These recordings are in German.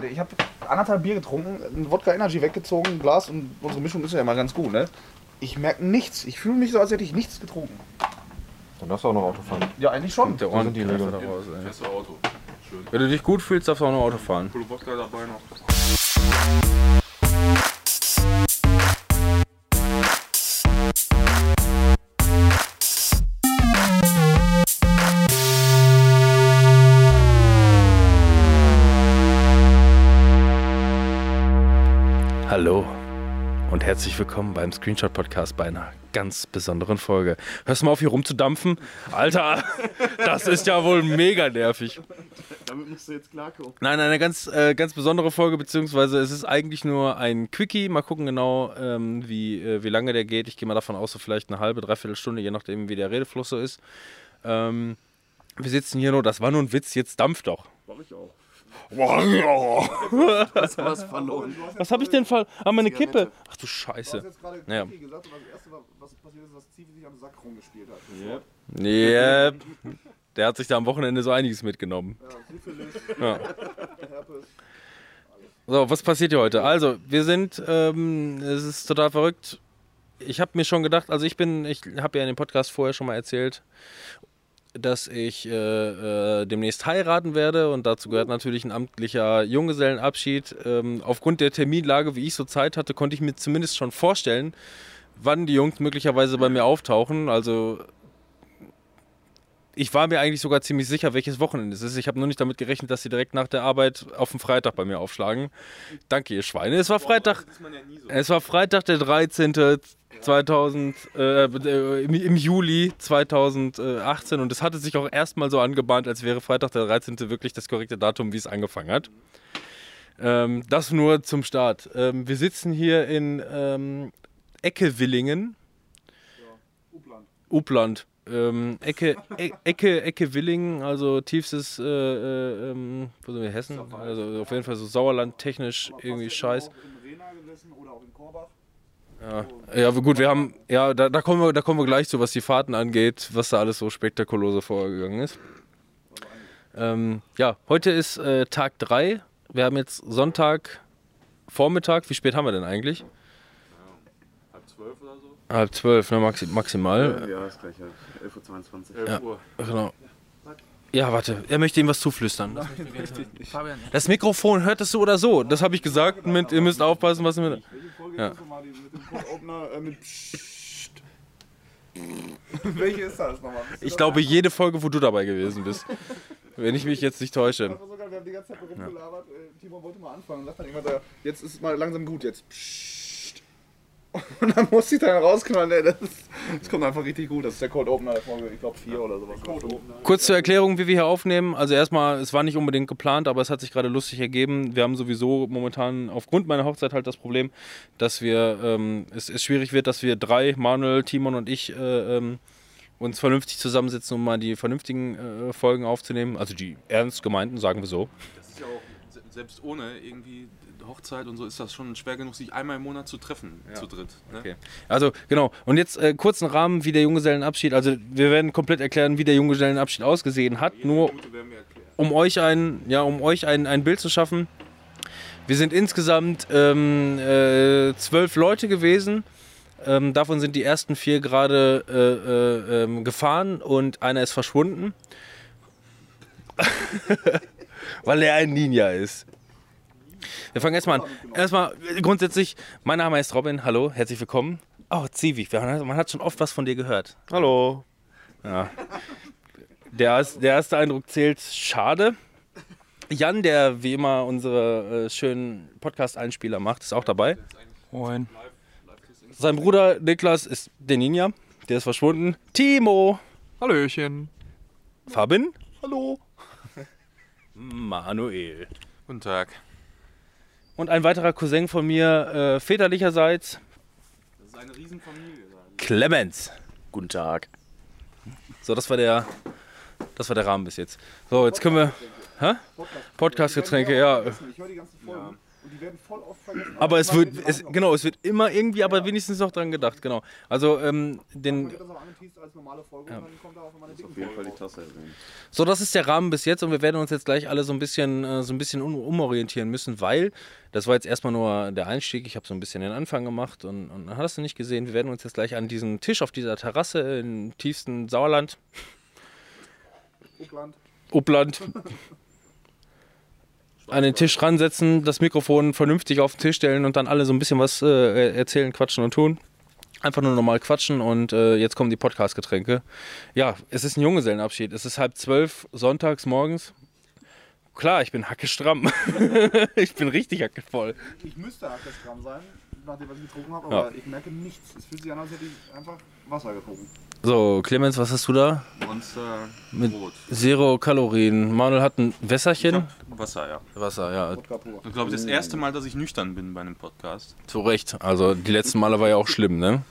Alter. Ich habe anderthalb Bier getrunken, ein Wodka Energy weggezogen, ein Glas und unsere Mischung ist ja immer ganz gut, ne? Ich merke nichts. Ich fühle mich so, als hätte ich nichts getrunken. Dann darfst du auch noch Auto fahren. Ja, eigentlich schon. Der sind die herzlich willkommen beim Screenshot Podcast bei einer ganz besonderen Folge. Hörst du mal auf, hier rumzudampfen? Alter, das ist ja wohl mega nervig. Damit musst du jetzt klarkommen. Nein, eine ganz, äh, ganz besondere Folge, beziehungsweise es ist eigentlich nur ein Quickie. Mal gucken genau, ähm, wie, äh, wie lange der geht. Ich gehe mal davon aus, so vielleicht eine halbe, dreiviertel Stunde, je nachdem, wie der Redefluss so ist. Ähm, wir sitzen hier nur, das war nur ein Witz, jetzt dampft doch. Mach ich auch. Hast du was verloren? Was habe ich denn fall? Ah, meine Kippe. Ach du Du hast Scheiße. jetzt gerade Ja. Quickie gesagt und das erste, was passiert ist, dass Zivi sich am Sack rumgespielt hat. Yep. Der hat sich da am Wochenende so einiges mitgenommen. Ja, Ja. So, was passiert hier heute? Also, wir sind, ähm, es ist total verrückt. Ich habe mir schon gedacht, also ich bin, ich habe ja in dem Podcast vorher schon mal erzählt, dass ich äh, äh, demnächst heiraten werde und dazu gehört natürlich ein amtlicher Junggesellenabschied. Ähm, aufgrund der Terminlage, wie ich so Zeit hatte, konnte ich mir zumindest schon vorstellen, wann die Jungs möglicherweise bei mir auftauchen. Also ich war mir eigentlich sogar ziemlich sicher, welches Wochenende es ist. Ich habe nur nicht damit gerechnet, dass sie direkt nach der Arbeit auf den Freitag bei mir aufschlagen. Danke, ihr Schweine. Es war Freitag. Ja so. Es war Freitag, der 13. 2000, äh, im, Juli 2018 und es hatte sich auch erstmal so angebahnt, als wäre Freitag der 13. wirklich das korrekte Datum, wie es angefangen hat. Ähm, das nur zum Start. Ähm, wir sitzen hier in ähm, Ecke Willingen, Upland. Upland. Ähm, Ecke, e Ecke, Ecke Willingen, also tiefstes, äh, äh, ähm, wo sind wir, Hessen? Also auf jeden Fall so Sauerland technisch irgendwie scheiß. Auch in Rena gesessen oder auch in Korbach. Ja, ja aber gut, wir haben, ja, da, da, kommen wir, da kommen wir gleich zu, was die Fahrten angeht, was da alles so spektakulose vorgegangen ist. Ähm, ja, heute ist äh, Tag 3. Wir haben jetzt Sonntag Vormittag. Wie spät haben wir denn eigentlich? Halb zwölf oder so? Halb zwölf, ne, maxi maximal. Ja, ist gleich. 11.22 Uhr. 11 Ja. Uhr. Genau. Ja, warte, er möchte ihm was zuflüstern. Das Mikrofon hört es so oder so. Das habe ich gesagt. Mit, ihr müsst aufpassen, was ihr mit. Welche Folge Ja. ist das nochmal die mit dem Code Opener äh, mit Psst. Welche ist das nochmal? Ich das? glaube, jede Folge, wo du dabei gewesen bist. Wenn ich mich jetzt nicht täusche. Das wir haben die ganze Zeit rumgelabert. Äh, Timo wollte mal anfangen und sagt dann immer, da, jetzt ist es mal langsam gut, jetzt Psst. Und dann musste ich dann rausknallen, ey, das, das kommt einfach richtig gut. Das ist der Code Opener der Folge, ich glaube 4 oder sowas. Kurz zur Erklärung, wie wir hier aufnehmen. Also erstmal, es war nicht unbedingt geplant, aber es hat sich gerade lustig ergeben. Wir haben sowieso momentan aufgrund meiner Hochzeit halt das Problem, dass wir ähm, es, es schwierig wird, dass wir drei, Manuel, Timon und ich, äh, ähm, uns vernünftig zusammensetzen, um mal die vernünftigen äh, Folgen aufzunehmen. Also die ernst gemeinten, sagen wir so. Das ist ja auch, selbst ohne irgendwie Hochzeit und so, ist das schon schwer genug, sich einmal im Monat zu treffen, zu dritt. Ne? Okay. Also genau. Und jetzt äh, kurzen Rahmen, wie der Junggesellenabschied. Also wir werden komplett erklären, wie der Junggesellenabschied ausgesehen hat. Jede Nur um euch ein, ja, um euch ein, ein Bild zu schaffen. Wir sind insgesamt ähm, äh, zwölf Leute gewesen. Ähm, davon sind die ersten vier gerade äh, äh, ähm, gefahren und einer ist verschwunden. Weil er ein Ninja ist. Wir fangen erstmal an. Erstmal grundsätzlich, mein Name ist Robin. Hallo, herzlich willkommen. Oh, Zivi, man hat schon oft was von dir gehört. Hallo. Ja. Der, der erste Eindruck zählt schade. Jan, der wie immer unsere äh, schönen Podcast-Einspieler macht, ist auch dabei. Moin. Sein Bruder Niklas ist der Ninja, der ist verschwunden. Timo, Hallöchen. Fabin, Hallo. Manuel. Guten Tag. Und ein weiterer Cousin von mir, äh, väterlicherseits, Das ist eine Riesenfamilie. Clemens. Guten Tag. So, das war der, das war der Rahmen bis jetzt. So, jetzt können wir. Hä? Podcast-Getränke, ja. Ich höre die ganzen Folgen. Und die werden voll oft vergessen. Aber es wird, es, genau, es wird immer irgendwie, aber wenigstens noch dran gedacht, genau. Also, ähm, den, so, das ist der Rahmen bis jetzt und wir werden uns jetzt gleich alle so ein bisschen, äh, so ein bisschen um, umorientieren müssen, weil das war jetzt erstmal nur der Einstieg. Ich habe so ein bisschen den Anfang gemacht und, und hast du nicht gesehen. Wir werden uns jetzt gleich an diesen Tisch auf dieser Terrasse im tiefsten Sauerland, Upland. Upland, an den Tisch ransetzen, das Mikrofon vernünftig auf den Tisch stellen und dann alle so ein bisschen was äh, erzählen, quatschen und tun. Einfach nur normal quatschen und äh, jetzt kommen die Podcast-Getränke. Ja, es ist ein Junggesellenabschied. Es ist halb zwölf, sonntags morgens. Klar, ich bin hackestramm. ich bin richtig hackevoll. Ich müsste Hackestramm sein, nachdem was ich getrunken habe, Ja. aber ich merke nichts. Es fühlt sich an, als hätte ich einfach Wasser getrunken. So, Clemens, was hast du da? Monster Mit- Brot. Zero Kalorien. Manuel hat ein Wässerchen. Wasser, ja. Wasser, ja. Ich glaube, das erste Mal, dass ich nüchtern bin bei einem Podcast. zu Recht. Also, die letzten Male war ja auch schlimm, ne?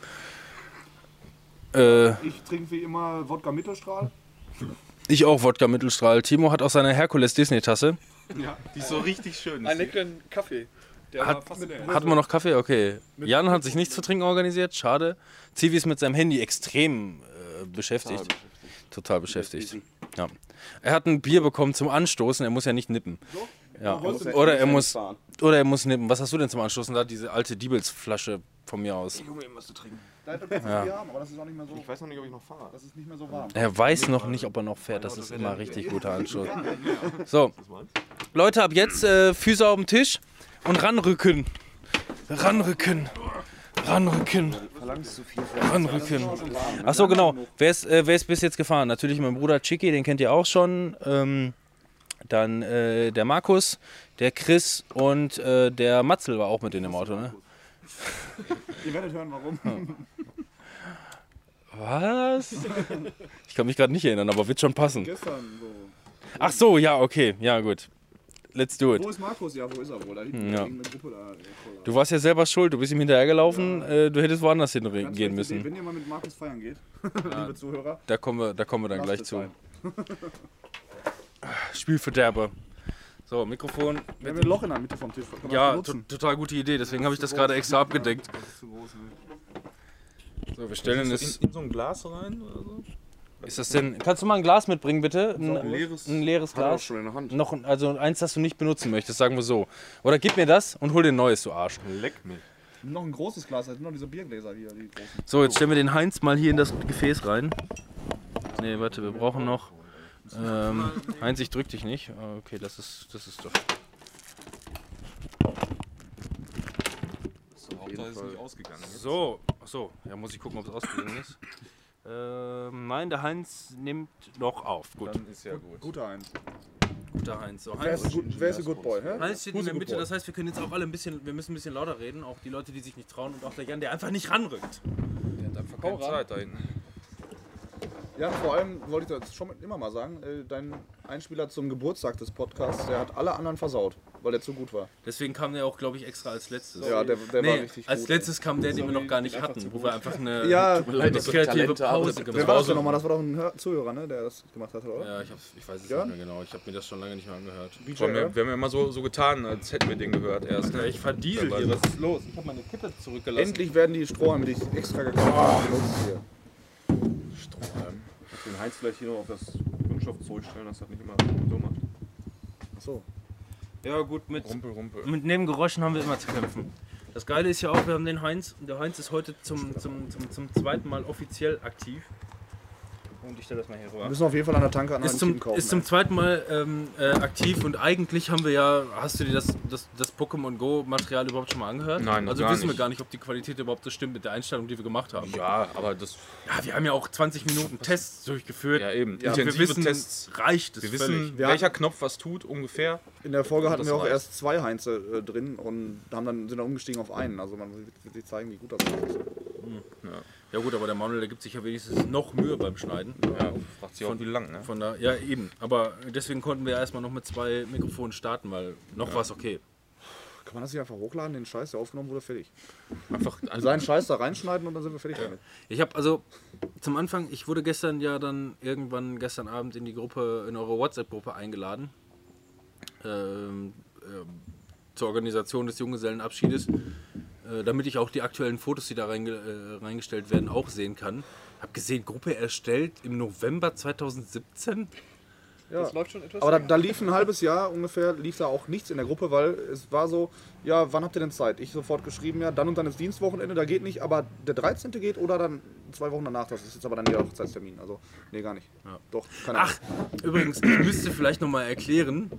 Äh, Ich trinke wie immer Wodka Mittelstrahl. ich auch Wodka Mittelstrahl. Timo hat auch seine Herkules Disney-Tasse. Ja, die ist so richtig schön. Einen leckeren Kaffee. Der Hat- war fast leer. Hatten wir noch Kaffee? Okay. Jan hat sich nichts zu trinken organisiert, schade. Zivi ist mit seinem Handy extrem äh, beschäftigt. Total beschäftigt. Ja. Er hat ein Bier bekommen zum Anstoßen, er muss ja nicht nippen. Ja. Oder er muss oder er muss nippen. Was hast du denn zum Anstoßen? Da diese alte Diebelsflasche von mir aus. Da hätte er Bier haben, aber das ist auch nicht mehr so. Ich weiß noch nicht, ob ich noch fahre. Das ist nicht mehr so warm. Er weiß noch nicht, ob er noch fährt. Das ist immer richtig guter Anstoß. So, Leute, ab jetzt äh, Füße auf dem Tisch und ranrücken. Ranrücken. Ranrücken. Ranrücken. Ach so, genau. Wer ist, äh, wer ist bis jetzt gefahren? Natürlich mein Bruder Chicky, den kennt ihr auch schon. Ähm, dann äh, der Markus, der Chris und äh, der Matzel war auch mit in dem Auto, ne? Ihr werdet hören, warum. Was? Ich kann mich gerade nicht erinnern, aber wird schon passen. Gestern so. Ach so, ja, okay. Ja, gut. Let's do it. Wo ist Markus? Ja, wo ist er wohl? Da hinten Ja. irgendeine Gruppe da. Du warst ja selber schuld, du bist ihm hinterhergelaufen, äh, du hättest woanders hin Ganz gehen schlechte Idee. müssen. Wenn ihr mal mit Markus feiern geht, liebe Zuhörer, Da kommen wir, da kommen wir dann gleich zu. Spielverderber. So, Mikrofon. Wir haben ein Loch in der Mitte vom Tisch. Ja, total gute Idee, deswegen habe ich das gerade extra abgedeckt. Das ist zu groß, ne? So, wir stellen es. in, in so ein Glas rein oder so? Ist das denn. Kannst du mal ein Glas mitbringen, bitte? Ein, ein leeres- ein leeres Hat er auch Glas. schon in der Hand. Noch, ein- also eins, das du nicht benutzen möchtest, sagen wir so. Oder gib mir das und hol dir ein neues, du Arsch. Leck mich. Noch ein großes Glas, da sind noch diese Biergläser hier, die großen. So, jetzt stellen wir den Heinz mal hier in das Gefäß rein. Nee, warte, wir brauchen noch. Ähm, Heinz, ich drück dich nicht. Ah, Okay, das ist, das ist doch. Auch da ist es nicht ausgegangen. So, ach so, ja, muss ich gucken, ob es ausgegangen ist. Ähm, nein, der Heinz nimmt noch auf. Gut, Dann ist ja gut. Guter Eins. guter Heinz. So, Wer Heinz, ist, gut, wer ist ein Good Boy, hä? Heinz steht in der Mitte, das heißt, wir können jetzt auch alle ein bisschen, wir müssen ein bisschen lauter reden, auch die Leute, die sich nicht trauen und auch der Jan, der einfach nicht ranrückt. Der hat einfach keine Zeit da hinten. Ja, vor allem wollte ich das schon immer mal sagen, äh, dein Einspieler zum Geburtstag des Podcasts, der hat alle anderen versaut, weil der zu gut war. Deswegen kam der auch, glaube ich, extra als letztes. Ja, der, der war Nee, richtig als gut. letztes kam der, den wir noch gar nicht hatten, wo wir einfach eine, Ja, leid, kreative Talente Pause hattest. Wer gemacht war das haben. denn nochmal? Das war doch ein Hör Zuhörer, ne, der das gemacht hat, oder? Ja, ich, hab, ich weiß es Ja? nicht mehr genau. Ich habe mir das schon lange nicht mehr angehört. BJ, Wir haben, ja, ja? wir haben ja immer so, so getan, als hätten wir den gehört erst. Ne? Ich verdiesel hier, was ist los? Ich habe meine Kippe zurückgelassen. Endlich werden die Strohhalme, die ich extra gekauft habe, benutzt hier. Strohhalm. Den Heinz vielleicht hier noch auf das Kunststoff zurückstellen, dass das nicht immer so macht. Achso. Ja, gut, mit, Rumpel, rumpel. mit Nebengeräuschen haben wir immer zu kämpfen. Das Geile ist ja auch, wir haben den Heinz. und Der Heinz ist heute zum, zum, zum, zum zweiten Mal offiziell aktiv. Und ich stelle das mal hier Wir rüber. müssen auf jeden Fall an der Tanke an Ist zum, kaufen. ist zum ey. zweiten Mal ähm, äh, aktiv und eigentlich haben wir ja, hast du dir das, das, das Pokémon Go Material überhaupt schon mal angehört? Nein, Also gar wissen wir nicht. gar nicht, ob die Qualität überhaupt so stimmt mit der Einstellung, die wir gemacht haben. Ja, aber das. Ja, wir haben ja auch 20 Minuten Tests durchgeführt. Ja, eben. Ja, Intensive wir wissen, Tests. reicht es Wir völlig. wissen, Wir welcher Knopf was tut, ungefähr. In der Folge hatten wir auch reicht. erst zwei Heinze äh, drin und haben dann, sind dann umgestiegen auf einen. Also man wird sich zeigen, wie gut das ist. Ja gut, aber der Manuel, der gibt sich ja wenigstens noch Mühe beim Schneiden. Ja, fragt sich auch, wie lang, ne? Von da, ja, eben. Aber deswegen konnten wir erstmal noch mit zwei Mikrofonen starten, weil noch war es okay. Kann man das nicht einfach hochladen, den Scheiß, der aufgenommen wurde, fertig? Einfach, also, Seinen Scheiß da reinschneiden und dann sind wir fertig damit. Ich habe also zum Anfang, ich wurde gestern ja dann irgendwann gestern Abend in die Gruppe, in eure WhatsApp-Gruppe eingeladen. Ähm, ähm, zur Organisation des Junggesellenabschiedes, äh, damit ich auch die aktuellen Fotos, die da reinge äh, reingestellt werden, auch sehen kann. Hab gesehen, Gruppe erstellt im November 2017. Ja. Das läuft schon etwas Aber da, da lief ein halbes Jahr ungefähr, lief da auch nichts in der Gruppe, weil es war so, ja, wann habt ihr denn Zeit? Ich sofort geschrieben, ja, dann und dann ist Dienstwochenende, da geht nicht, aber der 13. geht oder dann zwei Wochen danach, das ist jetzt aber dann der Hochzeitstermin. Also, nee, gar nicht. Doch, keine Ahnung. Ach, übrigens, ich müsste vielleicht nochmal erklären.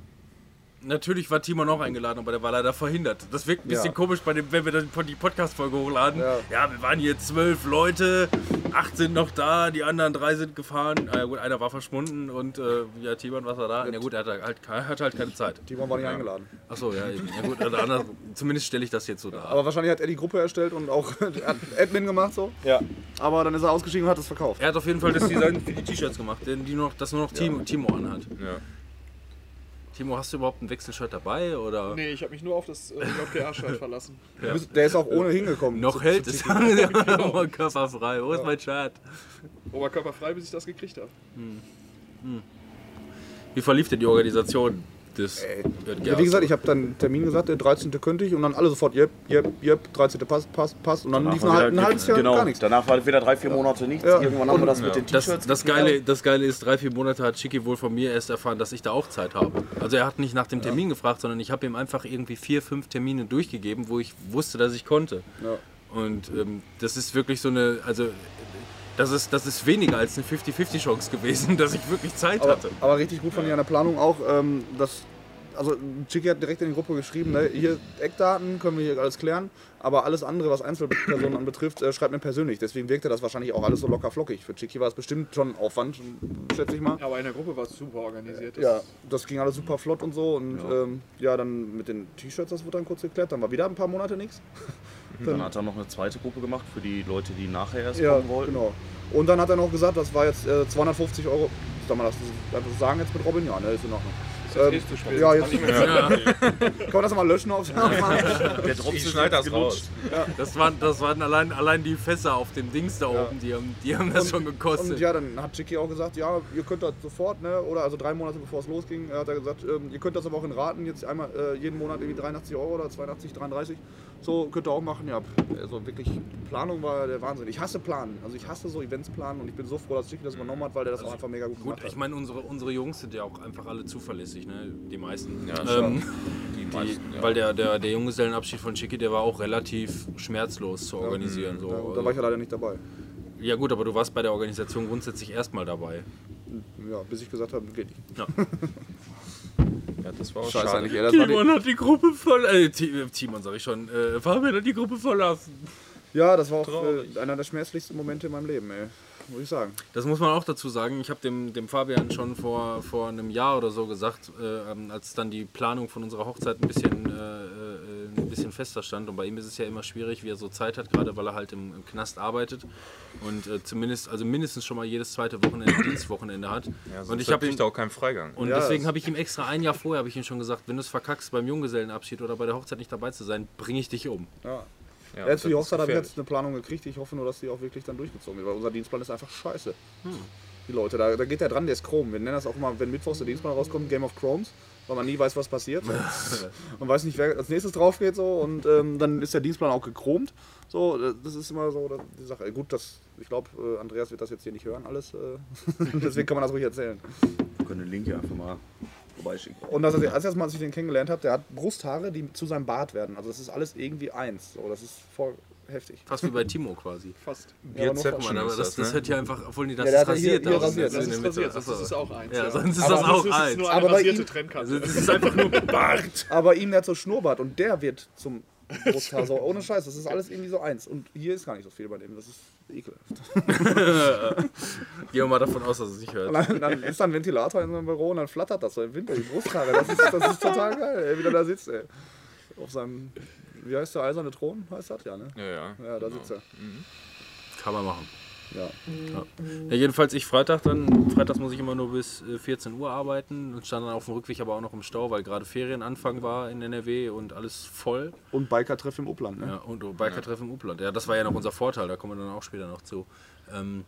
Natürlich war Timon auch eingeladen, aber der war leider verhindert. Das wirkt ein bisschen Ja. komisch, bei dem, wenn wir dann die Podcast-Folge hochladen. Ja. Ja. wir waren hier zwölf Leute, acht sind noch da, die anderen drei sind gefahren. Äh, gut, einer war verschwunden und äh, ja, Timon war da. Ja gut, er hatte halt, hatte halt keine Zeit. Timon war nicht eingeladen. Achso, ja, eben. ja gut, also anders, zumindest stelle ich das jetzt so dar. Aber wahrscheinlich hat er die Gruppe erstellt und auch Admin gemacht so. Ja. Aber dann ist er ausgestiegen und hat es verkauft. Er hat auf jeden Fall das Design für die T-Shirts gemacht, denn die noch, das nur noch Timo, Timo anhat. Ja. Timo, hast du überhaupt ein Wechselshirt dabei? Oder? Nee, ich habe mich nur auf das äh, JPR-Shirt verlassen. Bist- Der ist auch ohne hingekommen. Noch Zu- hält zu- es. Ja, Körperfrei. Wo ist mein Shirt? Oberkörperfrei, bis ich das gekriegt habe. Wie verlief denn die Organisation Ey. JGA? Ja, wie gesagt, ich habe dann einen Termin gesagt, der 13. könnte ich und dann alle sofort, jep, jep, jep, 13. passt, passt, passt und dann lief war ein, wieder- ein halbes Jahr genau, gar nichts. Danach war wieder drei, vier Monate nichts. Ja. Irgendwann haben wir das mit den das, T-Shirts. das, Geile, das Geile ist, drei, vier Monate hat Chicky wohl von mir erst erfahren, dass ich da auch Zeit habe. Also er hat nicht nach dem Termin gefragt, sondern ich habe ihm einfach irgendwie vier, fünf Termine durchgegeben, wo ich wusste, dass ich konnte. Ja. Und ähm, das ist wirklich so eine, also das ist, das ist weniger als eine 50-50 Chance gewesen, dass ich wirklich Zeit Aber, hatte. aber richtig gut von dir an der Planung auch, ähm, dass, also Chicky hat direkt in die Gruppe geschrieben, ne, hier Eckdaten können wir hier alles klären, aber alles andere, was Einzelpersonen anbetrifft, äh, schreibt mir persönlich. Deswegen wirkte das wahrscheinlich auch alles so locker flockig. Für Chicky war es bestimmt schon Aufwand, schätze ich mal. Aber in der Gruppe war es super organisiert. Das Ja, das ging alles super flott und so. Und ja, ähm, ja dann mit den T-Shirts, das wurde dann kurz geklärt. Dann war wieder ein paar Monate nichts. Dann hat er noch eine zweite Gruppe gemacht für die Leute, die nachher erst Ja, kommen wollten. genau. Und dann hat er noch gesagt, das war jetzt äh, 250 Euro. Soll man das, das sagen jetzt mit Robin? Ja, ne, ist in Ordnung. Spät. Ja, jetzt Kann ich Ja, kann man das mal löschen auf Der Drops Ich ist schneide das gelutscht. raus. das waren, das waren allein, allein die Fässer auf dem Dings da oben, die haben, die haben das schon gekostet. Und ja, dann hat Chicky auch gesagt, ja, ihr könnt das sofort, ne? Oder also drei Monate bevor es losging, hat er gesagt, ähm, ihr könnt das aber auch in Raten jetzt einmal äh, jeden Monat irgendwie 83 Euro oder 82, 33. So könnt ihr auch machen. Ja, also wirklich Planung war der Wahnsinn. Ich hasse Planen. Also ich hasse so Events planen und ich bin so froh, dass Chicky das übernommen hat, weil der das auch einfach mega gut Gut, gemacht ich hat. meine, unsere, unsere Jungs sind ja auch einfach alle zuverlässig, ne? die meisten. Ja, ähm, Die die, meisten, ja. Weil der, der, der Junggesellenabschied von Chicky, der war auch relativ schmerzlos zu organisieren. so. Ja, Also, da war ich ja leider nicht dabei. ja gut, aber du warst bei der Organisation grundsätzlich erstmal dabei. Ja, bis ich gesagt habe, geht nicht. Ja. ja, das war auch Scheiße war die, Timon hat die Gruppe voll... Äh, äh, Timon sag ich schon. Äh, Fabian hat die Gruppe verlassen. Ja, das war auch äh, einer der schmerzlichsten Momente in meinem Leben, ey. Muss ich sagen. Das muss man auch dazu sagen. Ich habe dem, dem Fabian schon vor, vor einem Jahr oder so gesagt, äh, ähm, als dann die Planung von unserer Hochzeit ein bisschen, äh, äh, ein bisschen fester stand. Und bei ihm ist es ja immer schwierig, wie er so Zeit hat, gerade weil er halt im, im Knast arbeitet und äh, zumindest, also mindestens schon mal jedes zweite Wochenende Dienstwochenende hat. Ja, und ich habe ihm da auch keinen Freigang. und Ja, deswegen habe ich ihm extra ein Jahr vorher habe ich ihm schon gesagt, wenn du es verkackst beim Junggesellenabschied oder bei der Hochzeit nicht dabei zu sein, bringe ich dich um. Ja. Ja, Jetzt für die Hochzeit habe ich jetzt eine Planung gekriegt. Ich hoffe nur, dass die auch wirklich dann durchgezogen wird, weil unser Dienstplan ist einfach scheiße. Hm. Die Leute, da, da geht der dran, der ist Chrome. Wir nennen das auch immer, wenn mittwochs der Dienstplan rauskommt, Game of Chromes, weil man nie weiß, was passiert. man weiß nicht, wer als nächstes drauf geht so und ähm, dann ist der Dienstplan auch gechromt. So, äh, das ist immer so die Sache. Gut, das, ich glaube, äh, Andreas wird das jetzt hier nicht hören, alles. Äh, deswegen kann man das ruhig erzählen. Wir können den Link hier einfach mal vorbeischicken. Und das, als erst mal, als ich den kennengelernt habe, der hat Brusthaare, die zu seinem Bart werden. Also das ist alles irgendwie eins. So, das ist voll heftig. Fast wie bei Timo quasi. Fast. Ja, mal, aber ist das, das, das ne? hört ja einfach, obwohl die das Ja, ist ja hier- rasiert. hier da rasiert. Das ist rasiert, das ist auch eins. Ja, sonst ist Aber das auch das eins. ist nur Aber eine rasierte ihm- Trennkante. Das ist einfach nur Bart. Aber ihm, der hat so Schnurrbart und der wird zum Brusthaar. So, ohne Scheiß, das ist alles irgendwie so eins. Und hier ist gar nicht so viel bei dem. Das ist ekelhaft. Gehen wir mal davon aus, dass es nicht hört. Dann, dann ist da ein Ventilator in seinem Büro und dann flattert das so im Winter, die Brusthaare. Das ist, das ist total geil, ey, wie der da sitzt, ey. Auf seinem, wie heißt der, eiserne Thron? Heißt das? Ja, ne? Ja, ja. Ja, da sitzt er. Kann man machen. Ja. Ja, jedenfalls ich Freitag dann. Freitags muss ich immer nur bis äh, 14 Uhr arbeiten und stand dann auf dem Rückweg aber auch noch im Stau, weil gerade Ferienanfang war in NRW und alles voll. Und Biker-Treff im Upland, ne? Ja, und oh, Biker-Treffen im Upland. Ja, das war ja noch unser Vorteil, da kommen wir dann auch später noch zu. Ähm,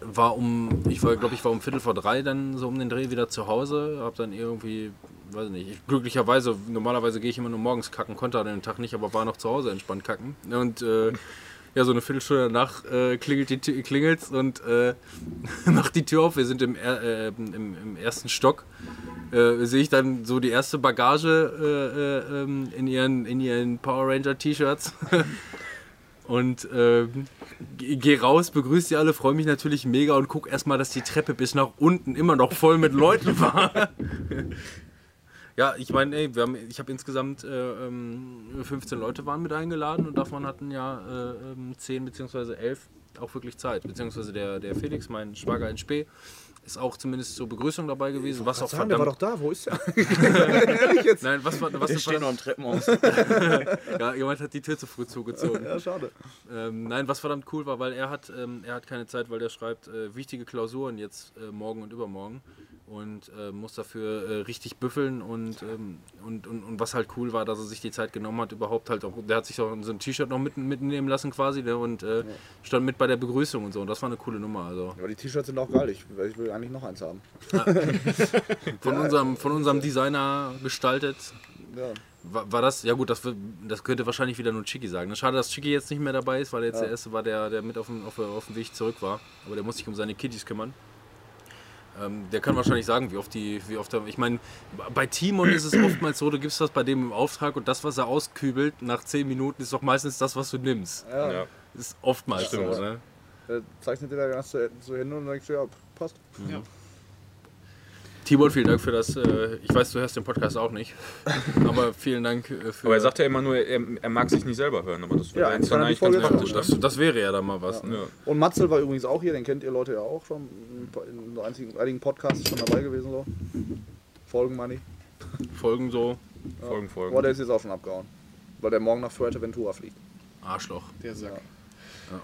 war um, ich war, glaube ich, war um Viertel vor drei dann so um den Dreh wieder zu Hause, habe dann irgendwie weiß nicht, ich, glücklicherweise, normalerweise gehe ich immer nur morgens kacken, konnte an den Tag nicht, aber war noch zu Hause entspannt kacken. Und äh, ja, so eine Viertelstunde danach äh, klingelt die Tür- klingelt's und äh, macht die Tür auf. Wir sind im, äh, im, im ersten Stock. Äh, sehe ich dann so die erste Bagage äh, äh, ähm, in, ihren, in ihren Power Ranger T-Shirts. Und ähm, geh geh raus, begrüße die alle, freue mich natürlich mega und guck erstmal, dass die Treppe bis nach unten immer noch voll mit Leuten war. ja, ich meine, ey, wir haben, ich habe insgesamt äh, ähm, 15 Leute waren mit eingeladen und davon hatten ja äh, ähm, 10 bzw. 11 auch wirklich Zeit. Beziehungsweise der, der Felix, mein Schwager in Spee, ist auch zumindest zur Begrüßung dabei gewesen. Was auch Sagen, der war doch verdammt. da, wo ist? Ehrlich jetzt? Nein, was, war- was, was, steht noch am Treppenhaus. ja, jemand hat die Tür zu früh zugezogen. Ja, schade. Ähm, nein, was verdammt cool war, weil er hat, ähm, er hat keine Zeit, weil der schreibt äh, wichtige Klausuren jetzt äh, morgen und übermorgen und äh, muss dafür äh, richtig büffeln und, ähm, und, und, und was halt cool war, dass er sich die Zeit genommen hat, überhaupt halt auch, der hat sich auch so ein T-Shirt noch mitten, mitnehmen lassen quasi ne, und äh, stand mit bei der Begrüßung und so und das war eine coole Nummer. Also Aber die T-Shirts sind auch geil. Ich, ich will eigentlich noch eins haben. von unserem, von unserem Designer gestaltet. Ja. War, war das, ja gut, das, das könnte wahrscheinlich wieder nur Chiki sagen. Schade, dass Chiki jetzt nicht mehr dabei ist, weil er jetzt der Erste war, der, der mit auf dem, auf, auf dem Weg zurück war. Aber der muss sich um seine Kitties kümmern. Ähm, der kann wahrscheinlich sagen, wie oft die, wie oft er, ich meine, bei Timon ist es oftmals so, du gibst was bei dem im Auftrag und das, was er auskübelt, nach 10 Minuten ist doch meistens das, was du nimmst. Ja. Ja. Ist oftmals so, ne? Der zeichnet dir da ganz so so hin und denkst du, ja, passt. Timon, vielen Dank für das, äh, ich weiß, du hörst den Podcast auch nicht, aber vielen Dank äh, für... Aber er sagt ja immer nur, er, er mag sich nicht selber hören, aber das Ja, wäre jetzt dann eigentlich ganz praktisch. das, das wäre ja dann mal was, ne? Ja. Und Matzel war übrigens auch hier, den kennt ihr Leute ja auch schon. In so einzigen, einigen Podcasts schon dabei gewesen. So. Folgen, ich. Folgen so, Folgen, Folgen. Aber der ist jetzt auch schon abgehauen. Weil der morgen nach Fuerteventura fliegt. Arschloch. Der Sack.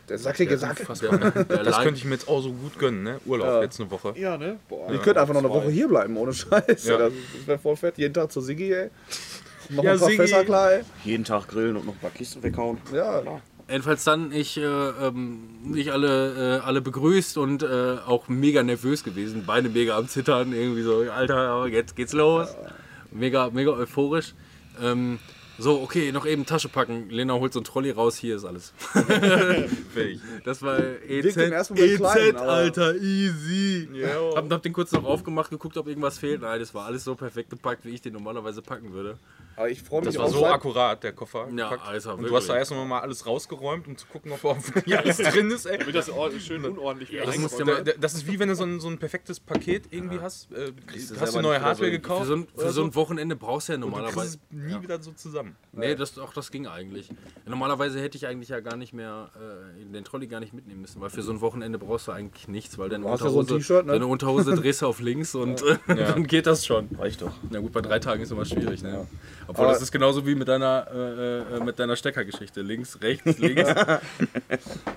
Der sackige Sack. Ne? Der Das Leid- könnte ich mir jetzt auch so gut gönnen, ne? Urlaub, Ja. jetzt eine Woche. Ja, ne? Boah. Ich könnte einfach noch eine Woche hier bleiben, ohne Scheiß. Ja. Das, das wäre voll fett. Jeden Tag zu Siggi, ey. Noch Ja, ein paar Siggi. Fässer klar, ey. Jeden Tag grillen und noch ein paar Kisten weghauen. Ja, Jedenfalls dann ich, äh, ähm, ich alle, äh, alle begrüßt und äh, auch mega nervös gewesen, Beine mega am Zittern, irgendwie so, Alter, jetzt geht's los. Mega, mega euphorisch. Ähm, so, okay, noch eben Tasche packen. Lena holt so ein Trolley raus, hier ist alles. Fähig. Das war EZ, Wirkt im ersten Moment EZ klein, aber- Alter, easy. Ja. Hab, hab den kurz noch aufgemacht, geguckt, ob irgendwas fehlt. Nein, das war alles so perfekt gepackt, wie ich den normalerweise packen würde. aber ich freue mich Das war auch so akkurat, der Koffer. Ja, gepackt. Alter, Und du hast da erst noch mal alles rausgeräumt, um zu gucken, ob hier alles drin ist, ey. Damit das schön unordentlich wieder das da- Das ist wie wenn du so ein, so ein perfektes Paket irgendwie hast. Äh, hast du neue Hardware so- gekauft? Für so, ein, für so ein Wochenende brauchst du ja und du kriegst normalerweise. es nie wieder so zusammen. Nee, das, auch das ging eigentlich. Normalerweise hätte ich eigentlich ja gar nicht mehr äh, den Trolley gar nicht mitnehmen müssen, weil für so ein Wochenende brauchst du eigentlich nichts, weil deine Du ja so Unterhose, T-Shirt, ne? deine Unterhose drehst du auf links und äh, dann geht das schon. Reicht doch. Na gut, bei drei Tagen ist immer schwierig, ne? Obwohl Aber- das ist genauso wie mit deiner, äh, äh, mit deiner Steckergeschichte. Links, rechts, links.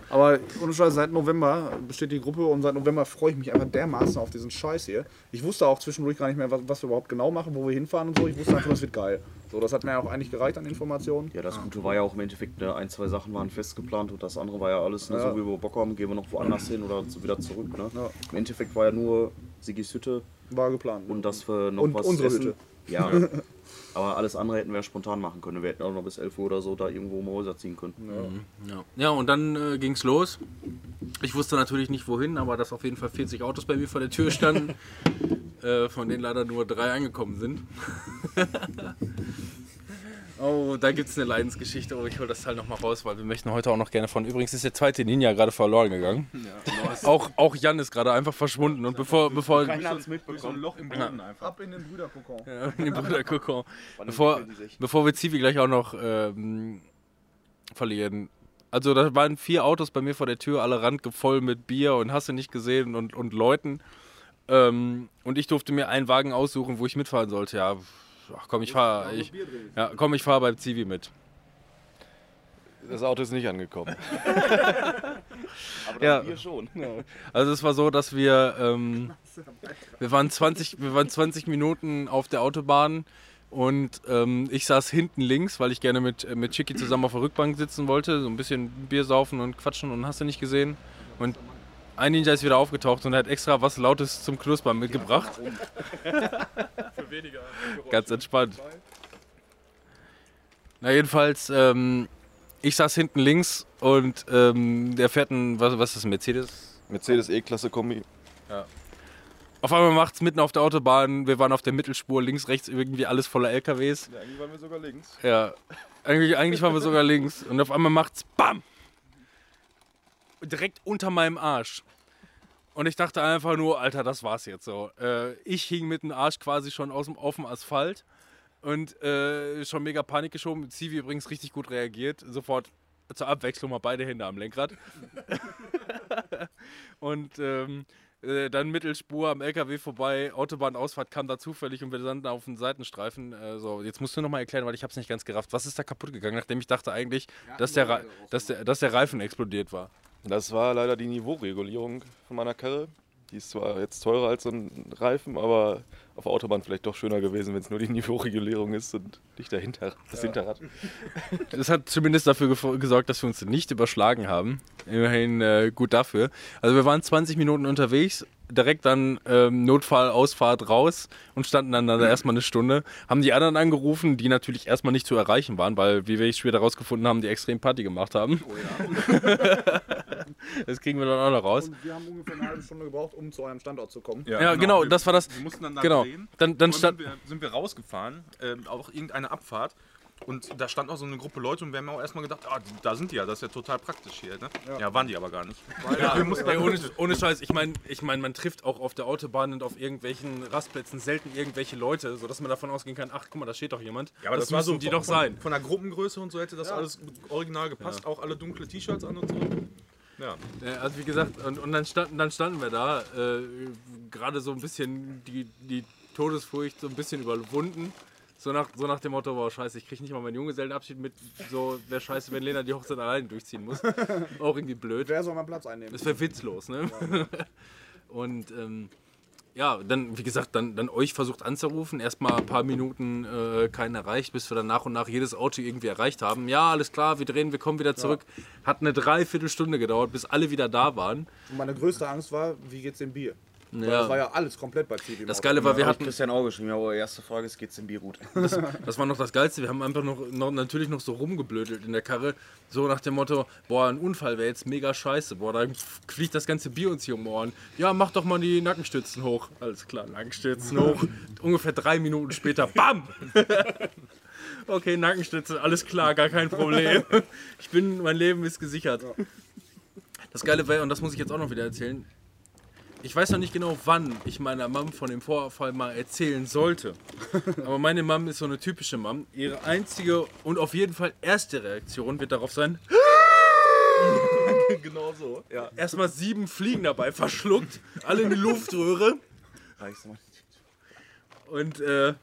Aber ohne Scheiß, seit November besteht die Gruppe und seit November freue ich mich einfach dermaßen auf diesen Scheiß hier. Ich wusste auch zwischendurch gar nicht mehr, was, was wir überhaupt genau machen, wo wir hinfahren und so. Ich wusste einfach, das wird geil. So, das hat mir ja auch eigentlich gereicht an Informationen. Ja, das Gute war ja auch im Endeffekt, ne, ein, zwei Sachen waren festgeplant und das andere war ja alles, ne, Ja. so wie wir Bock haben, gehen wir noch woanders hin oder so wieder zurück. Ne? Ja. Im Endeffekt war ja nur Sigis Hütte War geplant. und dass wir noch Und was unsere essen. Hütte. Ja. Aber alles andere hätten wir spontan machen können. Wir hätten auch noch bis 11 Uhr oder so da irgendwo um Häuser ziehen können. Ja, ja und dann äh, ging's los. Ich wusste natürlich nicht wohin, aber dass auf jeden Fall 40 Autos bei mir vor der Tür standen, äh, von denen leider nur drei angekommen sind. oh, da gibt's eine Leidensgeschichte. Oh, ich hol das Teil nochmal raus, weil wir möchten heute auch noch gerne von. Übrigens ist der zweite Ninja gerade verloren gegangen. auch, auch Jan ist gerade einfach verschwunden und bevor, bevor hat's So ein mitbekommen. Loch im Boden einfach. Ab in den Brüderkokon. Ja, in den Bruder Kokon. Bevor, bevor wir Zivi gleich auch noch ähm, verlieren. Also da waren vier Autos bei mir vor der Tür, alle randvoll mit Bier und hast du nicht gesehen und, und Leuten. Ähm, und ich durfte mir einen Wagen aussuchen, wo ich mitfahren sollte. Ja, ach komm, ich fahre. Ich, ja, komm, ich fahre beim Zivi mit. Das Auto ist nicht angekommen. Aber Ja. wir schon. Also es war so, dass wir, ähm, wir, waren 20, wir waren 20 Minuten auf der Autobahn und ähm, ich saß hinten links, weil ich gerne mit, äh, mit Chicky zusammen auf der Rückbank sitzen wollte, so ein bisschen Bier saufen und quatschen und hast du nicht gesehen. Und ein Ninja ist wieder aufgetaucht und hat extra was Lautes zum Knuspern mitgebracht. Für weniger. Ganz entspannt. Na jedenfalls, ähm, ich saß hinten links und ähm, der fährt ein, was, was ist das, ein Mercedes? Mercedes E-Klasse Kombi. Auf einmal macht's mitten auf der Autobahn, wir waren auf der Mittelspur, links, rechts irgendwie alles voller LKWs. Ja, eigentlich waren wir sogar links. Ja, eigentlich, eigentlich waren wir sogar links. Und auf einmal macht's BAM! Direkt unter meinem Arsch. Und ich dachte einfach nur, Alter, das war's jetzt so. Äh, ich hing mit dem Arsch quasi schon aus dem, auf dem Asphalt und äh, schon mega Panik geschoben. Zivi übrigens richtig gut reagiert. Sofort zur Abwechslung mal beide Hände am Lenkrad. und ähm, äh, dann Mittelspur am LKW vorbei, Autobahnausfahrt kam da zufällig und wir landen auf den Seitenstreifen. Äh, so, jetzt musst du nochmal erklären, weil ich habe es nicht ganz gerafft. Was ist da kaputt gegangen, nachdem ich dachte eigentlich, dass, der Re- dass, der, dass der Reifen explodiert war? Das war leider die Niveauregulierung von meiner Karre. Die ist zwar jetzt teurer als so ein Reifen, aber auf der Autobahn vielleicht doch schöner gewesen, wenn es nur die Niveauregulierung ist und nicht der Hinter das Hinterrad. Das hat zumindest dafür gesorgt, dass wir uns nicht überschlagen haben. Immerhin äh, gut dafür. Also wir waren 20 Minuten unterwegs, direkt dann ähm, Notfallausfahrt raus und standen dann da erstmal eine Stunde. Haben die anderen angerufen, die natürlich erstmal nicht zu erreichen waren, weil, wie wir später rausgefunden haben, die extrem Party gemacht haben. das kriegen wir dann auch noch raus. Und wir haben ungefähr eine halbe Stunde gebraucht, um zu eurem Standort zu kommen. Ja, genau, wir- das war das. Wir mussten dann da Genau. Drehen. Dann, dann Und stand. sind wir, sind wir rausgefahren, ähm, auch irgendeine Abfahrt. Und da stand auch so eine Gruppe Leute und wir haben auch erstmal gedacht, ah, da sind die ja, das ist ja total praktisch hier. Ne? Ja. waren die aber gar nicht. Ja, ey, ohne, ohne Scheiß, ich meine, ich mein, man trifft auch auf der Autobahn und auf irgendwelchen Rastplätzen selten irgendwelche Leute, sodass man davon ausgehen kann, ach guck mal, da steht doch jemand. Ja, aber das, das, war müssen so die von, doch sein. Von der Gruppengröße und so hätte das alles original gepasst. Auch alle dunkle T-Shirts an und so. Ja. Ja, also wie gesagt, und, und dann, standen, dann standen wir da, äh, gerade so ein bisschen die, die Todesfurcht so ein bisschen überwunden. So nach, so nach dem Motto, boah, scheiße, ich krieg nicht mal meinen Junggesellenabschied mit. So, wäre scheiße, wenn Lena die Hochzeit alleine durchziehen muss. Auch irgendwie blöd. Wer soll meinen Platz einnehmen? Das wäre witzlos, ne? Und ähm, ja, dann, wie gesagt, dann, dann euch versucht anzurufen. Erstmal ein paar Minuten äh, keinen erreicht, bis wir dann nach und nach jedes Auto irgendwie erreicht haben. Ja, alles klar, wir drehen, wir kommen wieder zurück. Hat eine Dreiviertelstunde gedauert, bis alle wieder da waren. Und meine größte Angst war, wie geht's dem Bier? Ja. das war ja alles komplett bei Zivi. Das. Geile war, wir Hat hatten, Christian auch geschrieben, ja, eure erste Frage ist, geht's dem Bier gut? das war noch das Geilste, wir haben einfach noch, noch natürlich noch so rumgeblödelt in der Karre, so nach dem Motto, boah, ein Unfall wäre jetzt mega scheiße, boah, da fliegt das ganze Bier uns hier um die Ohren. Ja, mach doch mal die Nackenstützen hoch. Alles klar, Nackenstützen hoch. Ungefähr drei Minuten später, BAM! okay, Nackenstützen, alles klar, gar kein Problem. Ich bin, mein Leben ist gesichert. Das Geile war, und das muss ich jetzt auch noch wieder erzählen, ich weiß noch nicht genau, wann ich meiner Mom von dem Vorfall mal erzählen sollte. Aber meine Mom ist so eine typische Mom. Ihre einzige und auf jeden Fall erste Reaktion wird darauf sein, genau so. Ja. erstmal sieben Fliegen dabei verschluckt, alle in die Luftröhre. Reichst du mal. Und äh,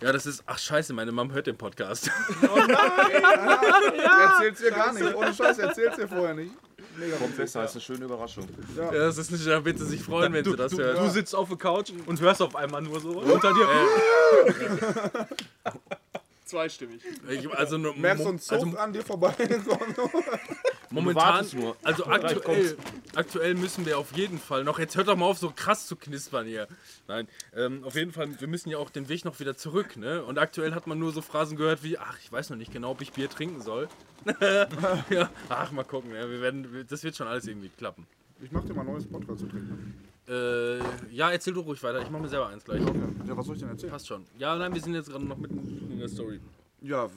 ja, das ist, ach scheiße, meine Mom hört den Podcast. Erzähl's ihr gar nicht. Ohne Scheiß, erzähl's ihr vorher nicht. Mega Kommt besser, ist eine schöne Überraschung. Ja, das ist nicht, da wird sie sich freuen, wenn sie das Du, hört. du sitzt auf der Couch und hörst auf einmal nur so unter dir. Zweistimmig. Ich, also, Merkst du einen Zug also an dir vorbei? momentan, nur. also aktuell, aktuell müssen wir auf jeden Fall noch, jetzt hört doch mal auf so krass zu knispern hier. Nein, ähm, auf jeden Fall, wir müssen ja auch den Weg noch wieder zurück, ne? Und aktuell hat man nur so Phrasen gehört wie, ach, ich weiß noch nicht genau, ob ich Bier trinken soll. ja, ach, mal gucken, ja, wir werden, das wird schon alles irgendwie klappen. Ich mach dir mal ein neues Podcast zu trinken. Äh, ja, erzähl du ruhig weiter, ich mach mir selber eins gleich. Ja, was soll ich denn erzählen? Passt schon. Ja, nein, wir sind jetzt gerade noch mitten in der Story. Ja,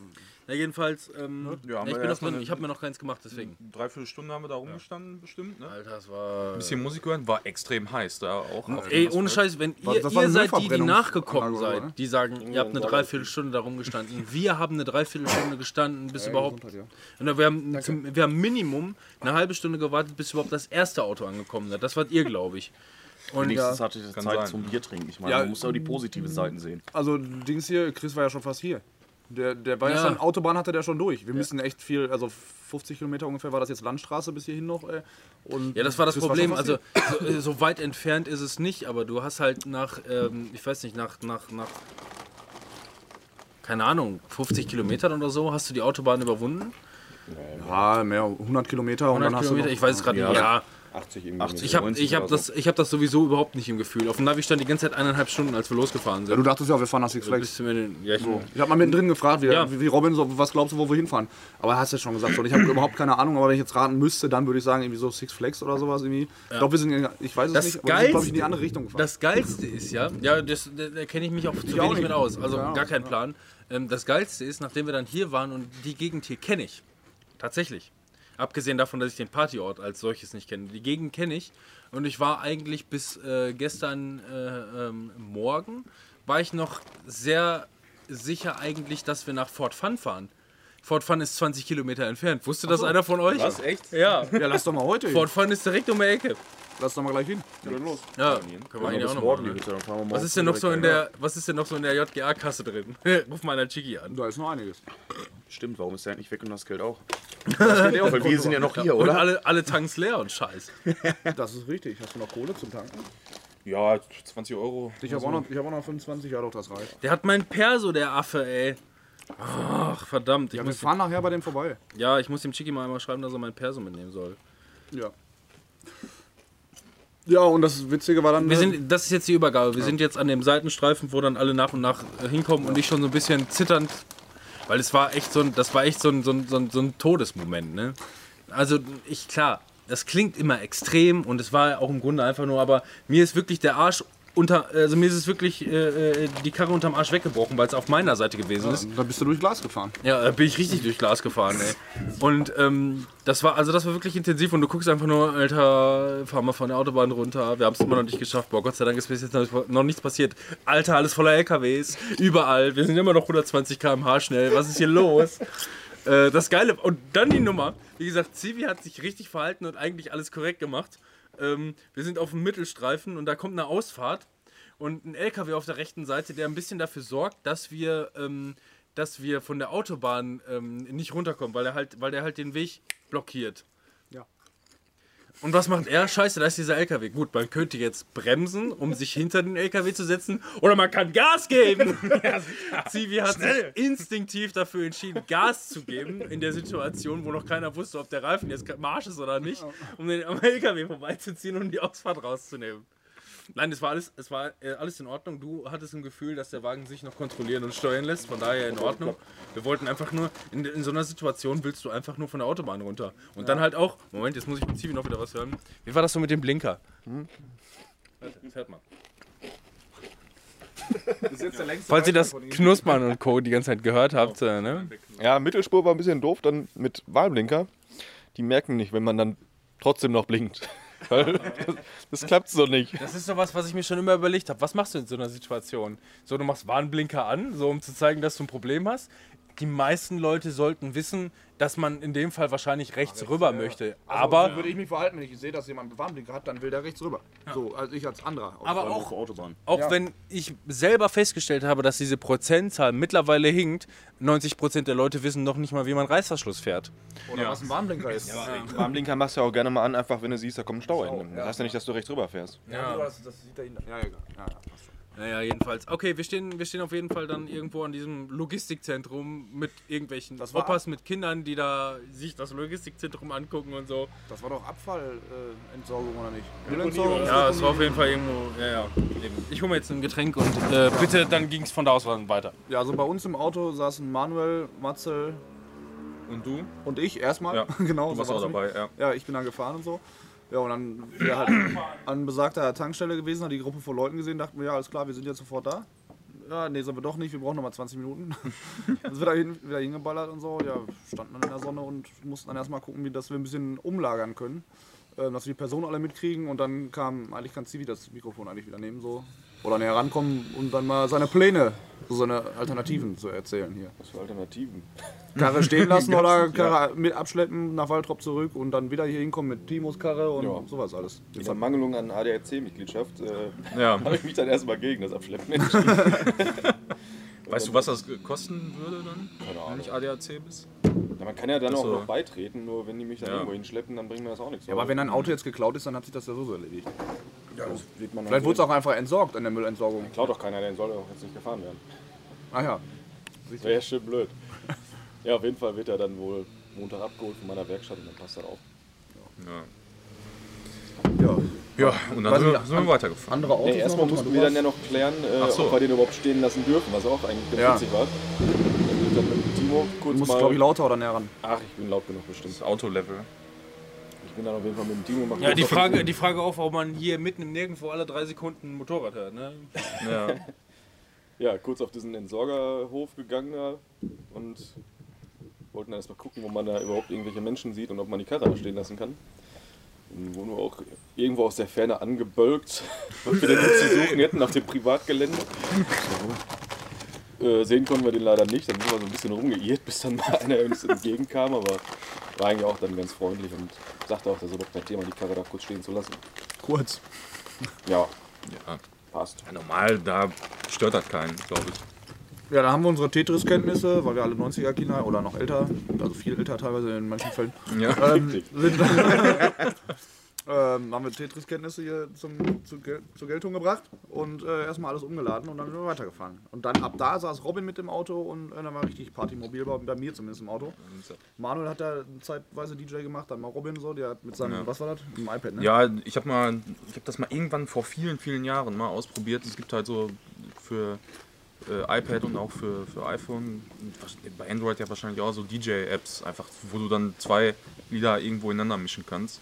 Na, jedenfalls, ähm, Ja, ja, ich bin noch drin, ich habe mir noch keins gemacht, deswegen. Dreiviertel Stunde haben wir da rumgestanden, bestimmt. Ne? Alter, das war. Ein bisschen Musik hören, war extrem heiß da auch. Ey, ohne. Scheiß, wenn ihr, ihr seid die, die nachgekommen Anlage, oder? seid, die sagen, ihr habt eine Dreiviertelstunde da rumgestanden. Wir haben eine Dreiviertelstunde gestanden, bis überhaupt. Gesundheit, Und wir haben, zum, wir haben Minimum eine halbe Stunde gewartet, bis überhaupt das erste Auto angekommen ist. Das wart ihr, glaube ich. Und Wenigstens hatte ich Zeit sein. zum Bier trinken. Ich meine, Ja, man muss auch die positiven Seiten sehen. Also Dings hier, Chris war ja schon fast hier. Der, der war ja. Ja. schon, Autobahn hatte der schon durch. Wir müssen echt viel, also 50 Kilometer ungefähr war das jetzt Landstraße bis hierhin noch. Ey. Und Ja, das war das Chris Problem. schon Also so, so weit entfernt ist es nicht, aber du hast halt nach, ähm, ich weiß nicht, nach, nach, nach, keine Ahnung, 50 Kilometern oder so, hast du die Autobahn überwunden. Ja, mehr 100 Kilometer und 100 dann hast Kilometer, ich weiß es gerade Ja. nicht. Ja, 80 irgendwie. 80. Ich habe 90 ich hab das, ich hab das sowieso überhaupt nicht im Gefühl. Auf dem Navi stand die ganze Zeit eineinhalb Stunden, als wir losgefahren sind. Ja, du dachtest ja, wir fahren nach Six Du Flags. ja, ich, Ich habe mal mittendrin gefragt, wie, Ja. wie, Robin, so, was glaubst du, wo wir hinfahren? Aber er hast ja schon gesagt. So. Ich habe überhaupt keine Ahnung, aber wenn ich jetzt raten müsste, dann würde ich sagen, irgendwie so Six Flags oder sowas. Irgendwie. Ich glaube, wir sind, in- ich weiß es Das nicht, aber wir sind, glaube ich, in die andere Richtung gefahren. Das Geilste ist ja, ja, das, da, kenne ich mich auch zu auch wenig nicht. mit aus. Also Ja, gar keinen Plan. Ähm, das Geilste ist, nachdem wir dann hier waren und die Gegend hier kenne ich. Tatsächlich. Abgesehen davon, dass ich den Partyort als solches nicht kenne. Die Gegend kenne ich. Und ich war eigentlich bis äh, gestern äh, ähm, Morgen, war ich noch sehr sicher eigentlich, dass wir nach Fort Fun fahren. Fort Fun ist 20 Kilometer entfernt. Wusste das einer von euch? Was, echt? Ja. ja, lass doch mal heute. Fort Fun ist direkt um die Ecke. Lass doch mal gleich hin. Ja, dann los. Ja, können wir bis eigentlich auch noch morgen machen, ne? Hütte, wir Was ist denn noch so in der, was ist denn noch so in der JGA-Kasse drin? Ruf mal einer Chiki an. Da ist noch einiges. Stimmt, warum ist der nicht weg und das Geld auch? Das geht auch, weil wir sind ja noch hier, Und oder? alle, alle Tanks leer und Scheiß. Das ist richtig. Hast du noch Kohle zum Tanken? Ja, 20 Euro. Ich habe auch, noch- ich hab auch noch 25, ja doch, das reicht. Der hat mein Perso, der Affe, ey. Ach, verdammt. Ich Ja, wir muss, fahren nachher bei dem vorbei. ja, ich muss dem Chiki mal einmal schreiben, dass er mein Perso mitnehmen soll. Ja. Ja, und das Witzige war dann. Wir äh, sind, das ist jetzt die Übergabe. Wir sind jetzt an dem Seitenstreifen, wo dann alle nach und nach äh, hinkommen und ich schon so ein bisschen zitternd, weil es war echt so ein, das war echt so ein, so ein, so ein, so ein Todesmoment, ne? Also ich klar, das klingt immer extrem und es war auch im Grunde einfach nur, aber mir ist wirklich der Arsch unter, also mir ist es wirklich äh, äh, die Karre unterm Arsch weggebrochen, weil es auf meiner Seite gewesen ist. da bist du durch Glas gefahren. Ja, da bin ich richtig durch Glas gefahren, ey. Und ähm, das war, also das war wirklich intensiv und du guckst einfach nur, Alter, fahr mal von der Autobahn runter. Wir haben es immer noch nicht geschafft. Boah, Gott sei Dank ist bis jetzt noch, noch nichts passiert. Alter, alles voller LKWs, überall. Wir sind immer noch 120 km/h schnell. Was ist hier los? äh, das Geile, und dann die Nummer. Wie gesagt, Zivi hat sich richtig verhalten und eigentlich alles korrekt gemacht. Ähm, wir sind auf dem Mittelstreifen und da kommt eine Ausfahrt und ein LKW auf der rechten Seite, der ein bisschen dafür sorgt, dass wir, ähm, dass wir von der Autobahn ähm, nicht runterkommen, weil er halt, weil der halt den Weg blockiert. Ja. Und was macht er? Scheiße, da ist dieser LKW. Gut, man könnte jetzt bremsen, um sich hinter den LKW zu setzen, oder man kann Gas geben. Zivi hat sich instinktiv dafür entschieden, Gas zu geben in der Situation, wo noch keiner wusste, ob der Reifen jetzt Marsch ist oder nicht, um den am LKW vorbeizuziehen und die Ausfahrt rauszunehmen. Nein, es war alles, es war äh, alles in Ordnung. Du hattest ein Gefühl, dass der Wagen sich noch kontrollieren und steuern lässt. Von daher in Ordnung. Wir wollten einfach nur, in, in so einer Situation willst du einfach nur von der Autobahn runter. Und dann halt auch, Moment, jetzt muss ich mit Zivi noch wieder was hören. Wie war das so mit dem Blinker? Warte, Fährt mal. Falls ihr das Knuspern und Co. die ganze Zeit gehört habt, äh, ne? Ja, Mittelspur war ein bisschen doof, dann mit Wahlblinker. Die merken nicht, wenn man dann trotzdem noch blinkt. Das, das klappt so nicht. Das ist sowas, was ich mir schon immer überlegt habe. Was machst du in so einer Situation? So, du machst Warnblinker an, so um zu zeigen, dass du ein Problem hast. Die meisten Leute sollten wissen, dass man in dem Fall wahrscheinlich rechts rüber möchte. Aber, so würde ich mich verhalten, wenn ich sehe, dass jemand einen Warnblinker hat, dann will der rechts rüber. So, also ich als anderer. aber Auch Autobahn. auch Ja. wenn ich selber festgestellt habe, dass diese Prozentzahl mittlerweile hinkt, 90% der Leute wissen noch nicht mal, wie man Reißverschluss fährt. Oder was ein Warnblinker ist. Warnblinker machst du ja auch gerne mal an, einfach wenn du siehst, da kommt ein Stau. Das heißt ja nicht, dass du rechts rüber fährst. Ja, das, das sieht dahinter. Ja, ja, ja, ja, passt schon. Naja, jedenfalls. Okay, wir stehen, wir stehen auf jeden Fall dann irgendwo an diesem Logistikzentrum mit irgendwelchen Das war Opas mit Kindern, die da sich das Logistikzentrum angucken und so. Das war doch Abfallentsorgung äh, Entsorgung, oder nicht? Müllentsorgung? Ja, es war auf jeden Fall irgendwo. Ja, ja. Eben. Ich hole mir jetzt ein Getränk und äh, bitte, dann ging es von da aus weiter. Ja, also bei uns im Auto saßen Manuel, Matzel Und du? und ich erstmal. Ja, genau. Du warst so auch war's dabei, ja. Ja, ich bin dann gefahren und so. Ja, und dann wir halt an besagter Tankstelle gewesen, hat die Gruppe von Leuten gesehen, dachten wir, ja, alles klar, wir sind jetzt sofort da. Ja, nee, sind wir doch nicht, wir brauchen nochmal 20 Minuten. Dann sind wir da hin, wieder hingeballert und so, ja, standen dann in der Sonne und mussten dann erstmal gucken, wie dass wir ein bisschen umlagern können. Ähm, dass wir die Personen alle mitkriegen und dann kam, eigentlich kann Zivi das Mikrofon eigentlich wieder nehmen, so. Oder näher rankommen und dann mal seine Pläne, so seine Alternativen zu erzählen hier. Was für Alternativen? Karre stehen lassen oder Karre mit abschleppen nach Waltrop zurück und dann wieder hier hinkommen mit Timos Karre und Ja. sowas alles. In der Mangelung an ADAC-Mitgliedschaft äh, Ja. habe ich mich dann erstmal gegen das Abschleppen Weißt du, was das kosten würde dann, Keine wenn ich ADAC bist? Ja, man kann ja dann Das auch so- noch beitreten, nur wenn die mich dann Ja. irgendwo hinschleppen, dann bringt mir das auch nichts. Ja, aber wenn ein Auto jetzt geklaut ist, dann hat sich das ja so erledigt. das sieht man Vielleicht wurde es auch einfach entsorgt an der Müllentsorgung. Klaut doch keiner, der soll doch jetzt nicht gefahren werden. Ah ja. Wäre ja schön blöd. Ja, auf jeden Fall wird er dann wohl Montag abgeholt von meiner Werkstatt und dann passt das auch. Ja. Ja. Ja, und dann sind wir, nicht, sind wir weitergefahren. Andere Autos. Nee, erstmal mussten wir man dann ja noch klären, äh, so. ob wir den überhaupt stehen lassen dürfen, was auch eigentlich ganz Ja. witzig war. Dann dann mit Timo Du kurz musst, mal... glaube ich, lauter oder näher ran. Ach, ich bin laut genug bestimmt. Das Autolevel. Ich bin dann auf jeden Fall mit dem Timo mal Ja, die Frage, die Frage auch, warum man hier mitten im Nirgendwo alle drei Sekunden ein Motorrad hört. Ne? Ja. Ja, kurz auf diesen Entsorgerhof gegangen da und wollten dann erstmal gucken, wo man da überhaupt irgendwelche Menschen sieht und ob man die Karre da stehen lassen kann. Und wurden wir auch irgendwo aus der Ferne angebölkt, was wir denn jetzt zu suchen hätten auf dem Privatgelände. Äh, sehen konnten wir den leider nicht, dann sind wir so ein bisschen rumgeirrt, bis dann mal einer uns entgegenkam, aber war eigentlich auch dann ganz freundlich und sagte auch, das ist überhaupt kein Thema, die Karre da kurz stehen zu lassen. Kurz. Ja, ja. passt. Ja, normal, da stört das keinen, glaube ich. Ja, dann haben wir unsere Tetris-Kenntnisse, weil wir alle 90er-Kinder oder noch älter, also viel älter teilweise in manchen Fällen, Ja. ähm, sind, ähm, haben wir Tetris-Kenntnisse hier zum, zu, zur Geltung gebracht und äh, erstmal alles umgeladen und dann sind wir weitergefahren. Und dann ab da saß Robin mit dem Auto und äh, dann war richtig Partymobil, bei, bei mir zumindest im Auto. Manuel hat da zeitweise DJ gemacht, dann mal Robin so, der hat mit seinem, Ja. was war das? Mit dem iPad, ne? Ja, ich habe mal, ich habe das mal irgendwann vor vielen, vielen Jahren mal ausprobiert. Es gibt halt so für äh, iPad und auch für, für iPhone, bei Android ja wahrscheinlich auch so DJ-Apps, einfach, wo du dann zwei Lieder irgendwo ineinander mischen kannst.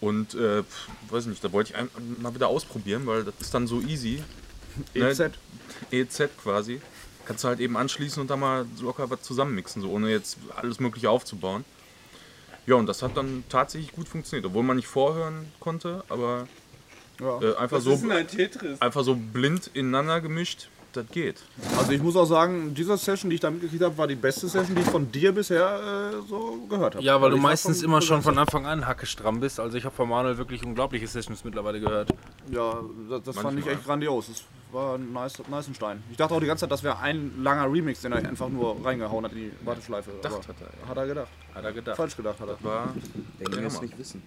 Und äh, weiß nicht, da wollte ich mal wieder ausprobieren, weil das ist dann so easy. EZ. EZ quasi. Kannst du halt eben anschließen und da mal locker was zusammenmixen, so ohne jetzt alles Mögliche aufzubauen. Ja, und das hat dann tatsächlich gut funktioniert, obwohl man nicht vorhören konnte, aber Ja. äh, einfach, so, ein einfach so blind ineinander gemischt, das geht. Also ich muss auch sagen, diese Session, die ich da mitgekriegt habe, war die beste Session, die ich von dir bisher äh, so gehört habe. Ja, weil Also du ich war meistens immer schon von Anfang an hackestramm bist. Also ich habe von Manuel wirklich unglaubliche Sessions mittlerweile gehört. Ja, das, das fand ich echt grandios. Das war ein nice, nice Stein. Ich dachte auch die ganze Zeit, das wäre ein langer Remix, den er einfach nur reingehauen hat in die Warteschleife. Hat er, ja. Hat er gedacht. Hat er gedacht. Falsch gedacht hat er. War, Wenn wir es nicht wissen.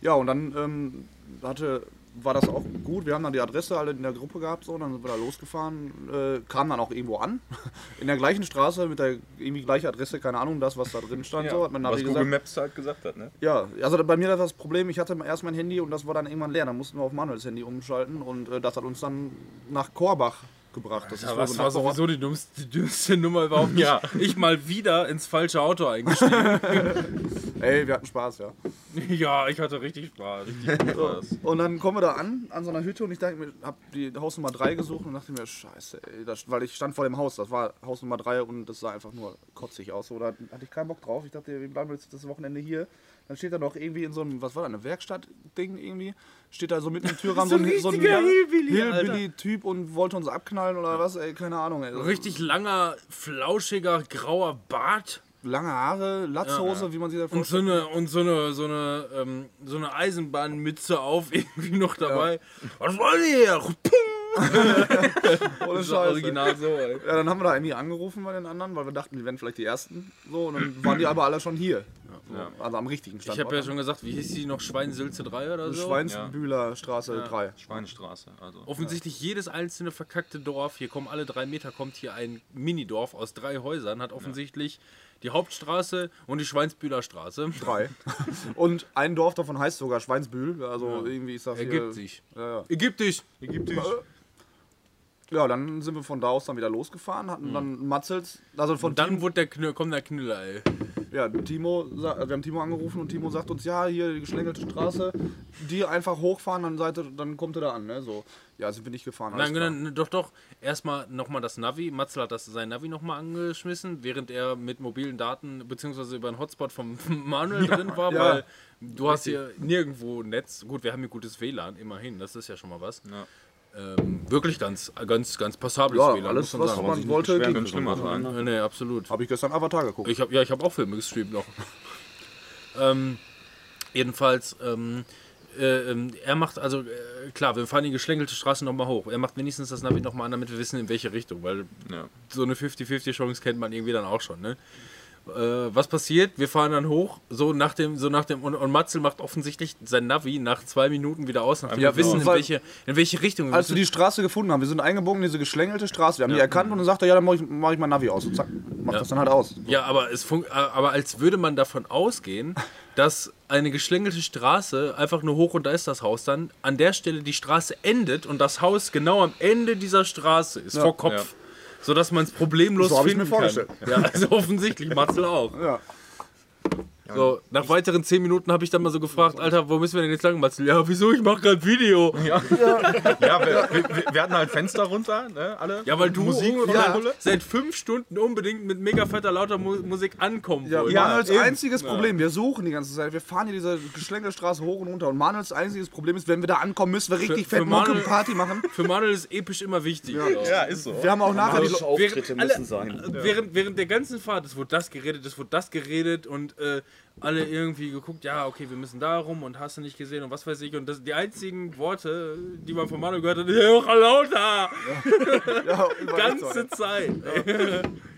Ja, und dann ähm, hatte, war das auch gut. Wir haben dann die Adresse alle in der Gruppe gehabt, so, dann sind wir da losgefahren, äh, kamen dann auch irgendwo an. In der gleichen Straße mit der irgendwie gleichen Adresse, keine Ahnung, das, was da drin stand, so, hat mein was Navi Google gesagt. Maps halt gesagt hat, ne? Ja, also bei mir war das Problem, ich hatte erst mein Handy und das war dann irgendwann leer. Dann mussten wir auf Manuels Handy umschalten und äh, das hat uns dann nach Korbach gebracht. Das Ja, so war Nachbarort. sowieso die dümmste, die dümmste Nummer überhaupt. Ja. Ich mal wieder ins falsche Auto eingestiegen. Ey, wir hatten Spaß, ja. ja, ich hatte richtig Spaß. Richtig das. Und dann kommen wir da an, an so einer Hütte und ich dachte mir, hab die Hausnummer 3 gesucht und dachte mir, scheiße, ey, das, weil ich stand vor dem Haus, das war Haus Nummer 3 und das sah einfach nur kotzig aus. Da hatte ich keinen Bock drauf. Ich dachte, wir bleiben jetzt das Wochenende hier. Dann steht da noch irgendwie in so einem, was war da, eine Werkstatt-Ding irgendwie, steht da so mitten im Türrahmen so, ein, so ein richtiger Hillbilly, Hillbilly-Typ und wollte uns abknallen oder was, ey, keine Ahnung. Ey. Richtig langer, flauschiger, grauer Bart. Lange Haare, Latzhose, wie man sich da Und so vorstellt. eine, und so eine, so eine, ähm, so eine Eisenbahnmütze auf, irgendwie noch dabei. Was wollt ihr hier? Ohne Das ist Scheiße. original so, ey. Ja, dann haben wir da irgendwie angerufen bei den anderen, weil wir dachten, die wären vielleicht die Ersten. So, und dann waren die aber alle schon hier. So, Also am richtigen Ich Standort. habe ja schon gesagt, wie hieß die noch? Schweinsülze 3 oder so? Schweinsbühler Straße 3. Schweinestraße, also. Offensichtlich jedes einzelne verkackte Dorf, hier kommen alle drei Meter, kommt hier ein Minidorf aus drei Häusern, hat offensichtlich die Hauptstraße und die Schweinsbühler Straße. 3. Und ein Dorf davon heißt sogar Schweinsbühl. Also irgendwie ist das hier... Ergibt sich. Ja, ja. Ägyptisch. Ägyptisch. ja, dann sind wir von da aus dann wieder losgefahren, hatten dann Matzels, also von Und dann wurde der Knüller, kommt der Knüller, ey. Ja, Timo, sa- wir haben Timo angerufen und Timo sagt uns, ja, hier die geschlängelte Straße, die einfach hochfahren, dann seid ihr, dann kommt ihr da an, ne, so. Ja, sind wir nicht gefahren. Nein, dann, doch, doch. Erstmal nochmal das Navi. Matzel hat das, sein Navi nochmal angeschmissen, während er mit mobilen Daten beziehungsweise über einen Hotspot vom Manuel drin war, ja. weil du hast hier nirgendwo Netz. Gut, wir haben hier gutes WLAN, immerhin. Das ist ja schon mal was. Ja. Ähm, wirklich ganz, ganz, ganz passables Ja, WLAN. alles, muss man was sagen. man wollte, ging. Könnte schlimmer sein. Nee, nee, absolut. Habe ich gestern Avatar geguckt. Ich hab, ja, ich habe auch Filme gestreamt noch. ähm, jedenfalls, ähm, äh, ähm, er macht, also äh, klar, wir fahren die geschlängelte Straße nochmal hoch. Er macht wenigstens das Navi nochmal an, damit wir wissen, in welche Richtung, weil Ja. so eine 50-50-Chance kennt man irgendwie dann auch schon, ne? Äh, was passiert? Wir fahren dann hoch, so nach dem, so nach dem, und, und Matzel macht offensichtlich sein Navi nach zwei Minuten wieder aus, nachdem Ja, wir wissen, in welche, in welche Richtung wir Als wir die Straße gefunden haben, wir sind eingebogen in diese geschlängelte Straße, wir haben die erkannt und dann sagt er, ja, dann mache ich, mach ich mein Navi aus. Und zack, macht Ja. das dann halt aus. Ja, aber, es fun- aber als würde man davon ausgehen, dass eine geschlängelte Straße einfach nur hoch und da ist das Haus dann, an der Stelle die Straße endet und das Haus genau am Ende dieser Straße ist, vor Kopf. Sodass man es problemlos So hab ich's mir finden kann. vorgestellt. Ja, also offensichtlich, Matzel auch. Ja. So, nach weiteren zehn Minuten habe ich dann mal so gefragt, Alter, wo müssen wir denn jetzt lang, Matzel? Ja, wieso? Ich mache gerade Video. Ja, ja wir, wir, wir hatten halt Fenster runter, ne, alle. Ja, weil du Musik ja, seit fünf Stunden unbedingt mit mega fetter lauter Mu Musik ankommen Ja, wolltest. Manuels eben. einziges Problem, wir suchen die ganze Zeit, wir fahren hier diese Geschlängelstraße hoch und runter und Manuels einziges Problem ist, wenn wir da ankommen, müssen wir richtig Für- fett für Mucke Manuel- Party machen. Für Manuel ist episch immer wichtig. Ja, ist so. Wir haben auch nachher die Auftritte Während- müssen alle- sein. Während, während der ganzen Fahrt, es wurde das geredet, es wurde das geredet und äh, alle irgendwie geguckt, ja, okay, wir müssen da rum und hast du nicht gesehen und was weiß ich. Und das, die einzigen Worte, die man von Manuel gehört hat, hör lauter! ja, Ganze. Zeit.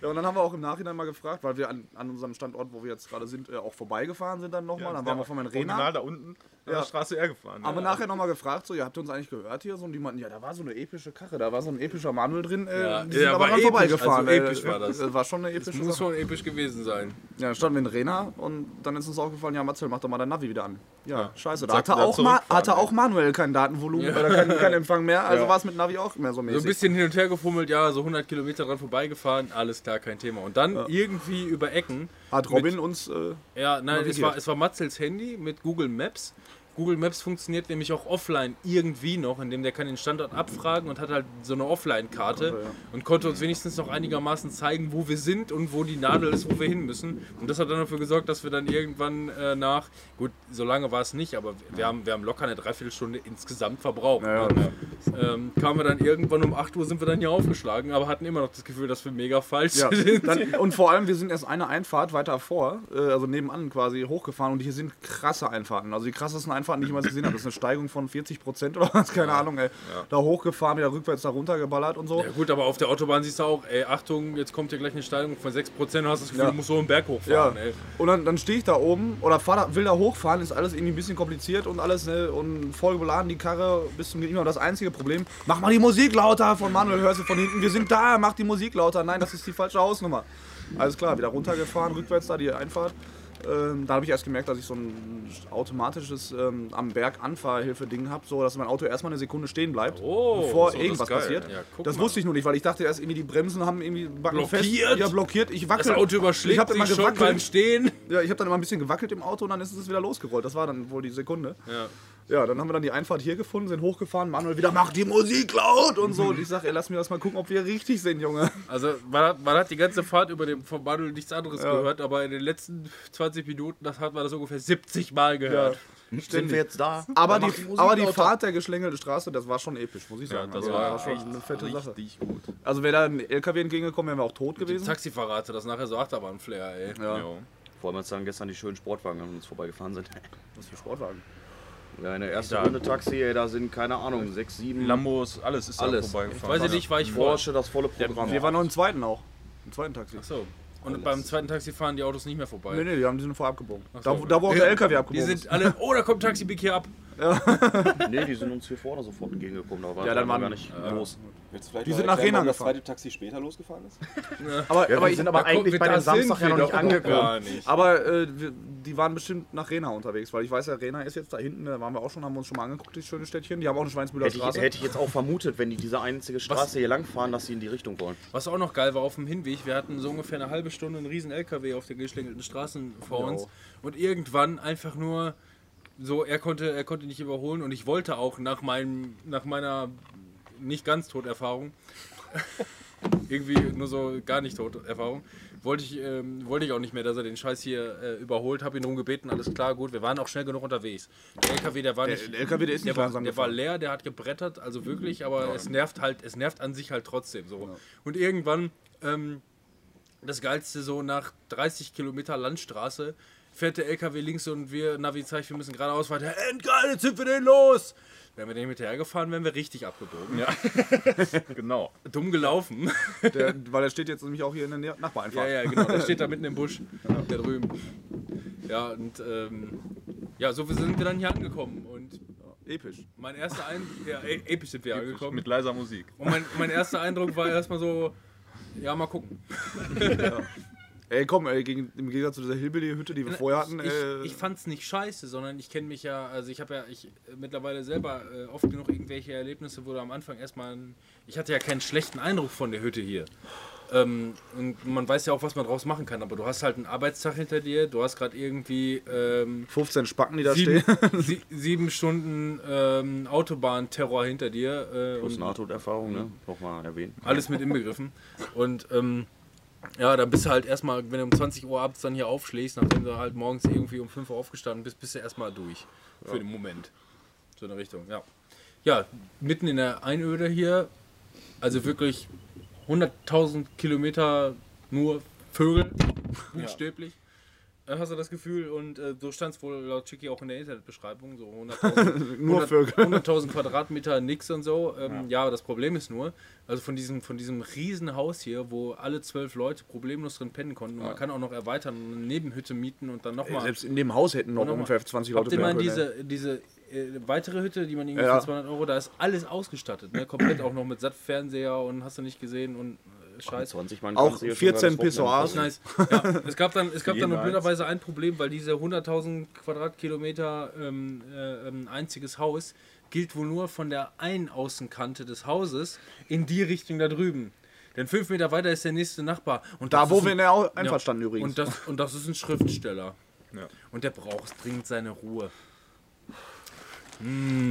Ja, und dann haben wir auch im Nachhinein mal gefragt, weil wir an, an unserem Standort, wo wir jetzt gerade sind, äh, auch vorbeigefahren sind dann nochmal. dann waren wir von meinen Original Rena. da unten an Ja. der Straße R gefahren. Aber ja. nachher nochmal gefragt, so, ihr habt uns eigentlich gehört hier? So, und die meinten, ja, da war so eine epische Karre, da war so ein epischer Manuel drin. Äh, Ja, die ja, sind aber dran episch, vorbeigefahren. also episch war das. äh, War schon eine Das epische muss Sache. schon episch gewesen sein. Ja, dann standen wir in Rena und dann ist uns aufgefallen, ja, Matzel, mach doch mal dein Navi wieder an. Ja, scheiße. Da hatte auch, Ma hatte auch Manuel kein Datenvolumen Ja. oder kein, kein Empfang mehr. Also Ja. war es mit Navi auch mehr so So mäßig. ein bisschen hin und her gefummelt, ja, so 100 Kilometer dran vorbeigefahren, alles klar, kein Thema. Und dann irgendwie über Ecken. Hat Robin uns. Äh, Ja, nein, es war, es war Matzels Handy mit Google Maps. Google Maps funktioniert nämlich auch offline irgendwie noch, indem der kann den Standort abfragen und hat halt so eine Offline-Karte und konnte uns wenigstens noch einigermaßen zeigen, wo wir sind und wo die Nadel ist, wo wir hin müssen. Und das hat dann dafür gesorgt, dass wir dann irgendwann äh, nach, gut, so lange war es nicht, aber wir haben, wir haben locker eine Dreiviertelstunde insgesamt verbraucht. Ja, ne? ähm, kamen wir dann irgendwann um 8 Uhr sind wir dann hier aufgeschlagen, aber hatten immer noch das Gefühl, dass wir mega falsch ja, sind. dann, und vor allem, wir sind erst eine Einfahrt weiter vor, äh, also nebenan quasi hochgefahren und hier sind krasse Einfahrten. Also die krassesten Einfahrten, die ich jemals gesehen habe. Das ist eine Steigung von 40 Prozent oder was, keine Ahnung, ey. Da hochgefahren, wieder rückwärts da runtergeballert und so. Ja gut, aber auf der Autobahn siehst du auch, ey, Achtung, jetzt kommt hier gleich eine Steigung von 6% und hast das Gefühl, Ja. du musst so einen Berg Ja, hochfahren, ey. und dann, dann stehe ich da oben oder fahr da, will da hochfahren, ist alles irgendwie ein bisschen kompliziert und alles ne, und voll beladen, die Karre bis zum immer das einzige Problem. Mach mal die Musik lauter von Manuel, hörst du von hinten, wir sind da, mach die Musik lauter. Nein, das ist die falsche Hausnummer. Alles klar, wieder runtergefahren, rückwärts da die Einfahrt. Ähm, da habe ich erst gemerkt, dass ich so ein automatisches ähm, am Berg Anfahrhilfe-Ding habe, so dass mein Auto erstmal eine Sekunde stehen bleibt, Oh, bevor so, das irgendwas geil. passiert. Ja, das mal. wusste ich nur nicht, weil ich dachte erst irgendwie die Bremsen haben irgendwie backen fest. Blockiert? Ja, blockiert. Ich Das wackel. Auto ich überschlägt habe immer sich schon beim. Stehen. Ja, ich habe dann immer ein bisschen gewackelt im Auto und dann ist es wieder losgerollt. Das war dann wohl die Sekunde. Ja. Ja, dann haben wir dann die Einfahrt hier gefunden, sind hochgefahren, Manuel wieder, mach die Musik laut und so. Und ich sag, ey, lass mir das mal gucken, ob wir richtig sind, Junge. Also man hat, man hat die ganze Fahrt über dem von Manuel nichts anderes Ja. gehört, aber in den letzten 20 Minuten, das hat man das ungefähr 70 Mal gehört. Sind wir jetzt da? Aber die, aber die. Fahrt der geschlängelten Straße, das war schon episch, muss ich Ja, sagen. das Also, war schon echt eine fette Sache. gut. Also wäre da ein LKW entgegengekommen, wären wir auch tot Die gewesen. Taxifahrer hatte das nachher so Achterbahnflair, ey. Ja. Ja. Vor allem als dann gestern die schönen Sportwagen an uns vorbeigefahren sind. Was für Sportwagen. Ja, eine erste Ja. Runde Taxi, ey, da sind, keine Ahnung, sechs, sieben Lambos, alles ist Alles. da vorbeigefahren. Weiß ich nicht, war ich vor. Porsche, das volle Programm. Wir waren noch im zweiten auch. Im zweiten Taxi. Achso. Und beim zweiten Taxi fahren die Autos nicht mehr vorbei. Nee, nee, die haben die sind vorher abgebogen. so. Da, da wo auch der LKW Die abgebogen sind alle, oh, da kommt Taxi Big hier ab. Nee, die sind uns hier vorne sofort entgegengekommen. Da war Ja, dann wir waren- gar nicht los. Du vielleicht Die sind nach Rena das zweite Taxi später losgefahren ist? Aber, Ja, aber, wir ich, sind aber eigentlich wir, bei dem Samstag ja noch wir nicht angekommen. Nicht. aber äh, wir, die waren bestimmt nach Rena unterwegs, weil ich weiß ja, Rena ist jetzt da hinten, da waren wir auch schon, haben wir uns schon mal angeguckt, das schöne Städtchen. Die haben auch eine Schweinsmühler Hätte ich, Straße. hätte ich jetzt auch vermutet, wenn die diese einzige Straße hier lang fahren, dass sie in die Richtung wollen. Was auch noch geil war auf dem Hinweg, wir hatten so ungefähr eine halbe Stunde einen riesen LKW auf den geschlängelten Straßen vor Jo. uns und irgendwann einfach nur so, er konnte, er konnte nicht überholen und ich wollte auch nach meinem, nach meiner nicht ganz Toterfahrung, irgendwie nur so gar nicht Toterfahrung, wollte ich, ähm, wollte ich auch nicht mehr, dass er den Scheiß hier äh, überholt, habe ihn darum gebeten, alles klar, gut, wir waren auch schnell genug unterwegs. Der LKW, der war nicht, der LKW, der ist nicht der war, langsam der war leer, der hat gebrettert, also wirklich, aber es nervt halt, es nervt an sich halt trotzdem so. Und irgendwann, ähm, das Geilste, so nach 30 Kilometer Landstraße, fährt der LKW links und wir, Navi zeigt, wir müssen geradeaus weiter. Endgeil, jetzt sind wir den los! Wären wir den hinterhergefahren, wären wir richtig abgebogen. Ja. Genau. Dumm gelaufen. Der, weil der steht jetzt nämlich auch hier in der Nähe- Nachbareinfahrt. ja, ja, genau. Der steht da mitten im Busch. Da drüben. Ja, und ähm, ja, so sind wir dann hier angekommen. Und Episch. mein erster Eindruck, ja, e- episch sind wir angekommen. Mit leiser Musik. Und mein, mein erster Eindruck war erstmal so, Ja, mal gucken. Ey, komm, ey, gegen, im Gegensatz zu dieser Hillbilly-Hütte, die wir vorher hatten, ich, äh, ich fand's nicht scheiße, sondern ich kenne mich ja, also ich habe ja ich, mittlerweile selber äh, oft genug irgendwelche Erlebnisse, wo du am Anfang erstmal, ein, ich hatte ja keinen schlechten Eindruck von der Hütte hier. Ähm, und man weiß ja auch, was man draus machen kann, aber du hast halt einen Arbeitstag hinter dir, du hast gerade irgendwie ähm, 15 Spacken, die da sieben, stehen. sie, sieben Stunden ähm, Autobahnterror hinter dir äh, Plus und Nahtoderfahrung, ne? Nochmal erwähnen. alles mit inbegriffen. Und ähm, ja, dann bist du halt erstmal, wenn du um 20 Uhr abends dann hier aufschlägst, nachdem du halt morgens irgendwie um 5 Uhr aufgestanden bist, bist du erstmal durch. Für den Moment. So in der Richtung, ja. Ja, mitten in der Einöde hier, also wirklich 100.000 Kilometer nur Vögel, buchstäblich. Äh, Hast du das Gefühl? Und äh, so stand es wohl laut Chicky auch in der Internetbeschreibung, so 100.000 Nur 100 Vögel. 100.000 Quadratmeter nix und so. Ähm, ja. das Problem ist nur, also von diesem, von diesem riesen Haus hier, wo alle zwölf Leute problemlos drin pennen konnten, und man kann auch noch erweitern und eine Nebenhütte mieten und dann nochmal. Selbst in dem Haus hätten noch nochmal- ungefähr 20 Leute pennen können, diese, diese äh, weitere Hütte, die man irgendwie Ja. für 200 Euro, da ist alles ausgestattet, ne? komplett auch noch mit Sattfernseher und hast du nicht gesehen und äh, Scheiß. 20 Mann Auch kannst du hier schon 14 über das Pissoirs. Nice. Ja, es gab dann, es gab dann blöderweise ein Problem, weil diese 100.000 Quadratkilometer ähm, äh, ähm, einziges Haus gilt wohl nur von der einen Außenkante des Hauses in die Richtung da drüben. Denn fünf Meter weiter ist der nächste Nachbar. Und Da, wo wir in ein, der Einfahrt standen übrigens. und das, und das ist ein Schriftsteller. Ja. Und der braucht dringend seine Ruhe.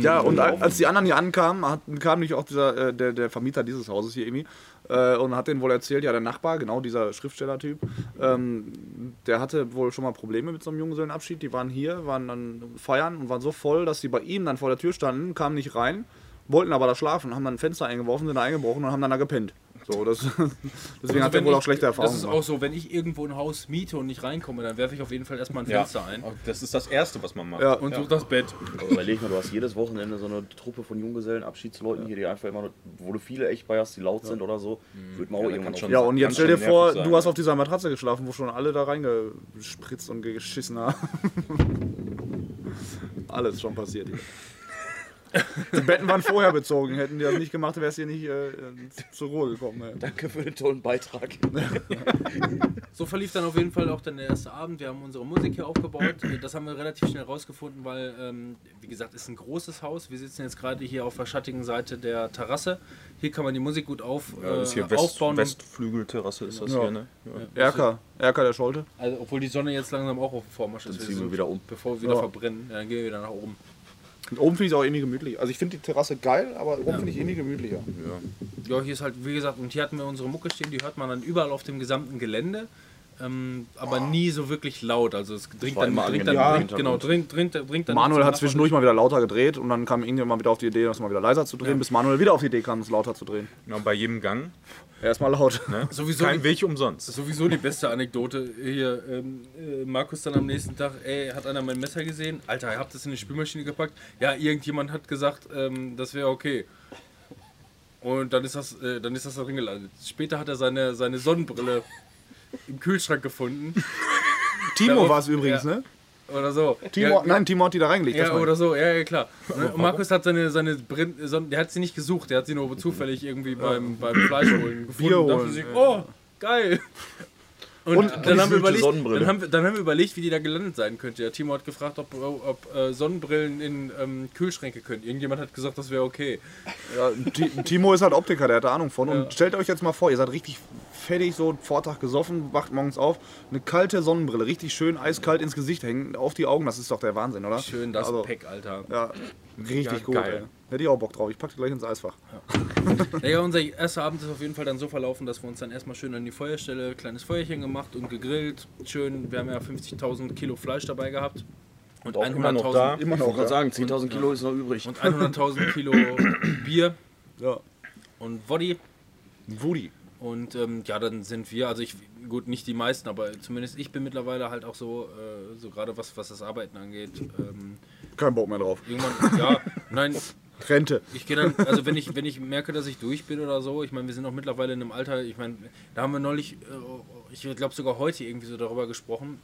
Ja, und al- als die anderen hier ankamen, hat, kam nicht auch dieser, äh, der, der Vermieter dieses Hauses hier irgendwie äh, und hat denen wohl erzählt, ja, der Nachbar, genau dieser Schriftstellertyp, ähm, der hatte wohl schon mal Probleme mit so einem Junggesellenabschied. Die waren hier, waren dann feiern und waren so voll, dass sie bei ihm dann vor der Tür standen, kamen nicht rein, wollten aber da schlafen, haben dann ein Fenster eingeworfen, sind da eingebrochen und haben dann da gepennt. So, das, deswegen hat er wohl ich- auch schlechte Erfahrungen Das ist gemacht. auch so, wenn ich irgendwo ein Haus miete und nicht reinkomme, dann werfe ich auf jeden Fall erstmal ein Ja. Fenster ein. Das ist das Erste, was man macht. Ja. Und suche das Bett. Aber Überleg mal, du hast jedes Wochenende so eine Truppe von Junggesellenabschiedsleuten hier, die einfach immer, wo du viele echt bei hast, die laut sind oder so, wird man auch Ja, irgendwann schon. Ja, und jetzt stell dir vor, sein, du hast ja. auf dieser Matratze geschlafen, wo schon alle da reingespritzt und geschissen haben. Alles schon passiert hier. Die Betten waren vorher bezogen. Hätten die das nicht gemacht, wärst du hier nicht äh, zur Ruhe gekommen. Ey. Danke für den tollen Beitrag. So verlief dann auf jeden Fall auch dann der erste Abend. Wir haben unsere Musik hier aufgebaut. Das haben wir relativ schnell rausgefunden, weil, ähm, wie gesagt, ist ein großes Haus. Wir sitzen jetzt gerade hier auf der schattigen Seite der Terrasse. Hier kann man die Musik gut auf, Ja, das ist äh, hier West, aufbauen. Westflügelterrasse ist das Ja. hier, ne? Ja. Erker, Erker der Scholte. Also, obwohl die Sonne jetzt langsam auch auf dem Vormarsch ist. Dann ziehen wir wieder um. Bevor wir wieder Ja. verbrennen, dann gehen wir wieder nach oben. Und oben finde ich es auch irgendwie gemütlich. Also ich finde die Terrasse geil, aber oben finde ich irgendwie gemütlicher. Ja, hier ist halt, wie gesagt, und hier hatten wir unsere Mucke stehen, die hört man dann überall auf dem gesamten Gelände. Ähm, aber nie so wirklich laut. Also es dringt dann, immer dringt dann, im dringt, genau, dringt, dringt, dringt dann Manuel hat zwischendurch mal wieder lauter gedreht und dann kam irgendjemand mal wieder auf die Idee, das mal wieder leiser zu drehen, bis Manuel wieder auf die Idee kam, es lauter zu drehen. Ja, und bei jedem Gang, Erstmal laut. ne? Sowieso kein die- Weg umsonst. Sowieso die beste Anekdote hier. Ähm, äh, Markus dann am nächsten Tag, ey, hat einer mein Messer gesehen? Alter, ihr habt das in die Spülmaschine gepackt? Ja, irgendjemand hat gesagt, ähm, das wäre okay. Und dann ist das, äh, dann ist das da drin gelandet. Später hat er seine, seine Sonnenbrille im Kühlschrank gefunden. Timo war es übrigens, ja. ne? Oder so. Timo, ja, nein, Timo hat die da reingelegt. Ja, oder so, ja, ja klar. Und Markus hat seine, seine Brin der hat sie nicht gesucht, der hat sie nur zufällig irgendwie beim, beim Fleisch holen gefunden. Bier holen, sich, ja. oh, geil. Und, Und dann, haben wir überlegt, dann, haben wir, dann haben wir überlegt, wie die da gelandet sein könnte. Ja, Timo hat gefragt, ob, ob äh, Sonnenbrillen in ähm, Kühlschränke können. Irgendjemand hat gesagt, das wäre okay. Ja, Ti- Timo ist halt Optiker, der hat da Ahnung von. Ja. Und stellt euch jetzt mal vor, ihr seid richtig fettig, so Vortag gesoffen, wacht morgens auf, eine kalte Sonnenbrille, richtig schön eiskalt ins Gesicht hängen, auf die Augen, das ist doch der Wahnsinn, oder? Schön das Also, Pack, Alter. Ja, richtig Ja, gut, geil. ey. Hätte ich auch Bock drauf. Ich pack die gleich ins Eisfach. Naja, unser erster Abend ist auf jeden Fall dann so verlaufen, dass wir uns dann erstmal schön an die Feuerstelle, kleines Feuerchen gemacht und gegrillt. Schön, wir haben ja 50.000 Kilo Fleisch dabei gehabt. Und auch immer noch da. Immer Ich noch, wollte ja. gerade sagen, 10.000 Kilo ist noch übrig. Und 100.000 Kilo Bier ja. und Woddy. Woody. Und ähm, ja, dann sind wir, also ich, gut, nicht die meisten, aber zumindest ich bin mittlerweile halt auch so, äh, so gerade was, was das Arbeiten angeht. Ähm, Kein Bock mehr drauf. irgendwann, ja, nein, Rente. Ich gehe dann, also wenn ich, wenn ich merke, dass ich durch bin oder so, ich meine, wir sind auch mittlerweile in einem Alter, ich meine, da haben wir neulich, äh, ich glaube sogar heute irgendwie so darüber gesprochen,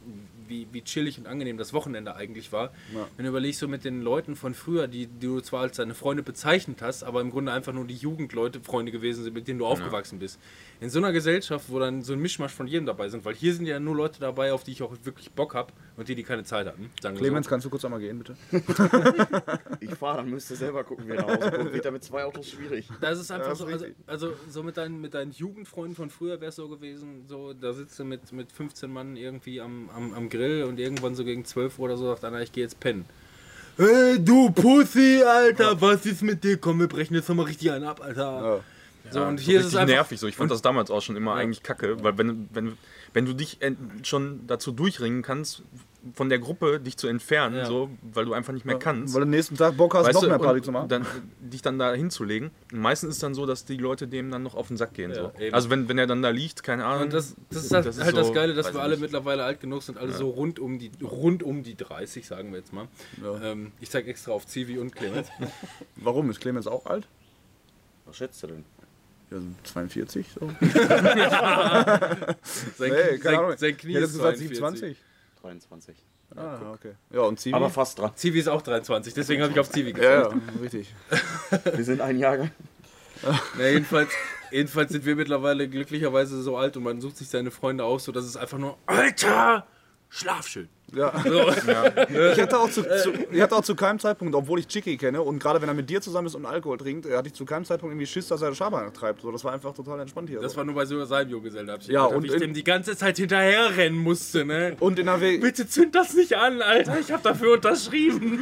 wie, wie chillig und angenehm das Wochenende eigentlich war. Wenn du überlegst, so mit den Leuten von früher, die, die du zwar als deine Freunde bezeichnet hast, aber im Grunde einfach nur die Jugendleute, Freunde gewesen sind, mit denen du aufgewachsen bist. In so einer Gesellschaft, wo dann so ein Mischmasch von jedem dabei sind, weil hier sind ja nur Leute dabei, auf die ich auch wirklich Bock habe und die, die keine Zeit hatten. Clemens, so. kannst du kurz einmal gehen, bitte? Ich fahre, dann müsst ihr selber gucken, wie nach Hause kommt. Wird ja mit zwei Autos schwierig. Das ist einfach Ja, so, ist also, richtig. also so mit deinen, mit deinen Jugendfreunden von früher wäre es so gewesen, so da sitzt du mit, mit 15 Mann irgendwie am, am, am Grill und irgendwann so gegen 12 Uhr oder so sagt einer, ich gehe jetzt pennen. Hey, du Pussy, Alter, was ist mit dir? Komm, wir brechen jetzt nochmal richtig einen ab, Alter. So, und hier ist es einfach. nervig so. Ich fand das damals auch schon immer eigentlich kacke, weil wenn, wenn, wenn du dich schon dazu durchringen kannst, von der Gruppe dich zu entfernen, Ja. so, weil du einfach nicht mehr kannst. Weil du am nächsten Tag Bock hast, weißt noch du, mehr Party zu machen. Dann, dich dann da hinzulegen. Und meistens ist es dann so, dass die Leute dem dann noch auf den Sack gehen. Ja, so. eben. Also wenn, wenn er dann da liegt, keine Ahnung. Und das, das ist halt, Das ist halt das so, Geile, dass wir alle nicht. mittlerweile alt genug sind, alle so rund um die rund um die 30, sagen wir jetzt mal. Ähm, ich zeige extra auf Zivi und Clemens. Warum? Ist Clemens auch alt? Was schätzt du denn? Ja, so 42. So. Sein, Nee, keine sein, sein Knie hätte ist gesagt 42. 27. 23. Ah, okay. Ja, und Zivi? Aber fast dran. Zivi ist auch 23, deswegen habe ich auf Zivi gezeigt. ja, ja, richtig. Wir sind ein Jahrgang. Na, jedenfalls, jedenfalls sind wir mittlerweile glücklicherweise so alt und man sucht sich seine Freunde aus, so dass es einfach nur Alter, schlaf schön. Ja. So. Ich hatte, auch zu, zu, ich hatte auch zu keinem Zeitpunkt, obwohl ich Chicky kenne und gerade wenn er mit dir zusammen ist und Alkohol trinkt, hatte ich zu keinem Zeitpunkt irgendwie Schiss, dass er Schabernack treibt. So, das war einfach total entspannt hier. Das so. war nur bei so seinem Junggesellenabschied. Ja, und ich dem die ganze Zeit hinterher rennen musste, ne? und in der W Bitte zünd das nicht an, Alter, ich habe dafür unterschrieben.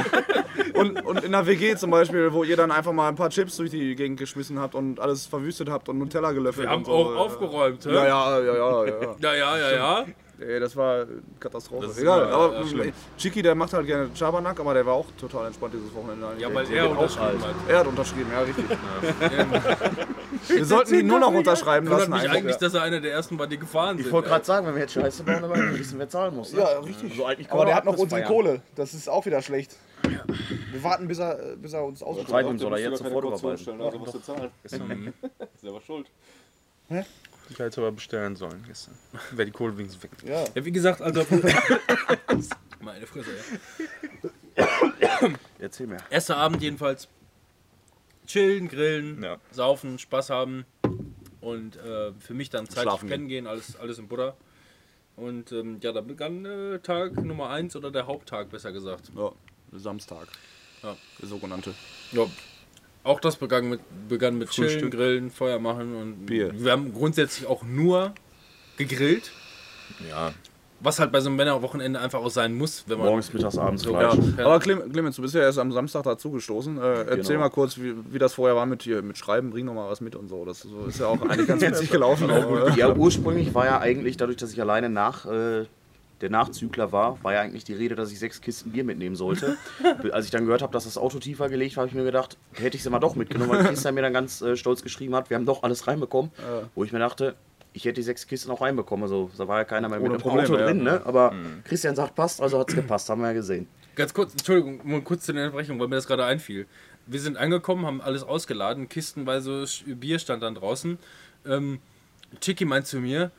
und, und in der WG zum Beispiel, wo ihr dann einfach mal ein paar Chips durch die Gegend geschmissen habt und alles verwüstet habt und Nutella gelöffelt Wir haben und so. auch aufgeräumt, hä? Ja, ja, ja, ja, ja. ja, ja, ja. ja. Ey, das war Katastrophe. Das ist Egal, immer- aber ja, schlimm. Chicky, der macht halt gerne Schabernack, aber der war auch total entspannt dieses Wochenende. Ja, weil Der- er unterschrieben hat. Er hat unterschrieben, ja, richtig. Wir sollten ihn nur noch unterschreiben lassen. mich einfach. eigentlich, dass er einer der ersten war, die gefahren sind. Ich wollte gerade sagen, wenn wir jetzt Scheiße bauen, dann wir wissen, wer zahlen muss. Ne? Ja, richtig. So eigentlich Aber der hat noch unsere. Kohle. Das ist auch wieder schlecht. Wir warten, bis er, bis er uns ausgeholt Zeit hat. ihm soll er musst du jetzt sofort überweisen. Also musst du zahlen. Selber schuld. Ich hätte aber bestellen sollen gestern. Wäre die Kohle wenigstens weg. Ja. Ja, wie gesagt, also. Meine Fresse, ja. Erzähl mir. Erster Abend jedenfalls. Chillen, grillen, Ja. saufen, Spaß haben. Und äh, für mich dann Zeit Schlafen pennen gehen, alles, alles im Butter. Und ähm, ja, da begann äh, Tag Nummer 1 oder der Haupttag, besser gesagt. ja. Samstag. Ja. Der sogenannte. Ja. Auch das begann mit, begann mit Chillen, Frühstück. Grillen, Feuer machen und Bier. wir haben grundsätzlich auch nur gegrillt, Ja. was halt bei so einem Männerwochenende einfach auch sein muss, wenn man Morgens, mittags, abends So, Fleisch. Ja. Aber Clem- Clemens, du bist ja erst am Samstag dazugestoßen. Äh, erzähl Genau. mal kurz, wie, wie das vorher war mit, hier, mit Schreiben. Bring doch mal was mit und so. Das ist ja auch eigentlich ganz witzig gelaufen. Ja, ursprünglich war ja eigentlich, dadurch, dass ich alleine nach äh, der Nachzügler war, war ja eigentlich die Rede, dass ich sechs Kisten Bier mitnehmen sollte. Als ich dann gehört habe, dass das Auto tiefer gelegt war, habe ich mir gedacht, hätte ich sie mal doch mitgenommen, weil Christian mir dann ganz äh, stolz geschrieben hat, wir haben doch alles reinbekommen. Wo ich mir dachte, ich hätte die sechs Kisten auch reinbekommen. Also da war ja keiner mehr mit Ohne dem Probleme, Auto ja. drin, ne? Aber Christian sagt, passt, also hat es gepasst, haben wir ja gesehen. Ganz kurz, Entschuldigung, mal kurz zu der Unterbrechung, weil mir das gerade einfiel. Wir sind angekommen, haben alles ausgeladen, kistenweise Bier stand dann draußen. Ähm, Chicky meint zu mir,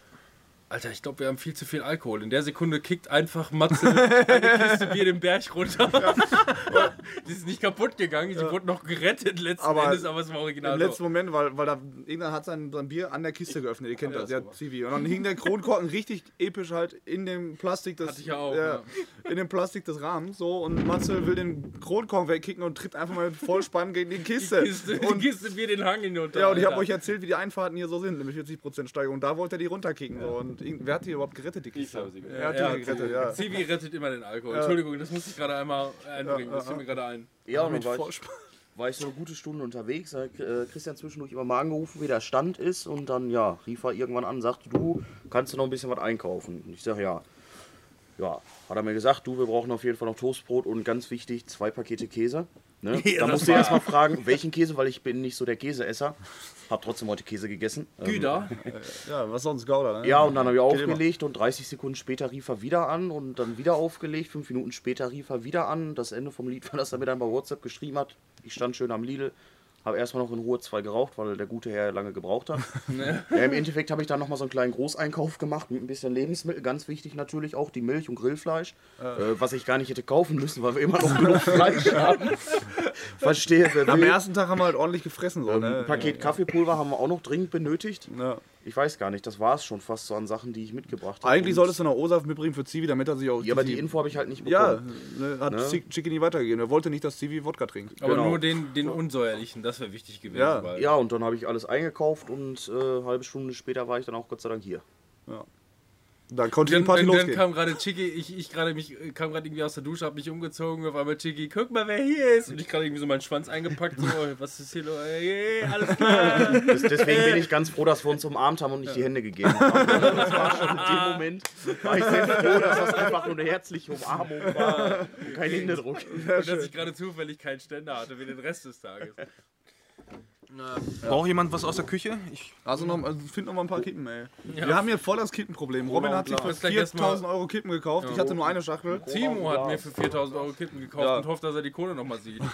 Alter, ich glaube, wir haben viel zu viel Alkohol. In der Sekunde kickt einfach Matze eine Kiste Bier den Berg runter. die ist nicht kaputt gegangen, sie wurde noch gerettet letzten Aber Endes, aber es war original Im so. letzten Moment, weil, weil da irgendwann hat sein, sein Bier an der Kiste geöffnet. Ihr kennt das, ja, Zivi. Und dann hing der Kronkorken richtig episch halt in dem Plastik des, Hatte ich ja auch, in dem Plastik des Rahmens. So und Matze will den Kronkorken wegkicken und tritt einfach mal mit Vollspann gegen die Kiste. Kiste, die und, Kiste Bier den Hang hinunter. ja, und ich habe Alter. euch erzählt, wie die Einfahrten hier so sind, nämlich 40% Steigerung. Da wollte er die runterkicken. So. Und wer hat die überhaupt gerettet, die Kiste? habe sie gerettet. Er hat Ja, die gerettet, ja. Zivi rettet immer den Alkohol. Entschuldigung, das musste ich gerade einmal einbringen. Ja, das fiel mir gerade ein. Ja, und Mit dann war ich, ich so eine gute Stunde unterwegs, hat äh, Christian zwischendurch immer mal angerufen, wie der Stand ist und dann ja, rief er irgendwann an, sagte, du, kannst du noch ein bisschen was einkaufen? Und ich sage, ja. Ja, hat er mir gesagt, du, wir brauchen auf jeden Fall noch Toastbrot und ganz wichtig, zwei Pakete Käse. Ne? Ja, da musst du erstmal fragen, welchen Käse, weil ich bin nicht so der Käseesser. Hab trotzdem heute Käse gegessen. Ähm, Güder. Ja, was sonst Gouda, ne? Ja, und dann habe ich Geht aufgelegt und 30 Sekunden später rief er wieder an und dann wieder aufgelegt. Fünf Minuten später rief er wieder an. Das Ende vom Lied war, dass er mir dann bei WhatsApp geschrieben hat. Ich stand schön am Lidl, habe erstmal noch in Ruhe zwei geraucht, weil der gute Herr lange gebraucht hat. ja, Im Endeffekt habe ich dann nochmal so einen kleinen Großeinkauf gemacht mit ein bisschen Lebensmittel. Ganz wichtig natürlich auch die Milch und Grillfleisch, äh, was ich gar nicht hätte kaufen müssen, weil wir immer noch genug Fleisch haben. Verstehe, Am ersten Tag haben wir halt ordentlich gefressen. So, Ähm, ne? ein Paket Kaffeepulver haben wir auch noch dringend benötigt. Ja. Ich weiß gar nicht, das war es schon fast so an Sachen, die ich mitgebracht habe. Eigentlich solltest du noch O-Saft mitbringen für Zivi, damit er sich auch. Ja, aber die Info habe ich halt nicht bekommen. Ja, ne, hat Ne? Chick- Chickeny weitergegeben. Er wollte nicht, dass Zivi Wodka trinkt. Aber Genau. nur den, den unsäuerlichen, das wäre wichtig gewesen. Ja. Ja, und dann habe ich alles eingekauft und äh, eine halbe Stunde später war ich dann auch Gott sei Dank hier. Dann konnte die Dann, Party dann, dann losgehen. kam gerade Chicky, ich, ich gerade mich, äh, kam gerade irgendwie aus der Dusche, hab mich umgezogen, auf einmal Chicky, guck mal, wer hier ist. Und ich gerade irgendwie so meinen Schwanz eingepackt, so, was ist hier los? Hey, alles klar. Des- Deswegen bin ich ganz froh, dass wir uns umarmt haben und nicht die Hände gegeben haben. Das war schon in dem Moment, war ich sehr froh, dass das einfach nur eine herzliche Umarmung war und kein Händedruck. Und dass ich gerade zufällig keinen Ständer hatte wie den Rest des Tages. Braucht jemand was aus der Küche? Ich, Also, noch, also find noch mal ein paar Kippen, ey. Wir haben hier voll das Kippenproblem. Robin hat sich für Jetzt gleich erst mal- 4000 Euro Kippen gekauft. Ich hatte nur eine Schachtel. Timo hat mir für 4000 Euro Kippen gekauft Ja. und hofft, dass er die Kohle nochmal sieht.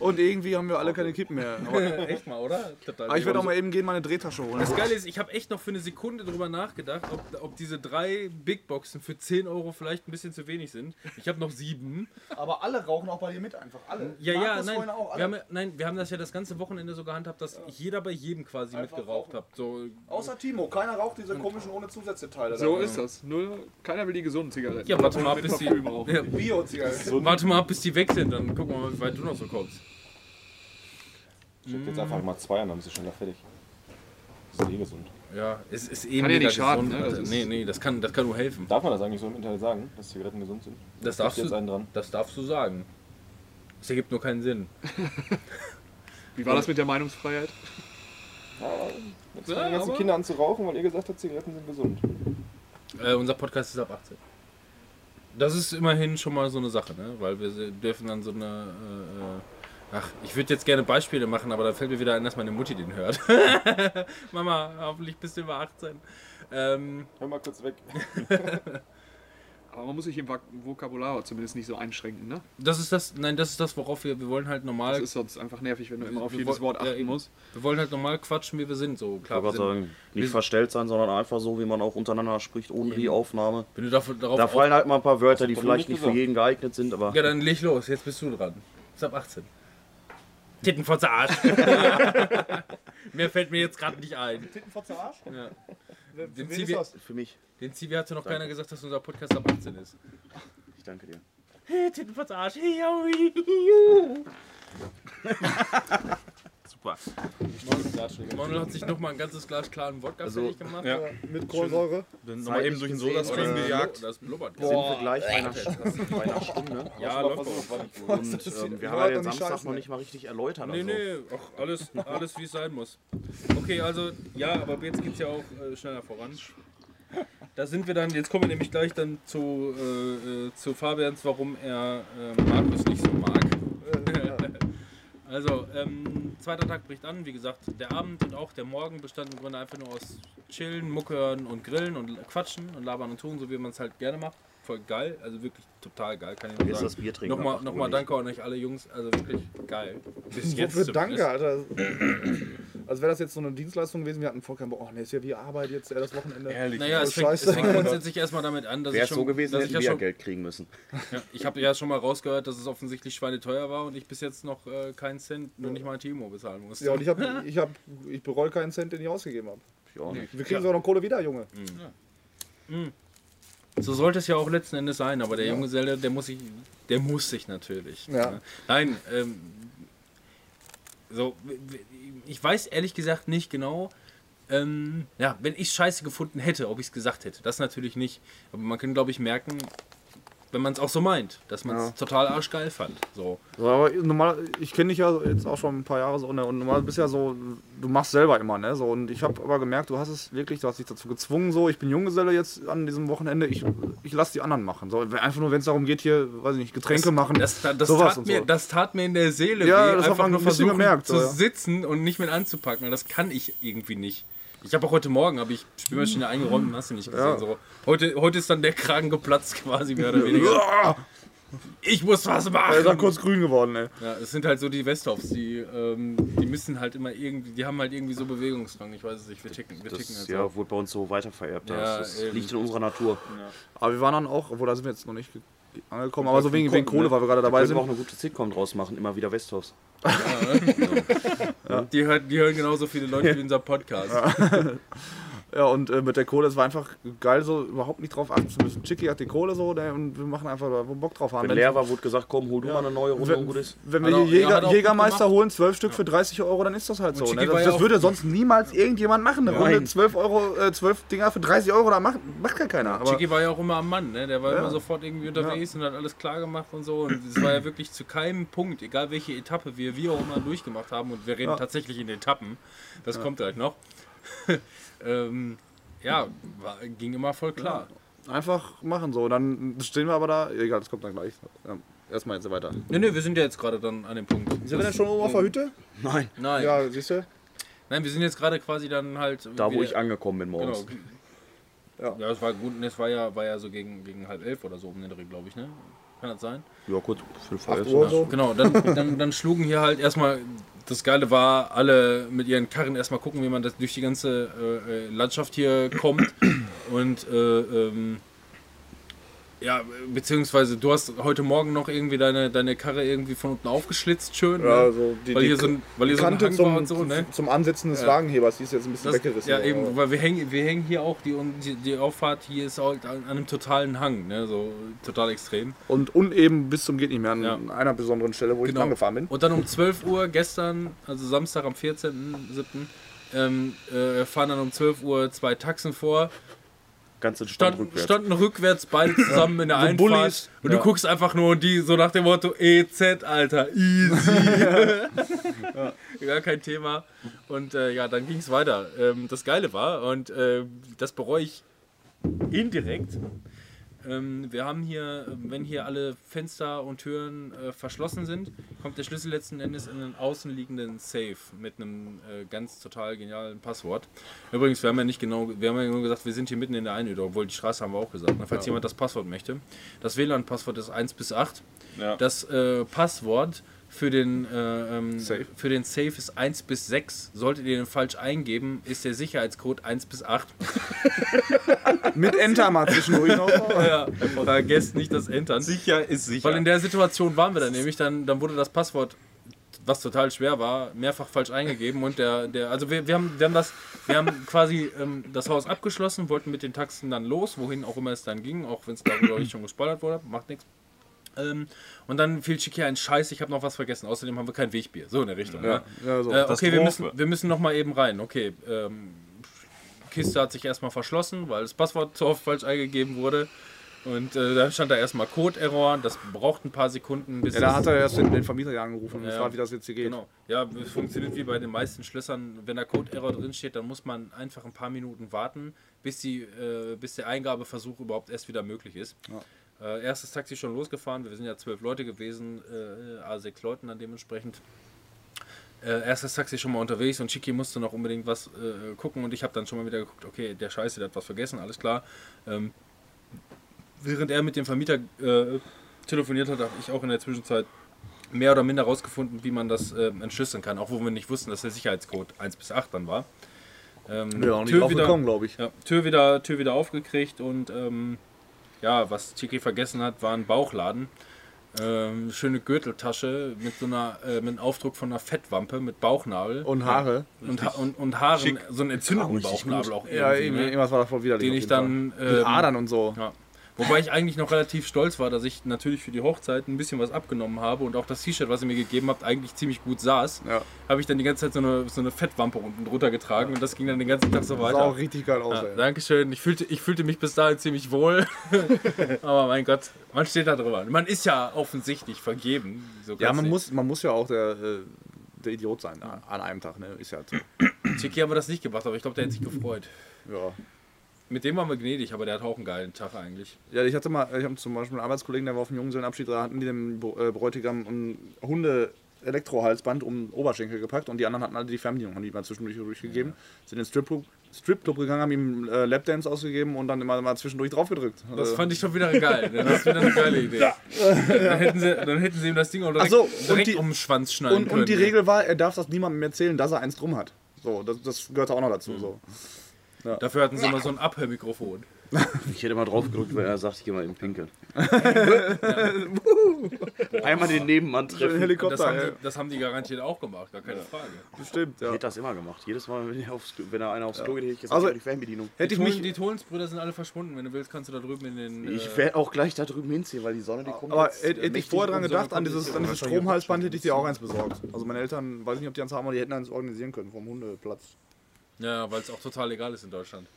Und irgendwie haben wir alle keine Kippen mehr. Aber, Echt mal, oder? Total aber ich werde auch mal eben gehen, meine Drehtasche holen. Das Geile ist, ich habe echt noch für eine Sekunde drüber nachgedacht, ob, ob diese drei Big Boxen für 10 Euro vielleicht ein bisschen zu wenig sind. Ich habe noch sieben. Aber alle rauchen auch bei dir mit einfach. Alle. Ja, ja, Markus nein. vorhin auch, alle. Wir haben, ja- nein. Wir haben das ja das ganze Wochenende so gehandhabt, dass jeder bei jedem quasi Einfach mitgeraucht hat. So, Außer Timo. Keiner raucht diese komischen ohne Zusätze-Teile. So ist das. Null, keiner will die gesunden Zigaretten. ja, warte mal ab, bis die, ja, Bio-Zigaretten. warte mal ab, bis die weg sind. Dann gucken wir mal, wie weit du noch so kommst. Ich hab jetzt einfach mal zwei an, dann bist du schneller fertig. Das ist eh gesund. Ja, es ist eh Kann ja nicht schaden, gesund, ne? Nee, nee, das kann, das kann nur helfen. Darf man das eigentlich so im Internet sagen, dass Zigaretten gesund sind? Das darfst jetzt du, einen dran. das darfst du sagen. Es ergibt nur keinen Sinn. Wie war das mit der Meinungsfreiheit? Jetzt fangen die ganzen Kinder an zu rauchen, weil ihr gesagt habt, Zigaretten sind gesund. Äh, unser Podcast ist ab 18. Das ist immerhin schon mal so eine Sache, ne? Weil wir dürfen dann so eine. Äh, äh, ach, ich würde jetzt gerne Beispiele machen, aber da fällt mir wieder ein, dass meine Mutti den hört. Mama, hoffentlich bist du über 18. Ähm, Hör mal kurz weg. Aber man muss sich im Vok- Vokabular zumindest nicht so einschränken, ne? das ist das, nein, das ist das, worauf wir, wir wollen halt Das normal, ist sonst einfach nervig, wenn du immer auf Wir jedes Wort ja, achten eben. musst. wir wollen halt normal quatschen, wie wir sind. So Ich klar, wir gerade sind, sagen, nicht wir- verstellt sein, sondern einfach so, wie man auch untereinander spricht, ohne die Aufnahme. wenn du dafür, darauf Da fallen halt mal ein paar Wörter, die vielleicht nicht für jeden geeignet sind, aber Ja, dann leg los, jetzt bist du dran. Ist ab 18. Tittenfotze Arsch. Mehr fällt mir jetzt gerade nicht ein. Tittenfotze Arsch? Ja. Wer- Den wen Zivi- ist das? für mich, Den Zivi hatte noch keiner gesagt, dass unser Podcast ab 18 ist. ich danke dir. Hey, Tittenfotze Arsch. super. Manuel hat sich noch mal ein ganzes Glas klaren Wodka Also, fertig gemacht. Ja. Mit Kohlensäure? Dann nochmal eben durch den Sodastream Oder gejagt. Das blubbert. Sind wir gleich bei einer, bei einer Stunde. Ja, läuft auch. Und ähm, wir haben ja den Samstag noch nicht mal richtig erläutert. Nee, also. nee, ach, alles, alles wie es sein muss. Okay, also, ja, aber jetzt geht's ja auch äh, schneller voran. Da sind wir dann, jetzt kommen wir nämlich gleich dann zu, äh, äh, zu Fabians, warum er äh, Markus nicht so mag. Also, ähm, zweiter Tag bricht an, wie gesagt, der Abend und auch der Morgen bestand im Grunde einfach nur aus Chillen, Muckern und Grillen und Quatschen und Labern und Tun, so wie man es halt gerne macht. Voll geil, also wirklich total geil, kann ich nur sagen. das Bier trinken. Nochmal, nochmal danke an euch alle Jungs, also wirklich geil. Bis jetzt Wofür danke, Alter. Also wäre das jetzt so eine Dienstleistung gewesen, wir hatten voll keinen Bock. Oh, nee, ist ja wie Arbeit jetzt, äh, das Wochenende. Ehrlich. Naja, es fängt, es fängt grundsätzlich erstmal damit an, dass Wäre ich es schon, so gewesen, dass hätten ich wir ja ja schon, Geld kriegen müssen. ja, ich habe ja schon mal rausgehört, dass es offensichtlich schweineteuer war und ich bis jetzt noch äh, keinen Cent, nur nicht mal ein Timo bezahlen musste. Ja, und ich, hab, ich, hab, ich bereue keinen Cent, den ich ausgegeben habe. Ich auch nicht. Wir kriegen sogar noch Kohle wieder, Junge. So sollte es ja auch letzten Endes sein, aber der junge Zelda, der muss sich, der muss sich natürlich. Ja. ne? Nein, ähm, so, ich weiß ehrlich gesagt nicht genau, ähm, ja, wenn ich Scheiße gefunden hätte, ob ich es gesagt hätte. Das natürlich nicht. Aber man kann, glaube ich, merken, wenn man es auch so meint, dass man es Ja. total arschgeil fand. So. So, aber normal, ich kenne dich ja jetzt auch schon ein paar Jahre so ne, und normal bist ja so, du machst selber immer, ne? So, und ich habe aber gemerkt, du hast es wirklich, du hast dich dazu gezwungen, so, ich bin Junggeselle jetzt an diesem Wochenende, ich, ich lasse die anderen machen. So, einfach nur, wenn es darum geht, hier, weiß ich nicht, Getränke machen. Das, das, das, sowas tat mir, so. das tat mir in der Seele Ja, weh, das einfach nur versuchen gemerkt, zu so, ja. sitzen und nicht mit anzupacken. Und das kann ich irgendwie nicht. Ich habe auch heute Morgen, habe ich Spülmaschine eingeräumt und hast du nicht gesehen. Ja. So. Heute, heute ist dann der Kragen geplatzt quasi mehr oder weniger. Ja, Ich muss was er machen. ist auch kurz grün geworden, ey. Ja, es sind halt so die Westhoffs, die, ähm, die müssen halt immer irgendwie, die haben halt irgendwie so Bewegungsdrang. Ich weiß es nicht, wir ticken, wir ticken Das halt ja, so. wurde bei uns so weiter vererbt. Ja, das eben. liegt in unserer Natur. Aber wir waren dann auch, obwohl da sind wir jetzt noch nicht angekommen, aber so wegen, wegen Kohle, weil wir gerade dabei Können sind. wir auch eine gute Sitcom draus machen, immer wieder Westhoffs. Die, hören, die hören genauso viele Leute wie unser Podcast. Ja, und äh, mit der Kohle, es war einfach geil, so überhaupt nicht drauf achten zu müssen. Chicky hat die Kohle so, ne, und wir machen einfach, wo wir Bock drauf haben. Wenn leer war, wurde gesagt, komm, hol du mal eine neue Runde und wenn, gut ist. wenn wir hier ja, Jäger, Jägermeister holen, zwölf Stück für 30 Euro, dann ist das halt so. Chicky Ne? Das, ja das würde sonst niemals irgendjemand machen. Eine Nein. Runde 12 Euro, äh, 12 Dinger für 30 Euro, da macht, macht gar keiner. Aber Chicky war ja auch immer am Mann, ne? der war Ja. immer sofort irgendwie unterwegs und hat alles klar gemacht und so. Und es war ja wirklich zu keinem Punkt, egal welche Etappe wir wie auch immer durchgemacht haben, und wir reden Ja. tatsächlich in Etappen, das kommt gleich noch. Ähm, ja, war, ging immer voll klar. einfach machen so. Dann stehen wir aber da. Egal, das kommt dann gleich. Ja, erstmal jetzt weiter. Ne, ne, wir sind ja jetzt gerade dann an dem Punkt. Sind wir denn schon oben auf der Hütte? Nein, Nein, Ja, siehst du? nein, wir sind jetzt gerade quasi dann halt. da wo ich angekommen bin Genau. morgens. Ja. Ja, es war gut, ne, es war ja, war ja so gegen, gegen halb elf oder so um den Dreh, glaube ich, ne? Kann das sein? Ja, kurz, 8 elf. Uhr so. Genau, dann, dann, dann schlugen hier halt erstmal, das Geile war, alle mit ihren Karren erstmal gucken, wie man das durch die ganze äh, äh, Landschaft hier kommt. Und äh, ähm, ja, beziehungsweise du hast heute Morgen noch irgendwie deine, deine Karre irgendwie von unten aufgeschlitzt, schön. Ja, ne? so die, weil die hier so ein, weil hier so ein zum, und so, ne? zum Ansetzen des Ja. Wagenhebers, die ist jetzt ein bisschen Das, weggerissen. ja, aber- eben, weil wir hängen, wir hängen hier auch, die, die, die Auffahrt hier ist halt an einem totalen Hang, ne? so total extrem. Und uneben bis zum geht nicht mehr an Ja. einer besonderen Stelle, wo ich Genau. lang gefahren bin. Und dann um 12 Uhr gestern, also Samstag am 14.07., ähm, äh, fahren dann um 12 Uhr zwei Taxen vor, Ganz entspannt standen, rückwärts. standen rückwärts beide zusammen in der So Einfahrt. Bullies. Und Ja. du guckst einfach nur und die so nach dem Motto EZ, Alter, easy. Gar kein Thema. Und äh, ja, dann ging es weiter. Ähm, das Geile war, und äh, das bereue ich indirekt. Ähm, wir haben hier, wenn hier alle Fenster und Türen äh, verschlossen sind, kommt der Schlüssel letzten Endes in einen außenliegenden Safe mit einem äh, ganz total genialen Passwort. Übrigens, wir haben ja nicht genau, wir haben ja nur gesagt, wir sind hier mitten in der Einöde, obwohl die Straße haben wir auch gesagt. Na, falls jemand das Passwort möchte. Das WLAN-Passwort ist 1 bis 8. Ja. Das äh, Passwort für den, äh, ähm, Safe. für den Safe ist 1 bis 6. Solltet ihr den falsch eingeben, ist der Sicherheitscode 1 bis 8. Mit Enter mal zwischendurch noch. ja, vergesst nicht das Entern. Sicher ist sicher. Weil in der Situation waren wir dann nämlich, dann, dann wurde das Passwort, was total schwer war, mehrfach falsch eingegeben und der, der also wir, wir, haben, wir haben das, wir haben quasi ähm, das Haus abgeschlossen, wollten mit den Taxen dann los, wohin auch immer es dann ging, auch wenn es darüber nicht schon gespoilert wurde, macht nichts. Ähm, und dann fiel Chicky ein Scheiß, ich habe noch was vergessen. Außerdem haben wir kein Wegbier. So in der Richtung. Ja, ja, so. Äh, okay, wir müssen, wir müssen noch mal eben rein. Okay, ähm, Kiste hat sich erstmal verschlossen, weil das Passwort zu oft falsch eingegeben wurde. Und äh, dann stand da erstmal Code-Error. Das braucht ein paar Sekunden, bis Ja, da hat er erst den, den Vermieter ja angerufen und Ja. gefragt, wie das jetzt hier geht. Genau. Ja, es funktioniert wie bei den meisten Schlössern. Wenn da Code-Error drin steht, dann muss man einfach ein paar Minuten warten, bis, die, äh, bis der Eingabeversuch überhaupt erst wieder möglich ist. Äh, erstes Taxi schon losgefahren. Wir sind ja zwölf Leute gewesen, äh, A6 Leuten dann dementsprechend. Äh, erstes Taxi schon mal unterwegs und Chiki musste noch unbedingt was äh, gucken und ich habe dann schon mal wieder geguckt, okay, der Scheiße, der hat was vergessen, alles klar. Ähm, während er mit dem Vermieter äh, telefoniert hat, habe ich auch in der Zwischenzeit mehr oder minder rausgefunden, wie man das äh, entschlüsseln kann, auch wo wir nicht wussten, dass der Sicherheitscode 1 bis 8 dann war. Ähm, Ja, Tür, wieder, glaube ich. ja, Tür, wieder, Tür wieder aufgekriegt und ähm, ja, was Chiki vergessen hat, war ein Bauchladen. Ähm, schöne Gürteltasche mit so einer, äh, mit einem Aufdruck von einer Fettwampe mit Bauchnabel. Und Haare. und, ha und, und Haaren, so einen entzündeten Bauchnabel auch Ja, eben, ne? irgendwas war da voll widerlich. den ich dann Mit ähm, Adern und so. ja. Wobei ich eigentlich noch relativ stolz war, dass ich natürlich für die Hochzeit ein bisschen was abgenommen habe und auch das T-Shirt, was ihr mir gegeben habt, eigentlich ziemlich gut saß. Ja. Habe ich dann die ganze Zeit so eine, so eine Fettwampe unten drunter getragen und das ging dann den ganzen Tag so Das sah weiter. auch richtig geil aus, Ja, ey. Dankeschön. Ich fühlte, ich fühlte mich bis dahin ziemlich wohl. Aber mein Gott, man steht da drüber. Man ist ja offensichtlich vergeben. So Ja, man nicht. muss, man muss ja auch der, äh, der Idiot sein an- an einem Tag, ne? Ist ja so. Chicky haben wir das nicht gemacht, aber ich glaube, der hätte sich gefreut. Ja. Mit dem waren wir gnädig, aber der hat auch einen geilen Tag eigentlich. Ja, ich hatte mal, ich habe zum Beispiel einen Arbeitskollegen, der war auf dem Junggesellenabschied, da hatten die dem äh, Bräutigam ein Hunde-Elektrohalsband um den Oberschenkel gepackt und die anderen hatten alle die Fernbedienung, haben die mal zwischendurch durchgegeben. Sind in den Stripclub, Stripclub gegangen, haben ihm äh, Lapdance ausgegeben und dann immer mal zwischendurch draufgedrückt. Das Äh, fand ich schon wieder geil. ne? Das ist wieder eine geile Idee. Dann, hätten sie, dann hätten sie ihm das Ding auch direkt, so, direkt die- um den Schwanz schneiden und, können. und die Regel war, er darf das niemandem erzählen, dass er eins drum hat. So, das, das gehört auch noch dazu. So. Dafür hatten sie immer so ein Abhörmikrofon. Ich hätte mal drauf gedrückt, wenn er sagt, ich gehe mal in Pinkeln. Einmal den Nebenmann treffen. Das Helikopter, haben, ey. die, das haben die garantiert auch gemacht, gar keine Frage. Bestimmt, Ich ja. hätte das immer gemacht. Jedes Mal, wenn, er aufs, wenn er einer aufs Klo geht, hätte ich gesagt, Also- ich die Fernbedienung. Hätte Die, ich mich, die Tolensbrüder sind alle verschwunden. Wenn du willst, kannst du da drüben in den. Ich äh, werde auch gleich da drüben hinziehen, weil die Sonne, die kommt aber jetzt hätte hätte ich vorher dran gedacht, an dieses, an ja dieses Stromhalsband hätte ich dir auch eins besorgt. Also meine Eltern, weiß nicht, ob die eins haben, aber die hätten eins organisieren können vom Hundeplatz. Ja, weil es auch total legal ist in Deutschland.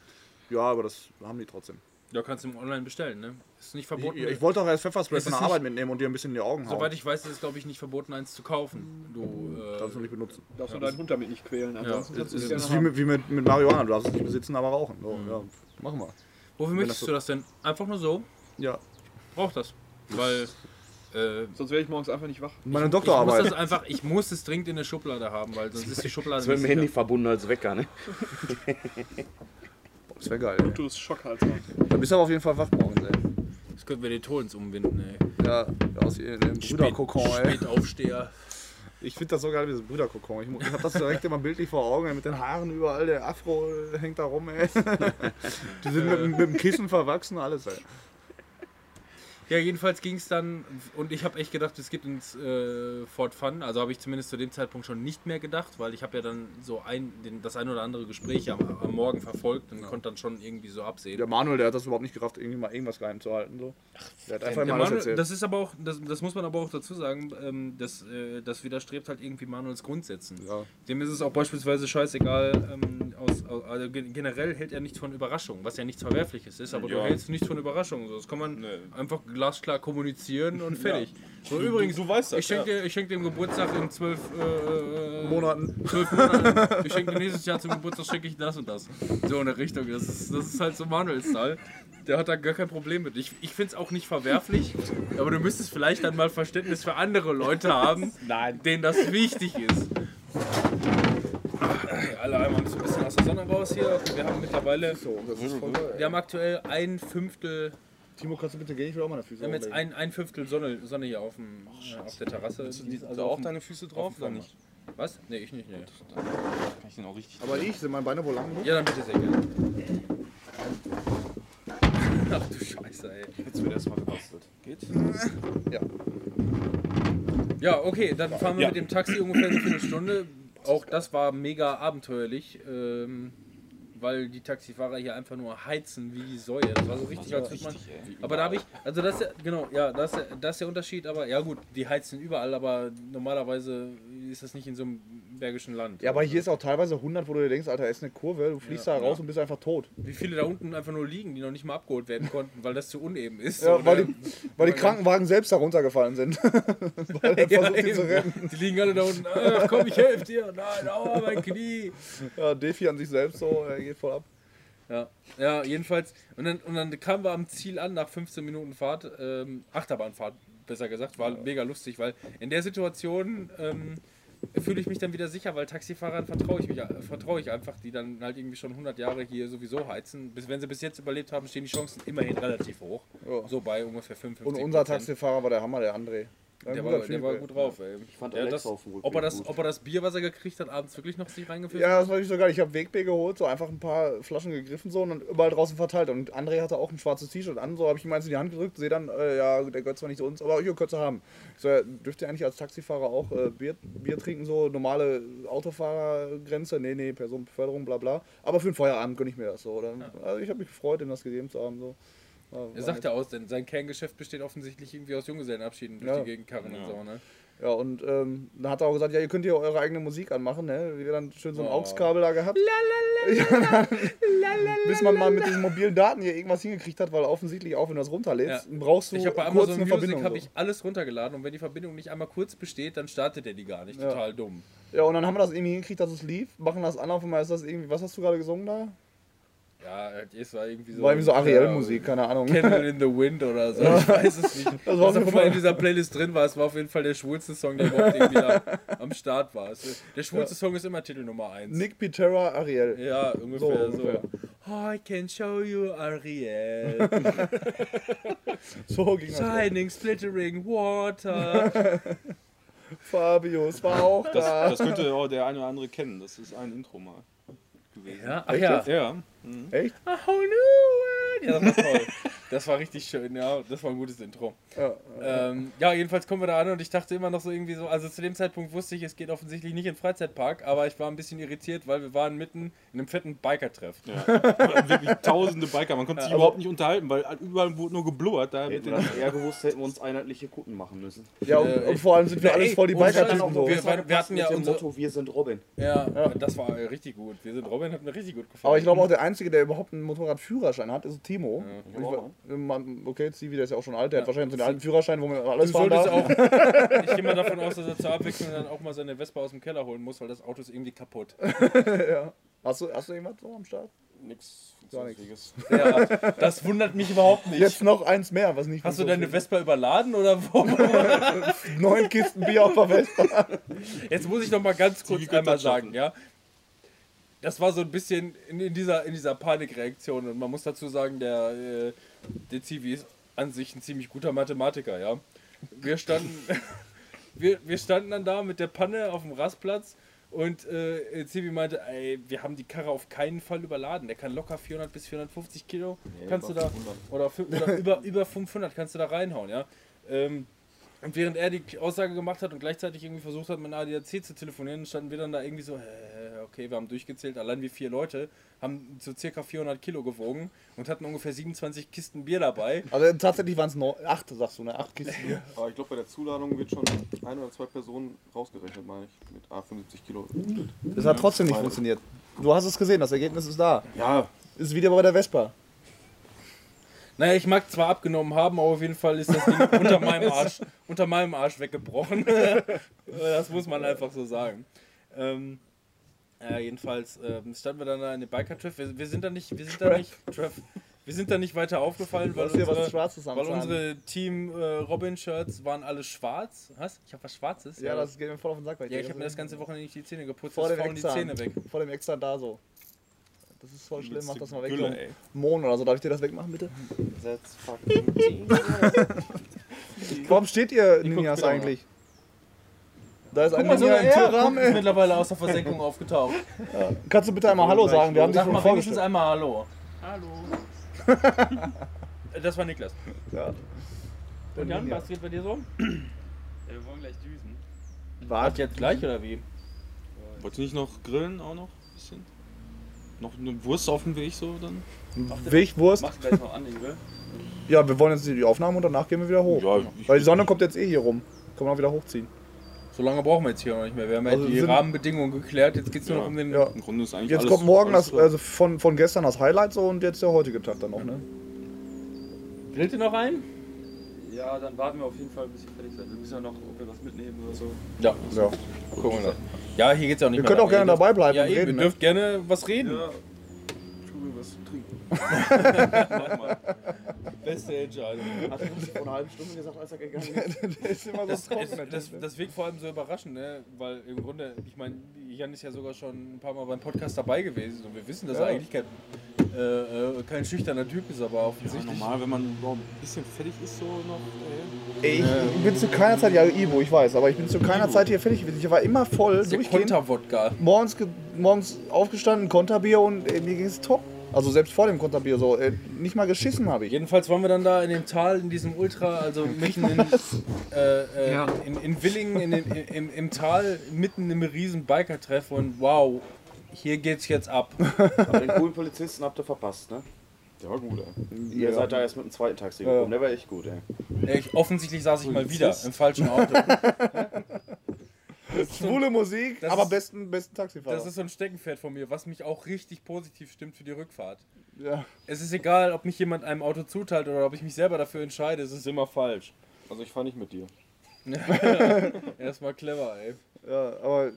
Ja, aber das haben die trotzdem. Ja, kannst du im Online bestellen, ne? Ist nicht Ich, verboten. ich wollte auch erst Pfefferspray von der Arbeit mitnehmen und dir ein bisschen in die Augen hauen. Soweit ich weiß, ist es, glaube ich, nicht verboten, eins zu kaufen. Du, Darfst du äh, nicht benutzen. Darfst du deinen Hund damit nicht quälen. Ansonsten Ja, kannst du Das es ist, wie, mit, wie mit, mit Marihuana, du darfst es nicht besitzen, aber rauchen. So, ja, machen wir. wofür das möchtest so- du das denn? Einfach nur so? Ja. Brauch das. Weil. Äh, Sonst wäre ich morgens einfach nicht wach. Meine ich muss Doktorarbeit. das einfach, ich muss es dringend in der Schublade haben, weil sonst ist die Schublade Das wird mit dem Handy verbunden als Wecker, ne? Das wäre geil. Bist Schockhalter. Da bist du aber auf jeden Fall wach morgens, ey. Das könnten wir die Tolens umwinden, ey. Ja, aus dem Brüderkokon, ey. Spätaufsteher. Ich finde das so geil, dieses Brüderkokon. Ich, ich habe das direkt immer bildlich vor Augen, ey, mit den Haaren überall, der Afro hängt da rum, ey. Die sind mit, mit dem Kissen verwachsen, alles, ey. Ja, jedenfalls ging es dann, und ich habe echt gedacht, es geht ins äh, Fort Fun. Also habe ich zumindest zu dem Zeitpunkt schon nicht mehr gedacht, weil ich habe ja dann so ein, den, das ein oder andere Gespräch am, am Morgen verfolgt und konnte dann schon irgendwie so absehen. Der Manuel, der hat das überhaupt nicht gerafft, irgendwie mal irgendwas geheim zu halten. So. Der hat einfach Der alles Manuel, erzählt. das ist aber auch, das, das muss man aber auch dazu sagen, ähm, das, äh, das widerstrebt halt irgendwie Manuels Grundsätzen. Ja. Dem ist es auch beispielsweise scheißegal, ähm, aus, aus, also gen- generell hält er nichts von Überraschung, was ja nichts Verwerfliches ist, aber du Ja. hältst nichts von Überraschung. So, Das kann man Nee. einfach glasklar kommunizieren und fertig. So, übrigens, du weißt das, ich schenke dir, ich schenk im Geburtstag in zwölf äh, Monaten. Zwölf Monaten. Ich schenke dir nächstes Jahr zum Geburtstag schenke ich das und das. So in der Richtung. Das ist, das ist halt so Manuels Style. Der hat da gar kein Problem mit. Ich, ich finde es auch nicht verwerflich, aber du müsstest vielleicht dann mal Verständnis für andere Leute haben, denen das wichtig ist. Okay, alle einmal ein bisschen aus der Sonne raus hier. Wir haben mittlerweile, So, das ist voll geil. wir haben aktuell ein Fünftel, Timo, kannst du bitte gehen? Ich will auch meine Füße wir haben jetzt ein, ein Fünftel Sonne, Sonne hier auf, dem, äh, auf der Terrasse. Die- Also auf auch deine Füße drauf oder nicht? Was? Nee, ich nicht. Nee. Kann ich den auch richtig. Aber ich, sind meine Beine wohl lang genug? Ja, dann bitte sehr gerne. Ach du Scheiße, ey. Jetzt wird erstmal gebastelt. Geht? Ja. Ja, okay, dann fahren wir Ja. mit dem Taxi ungefähr eine Viertelstunde. Auch das war mega abenteuerlich, ähm, weil die Taxifahrer hier einfach nur heizen wie die Säue. Das war so richtig, als würde man. Aber da habe ich, also das ist ja, genau, ja, das ist, der- das ist der Unterschied, aber ja gut, die heizen überall, aber normalerweise ist das nicht in so einem bergischen Land. Ja, aber hier ist auch teilweise 100, wo du dir denkst, Alter, ist eine Kurve, du fliegst Ja. da raus und bist einfach tot. Wie viele da unten einfach nur liegen, die noch nicht mal abgeholt werden konnten, weil das zu uneben ist. Ja, weil die, weil die Krankenwagen selbst da runtergefallen sind. weil Ja, versucht, die zu eben. retten. Die liegen alle da unten. Ach komm, ich helfe dir. Nein, aua, mein Knie. Ja, Defi an sich selbst so, er geht voll ab. Ja, ja jedenfalls. Und dann, und dann kamen wir am Ziel an nach 15 Minuten Fahrt. Ähm, Achterbahnfahrt, besser gesagt. War mega lustig, weil in der Situation ähm, fühle ich mich dann wieder sicher, weil Taxifahrern vertraue ich, mich, vertraue ich einfach, die dann halt irgendwie schon 100 Jahre hier sowieso heizen. Bis, wenn sie bis jetzt überlebt haben, stehen die Chancen immerhin relativ hoch. Ja. So bei ungefähr 55 Und unser Taxifahrer war der Hammer, der André. Der war, der war gut drauf, ey. Ich fand Ja, Alex das, auf dem ob, er das, gut. ob er das Bier, was er gekriegt hat, abends wirklich noch sich reingefüllt Ja, das war nicht so geil. Ich habe Wegbier geholt, so einfach ein paar Flaschen gegriffen so und dann überall draußen verteilt. Und André hatte auch ein schwarzes T-Shirt an, so habe ich ihm eins in die Hand gedrückt, sehe dann, äh, ja, der gehört zwar nicht zu uns, aber ihr könnt haben. Ich so, ja, dürft ihr eigentlich als Taxifahrer auch äh, Bier, Bier trinken, so normale Autofahrergrenze? Nee, nee, Personenbeförderung, bla bla. Aber für den Feierabend gönne ich mir das so. Dann, Also ich habe mich gefreut, ihm das gegeben zu haben. So. War- Er war sagt ja aus, denn sein Kerngeschäft besteht offensichtlich irgendwie aus Junggesellenabschieden durch Ja. die Gegend karren und so, ne? Ja, und ähm, dann hat er auch gesagt, ja, ihr könnt hier eure eigene Musik anmachen, ne? Wir dann schön so ein Oh. AUX-Kabel da gehabt. Ja, bis man mal mit diesen mobilen Daten hier irgendwas hingekriegt hat, weil offensichtlich auch wenn du das runterlädst, brauchst du Ich habe bei kurz Amazon eine Music Verbindung. habe ich alles runtergeladen und wenn die Verbindung nicht einmal kurz besteht, dann startet er die gar nicht. Ja. Total dumm. Ja, und dann haben wir das irgendwie hingekriegt, dass es lief, machen das an, auf einmal ist das irgendwie, was hast du gerade gesungen da? Ja, es war irgendwie so. War irgendwie so ja, Ariel-Musik, keine Ahnung. Candle in the Wind oder so. Ich weiß es nicht. war Was auf auch jeden immer in dieser Playlist drin war, es war auf jeden Fall der schwulste Song, der überhaupt irgendwie da am Start war. Es- Der schwulste Song ist immer Titel Nummer 1. Nick Pitera, Ariel. Ja, ungefähr so. ungefähr. Oh, I can show you Ariel. So ging das. Shining, splittering water. Fabio, es war auch Das, da. das könnte auch der eine oder andere kennen. Das ist ein Intro mal gewesen. Ja, ach ja. Ja. Echt? A whole new world. Ja, das war toll. Das war richtig schön, ja. Das war ein gutes Intro. Ja. Ähm, ja, jedenfalls kommen wir da an und ich dachte immer noch so irgendwie so, also zu dem Zeitpunkt wusste ich, es geht offensichtlich nicht in den Freizeitpark, aber ich war ein bisschen irritiert, weil wir waren mitten in einem fetten Biker-Treff. Ja. Wirklich tausende Biker. Man konnte sich Ja, überhaupt nicht unterhalten, weil überall wurde nur geblubbert. Da mit Hätten wir das eher gewusst, hätten wir uns einheitliche Kutten machen müssen. Ja, und, Äh, und vor allem sind wir Ja, alles ey, voll die ohne biker Scheiß, typen so. wir- wir- wir hatten ja unser- Motto, wir sind Robin. Ja, das war richtig gut. Wir sind Robin, hat mir richtig gut gefallen. Aber ich glaube auch der Einzige, der überhaupt einen Motorradführerschein hat, ist Timo. Ich auch. Ich, man- okay, Zivi, der ist ja auch schon alt, der hat wahrscheinlich so einen alten Führerschein, wo man alles fahren darf. auch. Ich gehe mal davon aus, dass er zur Abwechslung dann auch mal seine Vespa aus dem Keller holen muss, weil das Auto ist irgendwie kaputt. ja. hast, du, hast du irgendwas so am Start? Nix Gar. Ja, das wundert mich überhaupt nicht. Jetzt noch eins mehr, was nicht Hast du deine Vespa überladen oder wo? Neun Kisten Bier auf der Vespa. Jetzt muss ich noch mal ganz kurz einmal sagen, ja. Das war so ein bisschen in, in, dieser, in dieser Panikreaktion und man muss dazu sagen, der, äh, der Zivi ist an sich ein ziemlich guter Mathematiker, ja. Wir standen, wir, wir standen dann da mit der Panne auf dem Rastplatz und äh, Zivi meinte, ey, wir haben die Karre auf keinen Fall überladen. Der kann locker 400 bis 450 Kilo, kannst du da, oder, fü- oder über, über 500 kannst du da reinhauen, ja. Ähm, und während er die Aussage gemacht hat und gleichzeitig irgendwie versucht hat, mit einem ADAC zu telefonieren, standen wir dann da irgendwie so, hä, okay, wir haben durchgezählt, allein wie vier Leute, haben so circa 400 Kilo gewogen und hatten ungefähr 27 Kisten Bier dabei. Also tatsächlich waren es acht, sagst du, ne? Acht Kisten Bier. Aber ich glaube, bei der Zuladung wird schon ein oder zwei Personen rausgerechnet, meine ich. Mit A75 Kilo. Das hat trotzdem nicht funktioniert. Du hast es gesehen, das Ergebnis ist da. Ja, Ist wieder bei der Vespa. Naja, ich mag zwar abgenommen haben, aber auf jeden Fall ist das Ding unter meinem Arsch, unter meinem Arsch weggebrochen. das muss man einfach so sagen. Ähm, ja, jedenfalls ähm, standen wir dann da in dem Biker-Treff. Wir, wir sind da nicht, wir sind da nicht, Treff, wir sind da nicht weiter aufgefallen, weil unsere, weil unsere Team äh, Robin-Shirts waren alle schwarz. Was? Ich habe was Schwarzes? Ja, das geht mir voll auf den Sack. weil ja, ich habe mir das ganze Wochenende nicht die Zähne geputzt. vor dem die. Zähne weg. Vor dem extra da so. Das ist voll schlimm, mach das mal weg. Gülle. Mohn oder so, darf ich dir das wegmachen, bitte? that's fucking. Warum steht ihr Ninjas eigentlich? Da ist ein Ninja im Türrahmen, ist mittlerweile aus der Versenkung aufgetaucht. Kannst du bitte einmal Hallo sagen? Wir haben dich Sag schon mal wenigstens einmal Hallo. Hallo. das war Niklas. Ja. Und Jan, was geht bei dir so? Ja, wir wollen gleich düsen. Warte, jetzt gleich oder wie? Wollt ihr nicht noch grillen auch noch? Ein bisschen? Noch eine Wurst auf dem Weg so dann? Wegwurst. Mach gleich noch an, Grill. Ja, wir wollen jetzt die Aufnahmen und danach gehen wir wieder hoch. Ja, ich- Weil die Sonne kommt jetzt eh hier rum. Kann man auch wieder hochziehen. So lange brauchen wir jetzt hier noch nicht mehr. Wir haben ja Also die sind- Rahmenbedingungen geklärt. Jetzt geht es nur Ja. noch um den. Ja. Im Grunde ist eigentlich Jetzt alles, kommt morgen alles das, also von, von gestern das Highlight so und jetzt der heutige Tag dann noch, ne? Grillt ihr noch ein? Ja, dann warten wir auf jeden Fall, bis ihr fertig seid. Wir müssen ja noch, ob wir was mitnehmen oder so. Ja. Ja. Gucken wir mal. Ja, hier geht's ja auch nicht Ihr mehr. könnt auch gerne dabei bleiben Ja, und eben, reden, ihr ne? dürft gerne was reden. Ja. Entschuldigung, was trinken. Beste Entscheidung. Hat er uns vor einer halben Stunde gesagt, als er gegangen ist. der ist immer so Das, trocken. es, das, das wirkt vor allem so überraschend, ne? weil im Grunde, ich meine, Jan ist ja sogar schon ein paar Mal beim Podcast dabei gewesen und wir wissen, dass Ja. er eigentlich kein, äh, äh, kein schüchterner Typ ist, aber Ja, offensichtlich. normal, wenn man ein bisschen fertig ist, so noch. Äh, Ey, ich bin zu keiner Zeit, ja Ivo, ich weiß, aber ich bin zu keiner Zeit hier fertig gewesen. Ich war immer voll, der durchgehend. Konterwodka. Morgens, ge- morgens aufgestanden, Konterbier und ey, mir ging es top. Also selbst vor dem Konterbier so. Ey, nicht mal geschissen habe ich. Jedenfalls waren wir dann da in dem Tal, in diesem Ultra, also mitten in, äh, äh, Ja. in, in Willingen, in den, im, im Tal, mitten im riesen Biker-Treff und wow, hier geht's jetzt ab. Aber den coolen Polizisten habt ihr verpasst, ne? Der war gut, ey. Ihr seid da erst mit dem zweiten Taxi Ja. gekommen. Der war echt gut, ey. Ey, ich, offensichtlich saß ich mal wieder im falschen Auto. Schwule Musik, das aber ist- besten, besten Taxifahrer. Das ist so ein Steckenpferd von mir, was mich auch richtig positiv stimmt für die Rückfahrt. ja. Es ist egal, ob mich jemand einem Auto zuteilt oder ob ich mich selber dafür entscheide, es ist immer falsch. Also ich fahre nicht mit dir. Erstmal clever, ey. ja, aber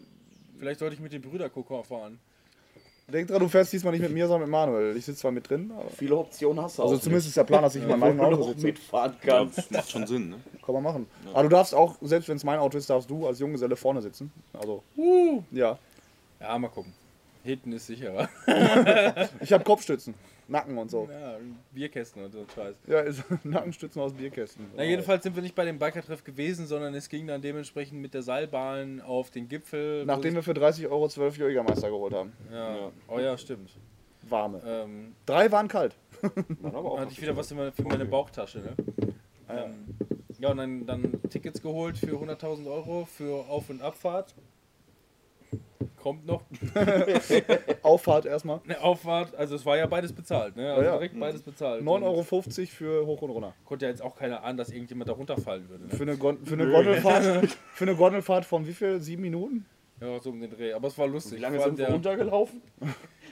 Vielleicht sollte ich mit dem Brüderkokon fahren. Denk dran, du fährst diesmal nicht mit mir, sondern mit Manuel. Ich sitze zwar mit drin, aber Viele Optionen hast du also auch zumindest ist der Plan, dass ich in meinem nicht, Auto sitze. mitfahren kannst. Macht schon Sinn, ne? Kann man machen. Aber du darfst auch, selbst wenn es mein Auto ist, darfst du als Junggeselle vorne sitzen. Also, ja. Ja, mal gucken. Hinten ist sicherer. Ich habe Kopfstützen, Nacken und so. Ja, Bierkästen und so Scheiß. Ja, ist Nackenstützen aus Bierkästen. Na, jedenfalls sind wir nicht bei dem Bikertreff gewesen, sondern es ging dann dementsprechend mit der Seilbahn auf den Gipfel. Nachdem wir für 30 Euro 12 Jägermeister geholt haben. sich- ja. Oh ja, stimmt. Warme. Ähm, Drei waren kalt. Aber auch hatte ich wieder was meine, für meine Bauchtasche, ne? Ähm, ja, und dann, dann Tickets geholt für 100.000 Euro für Auf- und Abfahrt. Kommt noch. Auffahrt erstmal. Ne, Auffahrt, also es war ja beides bezahlt, ne? Also Ja, ja. direkt beides bezahlt. 9,50 Euro für hoch und runter. Konnte ja jetzt auch keiner ahnen, dass irgendjemand da runterfallen würde. Ne? Für eine, Gon für eine Gondelfahrt. Für eine Gondelfahrt von wie viel? Sieben Minuten? Ja, so um den Dreh. Aber es war lustig. Wie lange sind wir der, runtergelaufen?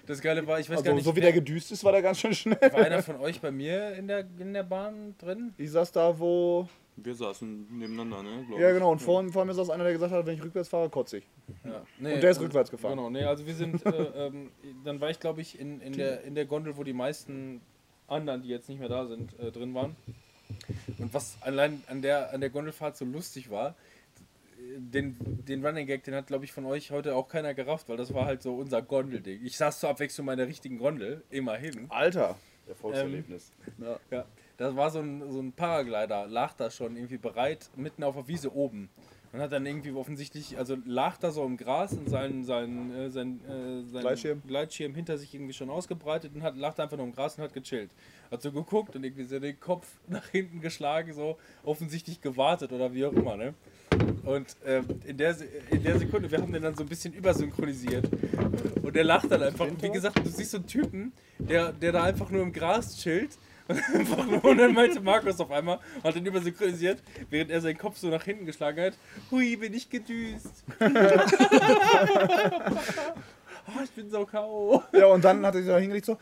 Das Geile war, ich weiß gar Also nicht, so wie der gedüst ist, war der ganz schön schnell. war einer von euch bei mir in der, in der Bahn drin? Ich saß da, wo. Wir saßen nebeneinander, ne? Glaub Ja genau, und vor, vor mir saß einer, der gesagt hat, wenn ich rückwärts fahre, kotze ich. Ja. Nee, Und der ist also- rückwärts gefahren. Genau, nee, also wir sind, äh, ähm, dann war ich glaube ich in, in, der, in der Gondel, wo die meisten anderen, die jetzt nicht mehr da sind, äh, drin waren. Und was allein an der, an der Gondelfahrt so lustig war, den, den Running Gag, den hat glaube ich von euch heute auch keiner gerafft, weil das war halt so unser Gondelding. Ich saß zur Abwechslung meiner richtigen Gondel, immerhin. Alter. Erfolgserlebnis. Ja, da war so ein, so ein Paraglider, lag da schon irgendwie bereit, mitten auf der Wiese oben. Und hat dann irgendwie offensichtlich, also lag da so im Gras und sein, sein, äh, sein, äh, sein Gleitschirm. Gleitschirm hinter sich irgendwie schon ausgebreitet und hat, lag da einfach nur im Gras und hat gechillt. Hat so geguckt und irgendwie so den Kopf nach hinten geschlagen, so offensichtlich gewartet oder wie auch immer, ne? Und ähm, in, der, in der Sekunde, wir haben den dann so ein bisschen übersynchronisiert. Und der lacht dann einfach. Und wie gesagt, du siehst so einen Typen, der, der da einfach nur im Gras chillt. Und, dann meinte Markus auf einmal, hat den übersynchronisiert, während er seinen Kopf so nach hinten geschlagen hat. Hui, bin ich gedüst. oh, ich bin so K.O. Ja, und dann hat er sich da hingelegt so,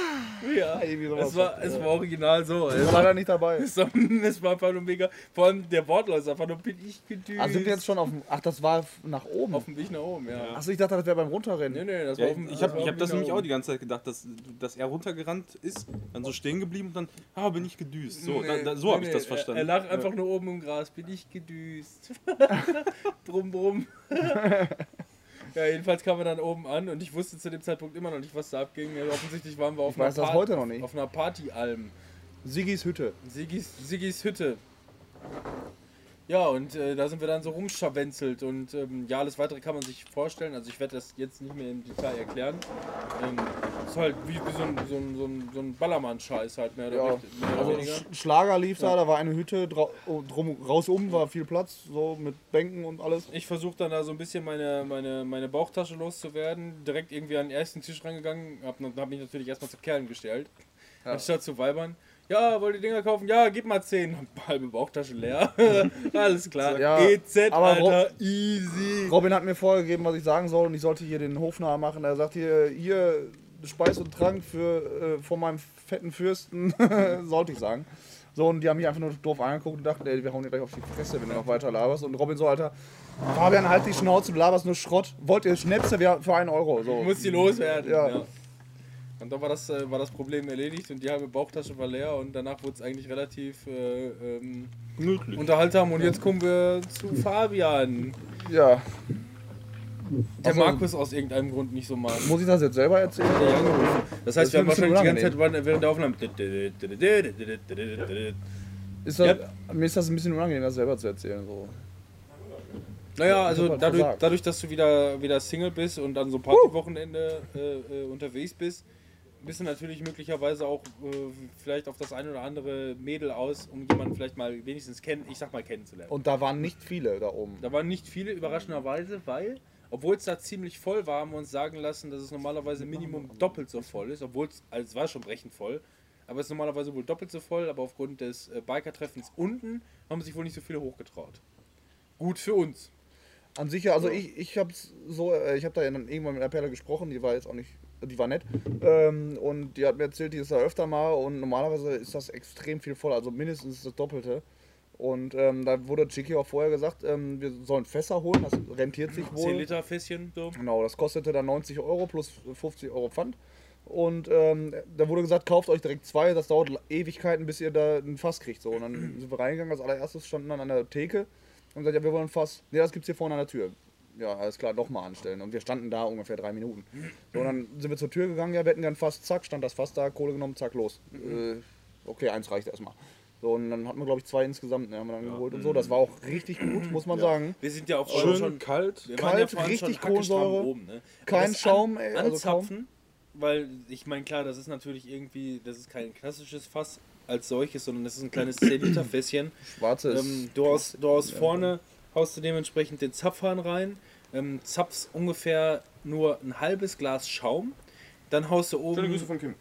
Ja, es war, es war original so. war Es leider nicht dabei. es war, es war einfach nur mega. Vor allem der Wortlaut ist einfach nur, bin ich gedüst. Also sind wir jetzt schon auf dem. Ach, das war nach oben. auf dem Weg nach oben, ja. Achso, ich dachte, das wäre beim Runterrennen. Nee, nee, das Ja, war auf dem ich habe war ich hab das nämlich auch die ganze Zeit gedacht, dass, dass er runtergerannt ist, dann so stehen geblieben und dann, ah, bin ich gedüst. So, da, da, so Nee, habe ich nee, das er- verstanden. Er lag einfach nur oben im Gras, bin ich gedüst. brumm, brumm. ja, jedenfalls kamen wir dann oben an und ich wusste zu dem Zeitpunkt immer noch nicht, was da abging. Ja, offensichtlich waren wir auf Ich weiß das Par- heute noch nicht. Auf einer Partyalm. Siggis Hütte. Siggis, Siggis Hütte. Ja, und äh, da sind wir dann so rumscharwenzelt und ähm, ja, alles weitere kann man sich vorstellen. Also ich werde das jetzt nicht mehr im Detail erklären. Ähm, ist halt wie, wie so ein, so ein, so ein, so ein Ballermann-Scheiß halt mehr oder, Ja. richtig- mehr oder Also weniger. Sch- Schlager lief da, da war eine Hütte, oh, drum, rausum war viel Platz, so mit Bänken und alles. Ich versuche dann da so ein bisschen meine, meine, meine Bauchtasche loszuwerden. Direkt irgendwie an den ersten Tisch rangegangen. Hab, hab mich natürlich erstmal zu Kerlen gestellt. Anstatt zu Weibern. Ja, wollt ihr Dinger kaufen? Ja, gib mal 10. Halbe Bauchtasche leer. Alles klar. Ja, EZ, aber Alter. Easy. Robin hat mir vorgegeben, was ich sagen soll und ich sollte hier den Hofnarr machen. Er sagt hier, hier Speis und Trank für, äh, von meinem fetten Fürsten, sollte ich sagen. So, und die haben mich einfach nur doof angeguckt und dachten, ey, wir hauen dir gleich auf die Fresse, wenn du noch weiter laberst. Und Robin so, Alter, Fabian, halt die Schnauze, du laberst nur Schrott. Wollt ihr Schnäpse Wir- für einen Euro? So. Muss die loswerden. Ja. Ja. Und dann war das, äh, war das Problem erledigt und die halbe Bauchtasche war leer und danach wurde es eigentlich relativ äh, ähm, unterhaltsam. Und jetzt kommen wir zu Fabian. Ja. Der. Markus aus irgendeinem Grund nicht so mag. Muss ich das jetzt selber erzählen? Er angerufen. Das heißt, Das wir haben wahrscheinlich die ganze Zeit während der Aufnahme. Ist das, Mir ist das ein bisschen unangenehm, das selber zu erzählen. So. Naja, also halt dadurch, dadurch, dass du wieder, wieder Single bist und an so Partywochenende äh, äh, unterwegs bist, du natürlich möglicherweise auch äh, vielleicht auf das ein oder andere Mädel aus, um jemanden vielleicht mal wenigstens kennen, ich sag mal kennenzulernen. Und da waren nicht viele da oben. Da waren nicht viele, überraschenderweise, weil, obwohl es da ziemlich voll war, haben wir uns sagen lassen, dass es normalerweise Minimum doppelt so voll ist, obwohl es, also es war schon brechend voll. aber es ist normalerweise wohl doppelt so voll, aber aufgrund des äh, Biker-Treffens unten haben sich wohl nicht so viele hochgetraut. Gut für uns. An sich ja, also ich, ich hab's so, äh, ich habe da ja dann irgendwann mit der Perle gesprochen, die war jetzt auch nicht, die war nett. Ähm, und die hat mir erzählt, die ist da öfter mal und normalerweise ist das extrem viel voll, also mindestens das Doppelte. Und ähm, da wurde Chicky auch vorher gesagt, ähm, wir sollen Fässer holen, das rentiert sich 10 wohl. Liter Fässchen, so. Genau, das kostete dann 90 Euro plus 50 Euro Pfand. Und ähm, da wurde gesagt, kauft euch direkt zwei, das dauert Ewigkeiten, bis ihr da ein Fass kriegt. So. Und dann sind wir reingegangen, als allererstes standen dann an der Theke und gesagt, ja, wir wollen ein Fass. Nee, das gibt's hier vorne an der Tür. Ja, alles klar, doch mal anstellen. Und wir standen da ungefähr drei Minuten. So, und dann sind wir zur Tür gegangen, ja, wir hätten gern Fass, zack, stand das Fass da, Kohle genommen, zack, los. Äh, okay, eins reicht erstmal. So, und dann hatten wir, glaube ich, zwei insgesamt, ne, haben wir dann geholt und so. Das war auch richtig gut, muss man sagen. Wir sind ja auch Schön schon kalt. Wir Kalt, waren ja richtig Kohlensäure, oben, ne? Kein Schaum, ey, also anzapfen, weil ich meine, klar, das ist natürlich irgendwie, das ist kein klassisches Fass als solches, sondern das ist ein kleines 10 Liter Fässchen. Schwarzes. Ähm, du hast, du hast vorne, haust du dementsprechend den Zapfhahn rein, ähm, zapfst ungefähr nur ein halbes Glas Schaum, dann haust du oben... Schöne Grüße von Kim.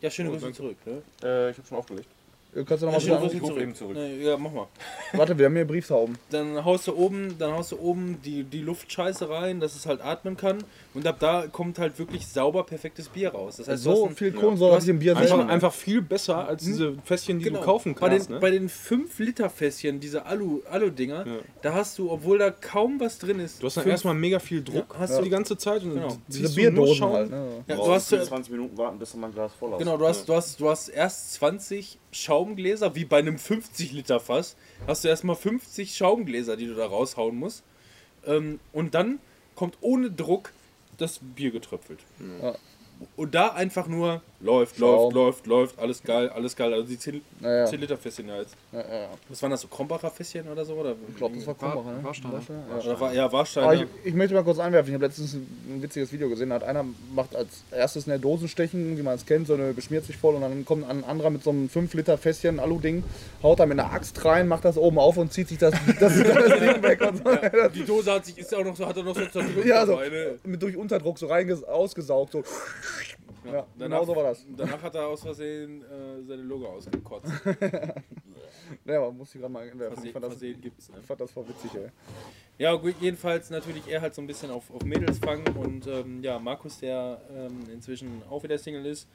ja, schöne Oh, Grüße danke. zurück. Ne? Äh, ich habe schon aufgelegt. Kannst du noch Ja, ich rufe zurück. eben zurück. Ne, ja, mach mal. Warte, wir haben hier Briefsauben. dann haust du oben, dann haust du oben die, die Luftscheiße rein, dass es halt atmen kann. Und ab da kommt halt wirklich sauber perfektes Bier raus. Das heißt, du so hast ein, viel Kohlensäure hat im Bier Einfach, selber. einfach viel besser als diese Fässchen, die Genau. du kaufen bei kannst. den, ne? bei den 5 Liter Fässchen, diese Alu Alu Dinger, Ja. da hast du, obwohl da kaum was drin ist, Du hast dann erstmal mega viel Druck Ja, hast hast du- du die ganze Zeit und Genau. Diese du Bierdosen halt. Ne? ja, du hast 10, 20 Minuten warten, bis dann mein Glas voll ist. Genau, du hast, du, hast, du hast erst 20 Schaumgläser, wie bei einem 50 Liter Fass, hast du erstmal 50 Schaumgläser, die du da raushauen musst. Ähm, und dann kommt ohne Druck das Bier getröpfelt. Ja. Und da einfach nur läuft, Schaum. läuft, läuft, läuft, alles geil, alles geil. Also die 10, Naja. 10 Liter Fässchen ja jetzt. Ja, ja, ja. Was waren das so? Krombacher Fässchen oder so? Oder? Ich glaube, das war Krombacher, ne? Warsteiner. Ja. Oder war, ja, Aber Warsteiner. ich, ich möchte mal kurz einwerfen, ich habe letztens ein, witziges Video gesehen, da hat einer macht als erstes eine Dosenstechen, wie man es kennt, so eine beschmiert sich voll und dann kommt ein anderer mit so einem 5 Liter Fässchen Alu-Ding, haut da mit einer Axt rein, macht das oben auf und zieht sich das, das, das Ding weg und so. Die Dose hat sich, ist ja auch noch so, hat er noch so zerdrückt. Ja, so mit durch Unterdruck so reinges ausgesaugt, so. Ja, genau so war das. Danach hat er aus Versehen äh, seine Logo ausgekotzt. Ja, man muss ich gerade mal einwerfen. Ich Versehen, fand, das, gibt's, ne? ich fand das voll witzig, ey. Ja, gut, jedenfalls natürlich er halt so ein bisschen auf, auf Mädels fangen und ähm, ja, Markus, der ähm, inzwischen auch wieder Single ist,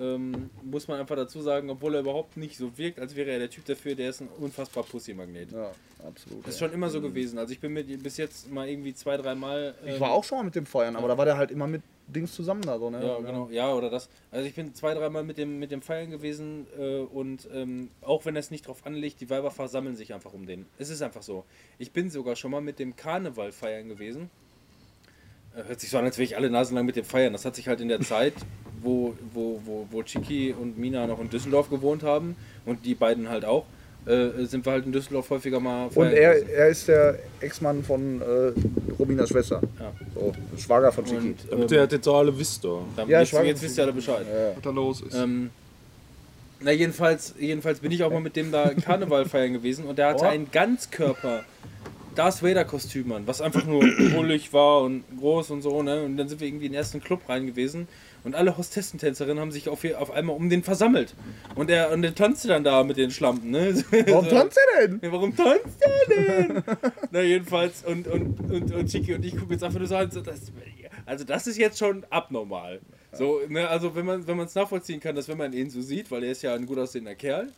ähm, muss man einfach dazu sagen, obwohl er überhaupt nicht so wirkt, als wäre er der Typ dafür, der ist ein unfassbar Pussy-Magnet. Ja, absolut. Das ist schon immer so gewesen. Also ich bin mit bis jetzt mal irgendwie zwei, dreimal. Ich war auch schon mal mit dem Feiern, aber da war der halt immer mit Dings zusammen da so, ne? Ja, genau. Ja, oder das. Also ich bin zwei, dreimal mit dem, mit dem Feiern gewesen äh, und ähm, auch wenn es nicht drauf anlegt, die Weiber versammeln sich einfach um den. Es ist einfach so. Ich bin sogar schon mal mit dem Karneval feiern gewesen. Äh, Hört sich so an, als wäre ich alle Nasen lang mit dem feiern. Das hat sich halt in der Zeit, wo, wo, wo, wo Chiki und Mina noch in Düsseldorf gewohnt haben und die beiden halt auch, äh, sind wir halt in Düsseldorf häufiger mal Und er, gewesen. er ist der Ex-Mann von äh, Robinas Schwester. Ja. So, Schwager von Chiki. Und, Damit ähm, ihr jetzt alle wisst, da. Ja, jetzt, Schwager- jetzt wisst ihr alle Bescheid. Was da los ist. Ähm, na, jedenfalls, jedenfalls bin ich auch mal mit dem da Karneval feiern gewesen und der hatte Oh. ein Ganzkörper Darth Vader Kostüm an, was einfach nur bullig war und groß und so, ne? Und dann sind wir irgendwie in den ersten Club rein gewesen und alle Hostessentänzerinnen haben sich auf, auf einmal um den versammelt. Und er, und er tanzte dann da mit den Schlampen, ne? Warum tanzt er denn? Ja, warum tanzt er denn? Na, jedenfalls, und, und, und, und Chiki und ich gucken jetzt einfach nur so an, also das ist jetzt schon abnormal. So, ne, also wenn man wenn man es nachvollziehen kann, dass wenn man ihn so sieht, weil er ist ja ein gut aussehender Kerl,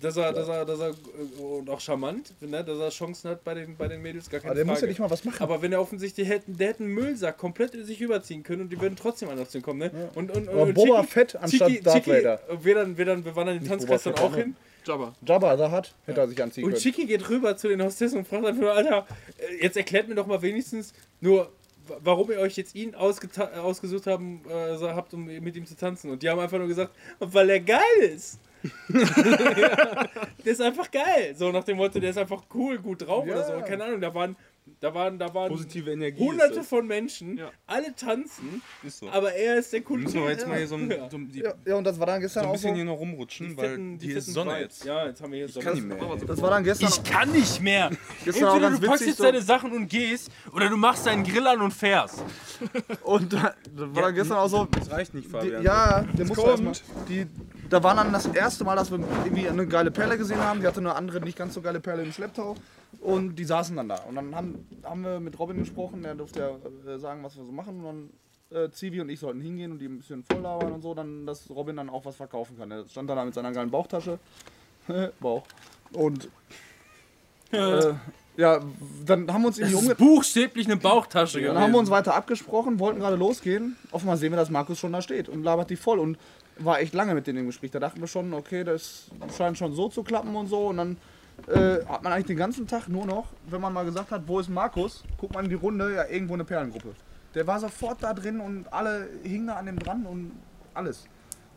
dass er, dass er, dass er, äh, und auch charmant, ne, dass er Chancen hat bei den, bei den Mädels, gar keine Aber der muss Frage. ja nicht mal was machen. aber wenn er offensichtlich hätten, der hätte einen Müllsack komplett in sich überziehen können und die würden trotzdem anders zu kommen, ne? Und, und, Aber und Boba Chiki- Fett anstatt Chiki- Darth Chiki, Vader. Wir, dann, wir, dann, wir waren dann den Tanzkreis dann auch hin. Jabba. Jabba, da hat, hätte er sich anziehen Und können. Chiki geht rüber zu den Hostessen und fragt einfach nur, Alter, äh, jetzt erklärt mir doch mal wenigstens nur, wa- warum ihr euch jetzt ihn ausgesucht haben, äh, habt, um mit ihm zu tanzen. Und die haben einfach nur gesagt, weil er geil ist. der ist einfach geil. So nach dem Motto, der ist einfach cool, gut drauf oder so. Ja. Keine Ahnung, da waren, da waren, da waren Positive Energie. hunderte von Menschen, Ja. alle tanzen, Ist so. aber er ist der coole Müssen wir Typ. jetzt mal hier so ein, so, die, Ja, ja, und das war dann so gestern ein auch bisschen so. hier noch rumrutschen, Die weil fetten- die hier ist Sonne jetzt. Ja, jetzt haben wir hier Sonne. kann nicht mehr. Das war dann gestern. Ich kann nicht mehr. Gestern auch Entweder du packst jetzt so- deine Sachen und gehst, oder du machst deinen Grill an und fährst. Und da, das war dann gestern auch so. Das reicht nicht, Die, Fabian. ja, der muss kommt. erstmal. Die da war dann das erste Mal, dass wir irgendwie eine geile Perle gesehen haben. Die hatte eine andere, nicht ganz so geile Perle im Schlepptau. Und die saßen dann da. Und dann haben, haben wir mit Robin gesprochen, der durfte ja äh, sagen, was wir so machen. Und dann äh, Zivi und ich sollten hingehen und die ein bisschen voll labern und so, dann, dass Robin dann auch was verkaufen kann. Er stand dann da mit seiner geilen Bauchtasche. Bauch. Und äh, ja, dann haben wir uns irgendwie umge Buchstäblich eine Bauchtasche dann haben wir uns weiter abgesprochen, wollten gerade losgehen. Auf einmal sehen wir, dass Markus schon da steht und labert die voll und war echt lange mit denen im Gespräch. Da dachten wir schon, okay, das scheint schon so zu klappen und so. Und dann äh, hat man eigentlich den ganzen Tag nur noch, wenn man mal gesagt hat, wo ist Markus, guckt man in die Runde, ja, irgendwo eine Perlengruppe. Der war sofort da drin und alle hingen da an dem dran und alles.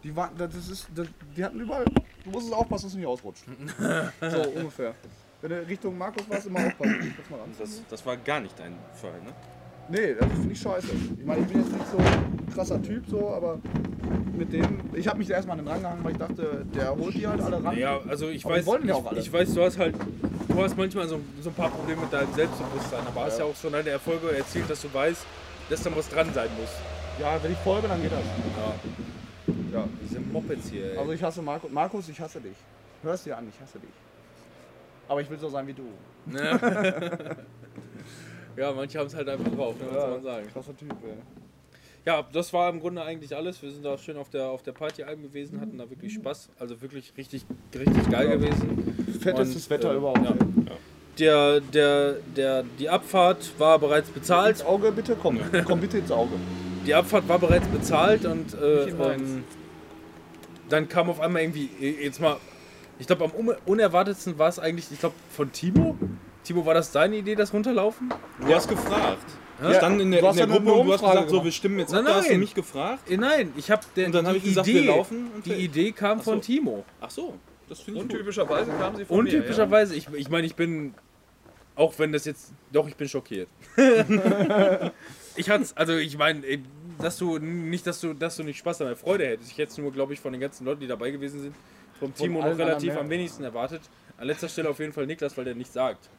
Die waren, das ist, das, die hatten überall, du musstest aufpassen, dass du nicht ausrutscht. so ungefähr. Wenn du Richtung Markus warst, immer aufpassen. Das, das war gar nicht dein Fall, ne? Nee, das finde ich scheiße. Ich meine, ich bin jetzt nicht so ein krasser Typ, so, aber mit dem. Ich habe mich erstmal an den rangehangen, weil ich dachte, der holt die halt alle ran. Ja, also ich Aber die weiß, wollen ja ich, auch alle. ich weiß, du hast halt, du hast manchmal so, so ein paar Probleme mit deinem Selbstbewusstsein, aber hast ja auch schon deine Erfolge erzielt, dass du weißt, dass da was dran sein muss. Ja, wenn ich folge, dann geht das. Ja. Ja. Diese Mopeds hier, ey. Also ich hasse Markus. Markus, ich hasse dich. Hörst dir an, ich hasse dich. Aber ich will so sein wie du. ja, manche haben es halt einfach drauf, ne, was soll man sagen. Krasser Typ, ey. Ja, das war im Grunde eigentlich alles. Wir sind da schön auf der, auf der Partyalm gewesen, hatten da wirklich Spaß. Also wirklich richtig, richtig geil gewesen. Fettestes Und, Wetter äh, überhaupt. ja. ey. Der, der, der, die Abfahrt war bereits bezahlt. Ins Auge bitte, komm. Komm bitte ins Auge. Die Abfahrt war bereits bezahlt und äh, ähm, dann kam auf einmal irgendwie, äh, jetzt mal, ich glaube am un- unerwartetsten war es eigentlich, ich glaube von Timo. Timo, war das deine Idee, das runterlaufen? Du hast gefragt. Ja, Wir standen in der, du in hast der ja Gruppe und du hast gesagt, so, wir stimmen jetzt Nein, ab. Da hast du mich gefragt. Äh, nein, ich habe Und dann habe ich gesagt, wir laufen. Und Die Idee kam so. von Timo. Ach so, das finde ich gut. Untypischerweise kamen sie von mir. Untypischerweise, ich, ich meine, ich bin, auch wenn das jetzt, doch, ich bin schockiert. ich hatte also ich meine, ey, dass du, nicht, dass du, dass du nicht Spaß an der Freude hättest. Ich hätte es nur, glaube ich, von den ganzen Leuten, die dabei gewesen sind, vom Timo noch relativ am wenigsten erwartet. An letzter Stelle auf jeden Fall Niklas, weil der nichts sagt.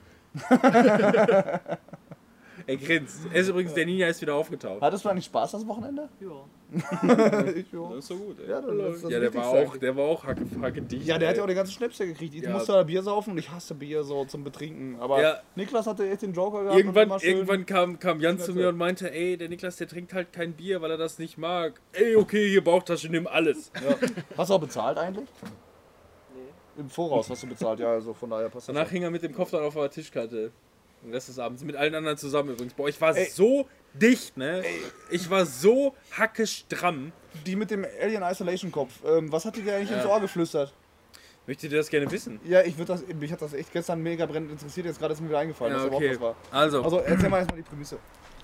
Er grinst. Er ist übrigens, der Ninja ist wieder aufgetaucht. Hattest du eigentlich Spaß das Wochenende? Ja. ich ja. Das ist so gut, ey. Ja, das ist das Ja, der war auch, der war auch hacke, hacke dicht. Ja, der hat ey. ja auch den ganzen Schnäpse gekriegt. Ich Ja. musste da Bier saufen und ich hasse Bier so zum Betrinken. Aber Ja. Niklas hatte echt den Joker gehabt. Irgendwann, irgendwann kam, kam Jan zu mir und meinte, ey, der Niklas, der trinkt halt kein Bier, weil er das nicht mag. Ey, okay, hier Bauchtasche, nimm alles. Ja. Hast du auch bezahlt eigentlich? Im Voraus hast du bezahlt, ja, also von daher passt das. Danach hing er mit dem Kopf dann auf der Tischkarte. Den Rest des Abends. Mit allen anderen zusammen übrigens. Boah, ich war Ey. so dicht, ne? Ich war so hackestramm. Die mit dem Alien Isolation Kopf, ähm, was hat die dir eigentlich ins Ohr geflüstert? Möchtet ihr das gerne wissen? Ja, ich würde das, mich hat das echt gestern mega brennend interessiert, jetzt gerade ist mir wieder eingefallen, dass da überhaupt was war. Also, Also erzähl mal erstmal die Prämisse.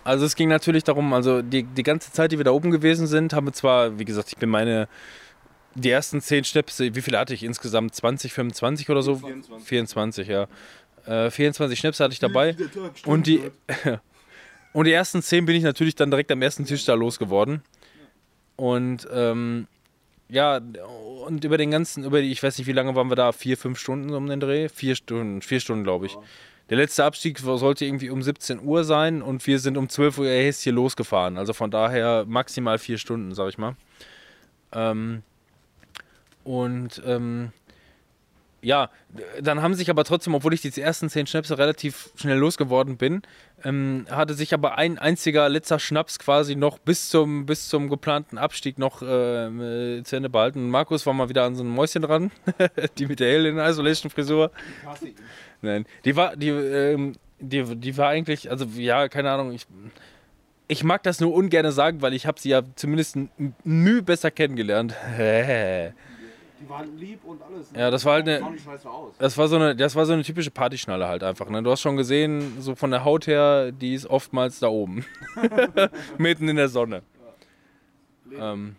Also es ging natürlich darum, also die, die ganze Zeit, die wir da oben gewesen sind, haben wir zwar, wie gesagt, ich bin meine, die ersten 10 Schnäpse, wie viele hatte ich insgesamt? 20, 25 oder so? 24. 24, ja. Äh, 24 Schnäpse hatte ich dabei. Und die, und die ersten 10 bin ich natürlich dann direkt am ersten Tisch da losgeworden. Und ähm, ja, und über den ganzen, über die, ich weiß nicht, wie lange waren wir da? Vier, fünf Stunden um den Dreh? Vier Stunden, vier Stunden, glaube ich. Der letzte Abstieg sollte irgendwie um 17 Uhr sein und wir sind um 12 Uhr erst hier losgefahren. Also von daher maximal vier Stunden, sag ich mal. Ähm, und ähm, ja, dann haben sich aber trotzdem, obwohl ich die ersten zehn Schnäpse relativ schnell losgeworden bin, ähm, hatte sich aber ein einziger letzter Schnaps quasi noch bis zum, bis zum geplanten Abstieg noch ähm, äh, zu Ende behalten. Und Markus war mal wieder an so einem Mäuschen dran, die mit der Alien Isolation Frisur. Nein, die war, die, ähm, die, die war eigentlich, also ja, keine Ahnung, ich, ich mag das nur ungern sagen, weil ich habe sie ja zumindest ein Mühe besser kennengelernt. Die waren lieb und alles. Ja, das war halt eine-. Das war so eine, das war so eine typische Partyschnalle halt einfach. Ne? Du hast schon gesehen, so von der Haut her, die ist oftmals da oben. Mitten in der Sonne. Ähm,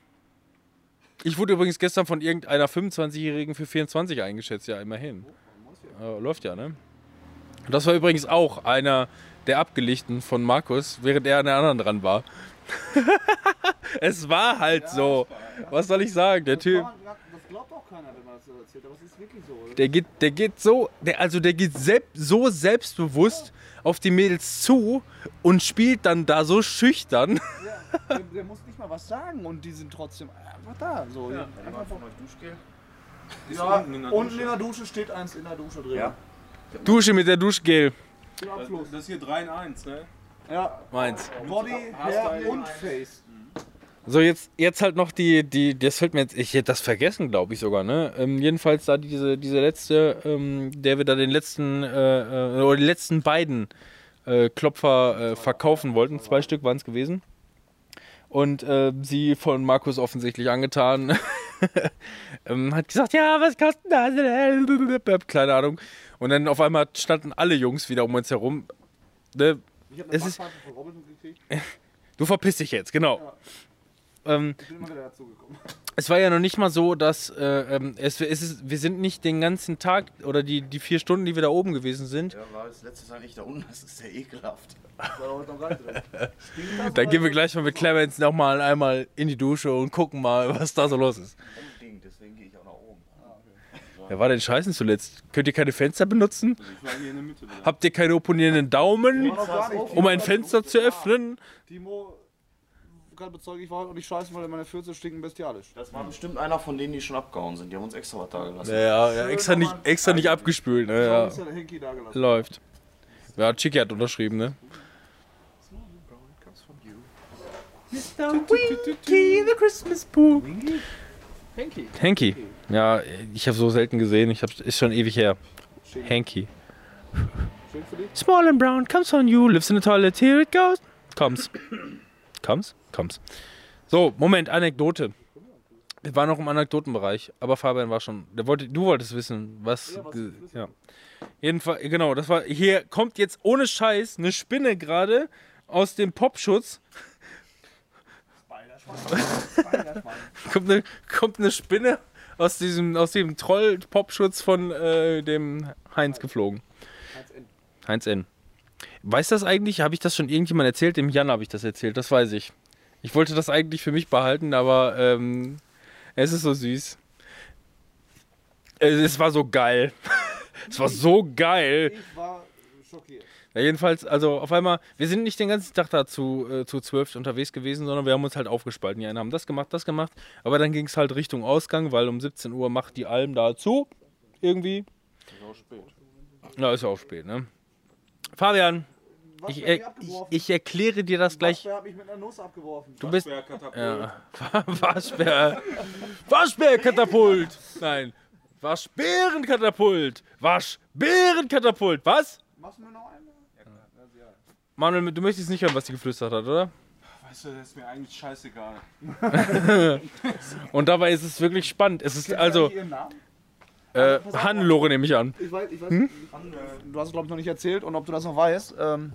ich wurde übrigens gestern von irgendeiner 25-Jährigen für 24 eingeschätzt, ja, immerhin. Äh, läuft ja, ne? Und das war übrigens auch einer der Abgelichten von Markus, während er an der anderen dran war. es war halt so. Was soll ich sagen? Der Typ. Das glaubt auch keiner, wenn man das so erzählt, aber es ist wirklich so. Der geht, der geht so, der, also der geht selb, so selbstbewusst auf die Mädels zu und spielt dann da so schüchtern. Ja, der, der muss nicht mal was sagen und die sind trotzdem einfach da. So. Ja, einfach Von euch Duschgel? ja, unten in der unten Dusche. in der Dusche steht eins in der Dusche drin. Ja. Dusche mit der Duschgel. Das ist hier 3 in 1, ne? Ja, Meins. Body, Hair und Face. So, jetzt, jetzt halt noch die, die, das fällt mir jetzt, ich hätte das vergessen, glaube ich sogar, ne? Ähm, jedenfalls da diese, diese letzte, ähm, der wir da den letzten, äh, äh, oder die letzten beiden äh, Klopfer äh, verkaufen wollten, zwei Stück waren es gewesen. Und äh, sie von Markus offensichtlich angetan, ähm, hat gesagt, ja, was kostet das? Keine Ahnung. Und dann auf einmal standen alle Jungs wieder um uns herum. Ne? Ich habe Es eine ist- Robin gekriegt. Du verpiss dich jetzt, genau. Ähm, Ich bin immer wieder dazugekommen. es war ja noch nicht mal so, dass äh, ähm, es, es ist, wir sind nicht den ganzen Tag oder die, die vier Stunden, die wir da oben gewesen sind, Ja, war das letzte Tag nicht da unten, das ist ja ekelhaft. Da gehen wir gleich mal mit Clemens nochmal einmal in die Dusche und gucken mal, was da so los ist. Unbedingt, deswegen gehe ich auch nach oben. Wer war denn scheißen zuletzt? Könnt ihr keine Fenster benutzen? Ich war hier in der Mitte. wieder. Habt ihr keine opponierenden Daumen, um ein Fenster zu öffnen? Timo kann bezeugen, ich war heute noch nicht scheißen, weil meine Fürze stinken bestialisch. Das war bestimmt einer von denen, die schon abgehauen sind. Die haben uns extra was da gelassen. Ja, ja, ja extra, nicht, extra nicht abgespült. Ne? Ja. Ja. ist ja der Henki da gelassen. Läuft. Ja, Chicky hat unterschrieben, ne? Mr. Winky, the Christmas Pooh. Henki. Hanky. Ja, ich habe so selten gesehen. Ich hab, ist schon ewig her. Hanky. Small and brown comes on you, lives in the toilet, here it goes. Comes. Comes? Comes. So, Moment, Anekdote. Wir waren noch im Anekdotenbereich, aber Fabian war schon. Der wollte, du wolltest wissen, was. Ja, was ja. Jedenfalls, genau, das war. Hier kommt jetzt ohne Scheiß eine Spinne gerade aus dem Popschutz. kommt, eine, kommt eine Spinne aus diesem, aus dem Troll-Popschutz von äh, dem Heinz geflogen. Heinz N. Weiß das eigentlich? Habe ich das schon irgendjemand erzählt? Dem Jan habe ich das erzählt, das weiß ich. Ich wollte das eigentlich für mich behalten, aber ähm, es ist so süß. Es, es war so geil. es war so geil. Ich war schockiert. Ja, jedenfalls, also auf einmal, wir sind nicht den ganzen Tag da zu, äh, zu zwölf unterwegs gewesen, sondern wir haben uns halt aufgespalten. Die einen haben das gemacht, das gemacht. Aber dann ging es halt Richtung Ausgang, weil um 17 Uhr macht die Alm da zu. Irgendwie. Ist auch spät. Na, ist ja auch spät, ne? Fabian, ich, er, ich, abgeworfen? ich erkläre dir das gleich. Wer hat mich mit einer Nuss abgeworfen? Du bist. Katapult. Ja. Waschbär. Waschbärkatapult. Nein. Waschbärenkatapult. Waschbärenkatapult. Was? Machst du mir noch einen? Manuel, du möchtest nicht hören, was sie geflüstert hat, oder? Weißt du, das ist mir eigentlich scheißegal. Und dabei ist es wirklich spannend. Es ist Kennt ihr also ihren Namen? Äh, Hannelore nehme ich an. Ich weiß, ich weiß Hm? Du hast es, glaube ich, noch nicht erzählt und ob du das noch weißt. Ähm,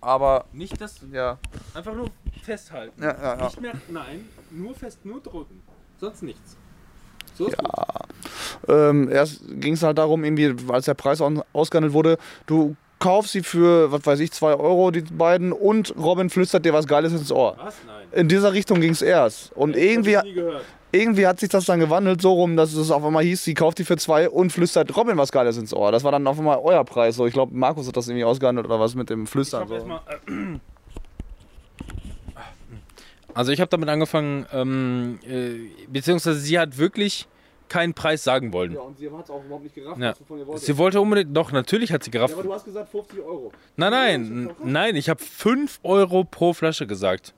aber, Nicht das, ja. einfach nur festhalten. Ja, ja, ja. Nicht mehr, nein, nur fest, nur drücken. Sonst nichts. So ist Ähm, erst ging es halt darum, irgendwie, als der Preis au- ausgehandelt wurde, du kaufst sie für, was weiß ich, 2 Euro, die beiden, und Robin flüstert dir was Geiles ins Ohr. Was? Nein. In dieser Richtung ging es erst. Und irgendwie, nie gehört. Irgendwie hat sich das dann gewandelt, so rum, dass es auf einmal hieß, sie kauft die für 2 und flüstert Robin was Geiles ins Ohr. Das war dann auf einmal euer Preis. So, ich glaube, Markus hat das irgendwie ausgehandelt oder was mit dem Ich Flüstern. hab So. erstmal, äh, also ich habe damit angefangen, ähm, äh, beziehungsweise sie hat wirklich keinen Preis sagen wollen. Ja, und sie hat es auch überhaupt nicht gerafft, Ja. was du von ihr wolltest. Sie wollte unbedingt, doch, natürlich hat sie gerafft. ja, aber du hast gesagt 50 Euro. Nein, nein, nein, ich habe 5 Euro pro Flasche gesagt.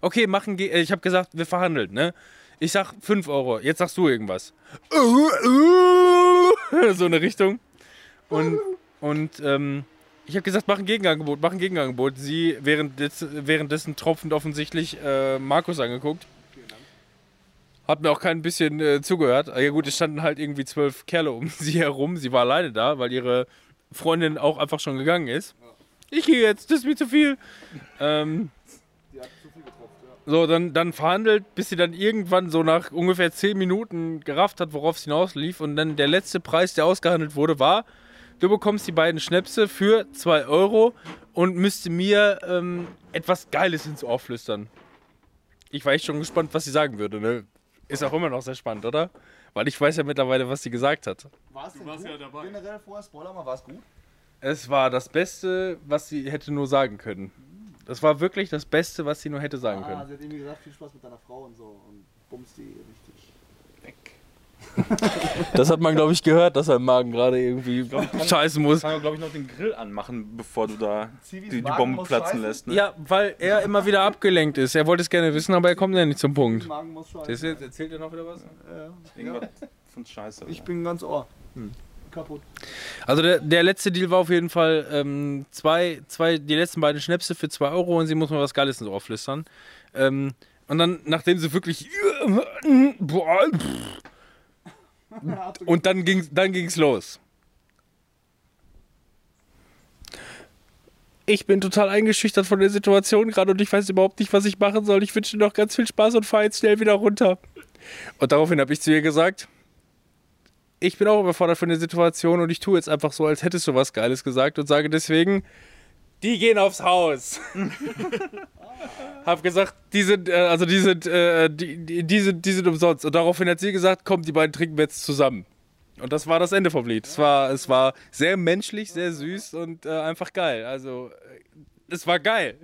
Okay, machen, äh, ich habe gesagt, wir verhandeln, ne? Ich sag 5 Euro, jetzt sagst du irgendwas. So eine Richtung. Und, und ähm, ich habe gesagt, mach ein Gegenangebot, mach ein Gegenangebot. Sie währenddessen, währenddessen tropfend offensichtlich äh, Markus angeguckt. Hat mir auch kein bisschen äh, zugehört. Ja gut, es standen halt irgendwie zwölf Kerle um sie herum. Sie war alleine da, weil ihre Freundin auch einfach schon gegangen ist. Ich gehe jetzt, das ist mir zu viel. Ähm, so, dann, dann verhandelt, bis sie dann irgendwann so nach ungefähr 10 Minuten gerafft hat, worauf es hinauslief. Und dann der letzte Preis, der ausgehandelt wurde, war, du bekommst die beiden Schnäpse für 2 Euro und müsste mir ähm, etwas Geiles ins Ohr flüstern. Ich war echt schon gespannt, was sie sagen würde. Ne? Ist auch immer noch sehr spannend, oder? Weil ich weiß ja mittlerweile, was sie gesagt hat. War es denn warst gut? ja dabei. Generell vorher, Spoiler mal, war es gut? Es war das Beste, was sie hätte nur sagen können. Das war wirklich das Beste, was sie nur hätte sagen Ah, können. sie hat irgendwie gesagt, viel Spaß mit deiner Frau und so und bumst die richtig weg. Das hat man, glaube ich, gehört, dass er im Magen gerade irgendwie scheißen muss. Kann glaube ich, noch den Grill anmachen, bevor du da Zivis die, die Magen Bombe muss platzen scheißen? lässt. Ne? Ja, weil er immer wieder abgelenkt ist. Er wollte es gerne wissen, aber er kommt ja nicht zum Punkt. Magen muss scheißen. Das jetzt, erzählt er noch wieder was? Ja. Irgendwas von Scheiße. Ich bin ganz ohr. Kaputt. Also der, der letzte Deal war auf jeden Fall ähm, zwei, zwei, die letzten beiden Schnäpse für 2 Euro und sie muss mal was Geiles ins Ohr flüstern. Ähm, und dann, nachdem sie wirklich und dann ging dann ging's los. Ich bin total eingeschüchtert von der Situation gerade und ich weiß überhaupt nicht, was ich machen soll. Ich wünsche dir noch ganz viel Spaß und fahr jetzt schnell wieder runter. Und daraufhin habe ich zu ihr gesagt, ich bin auch überfordert von der Situation und ich tue jetzt einfach so, als hättest du was Geiles gesagt und sage deswegen, die gehen aufs Haus. Hab gesagt, die sind, äh, also die sind, äh, die, die, die, sind, die sind umsonst. Und daraufhin hat sie gesagt, komm, die beiden trinken wir jetzt zusammen. Und das war das Ende vom Lied. Es war, es war sehr menschlich, sehr süß und äh, einfach geil. Also, äh, es war geil.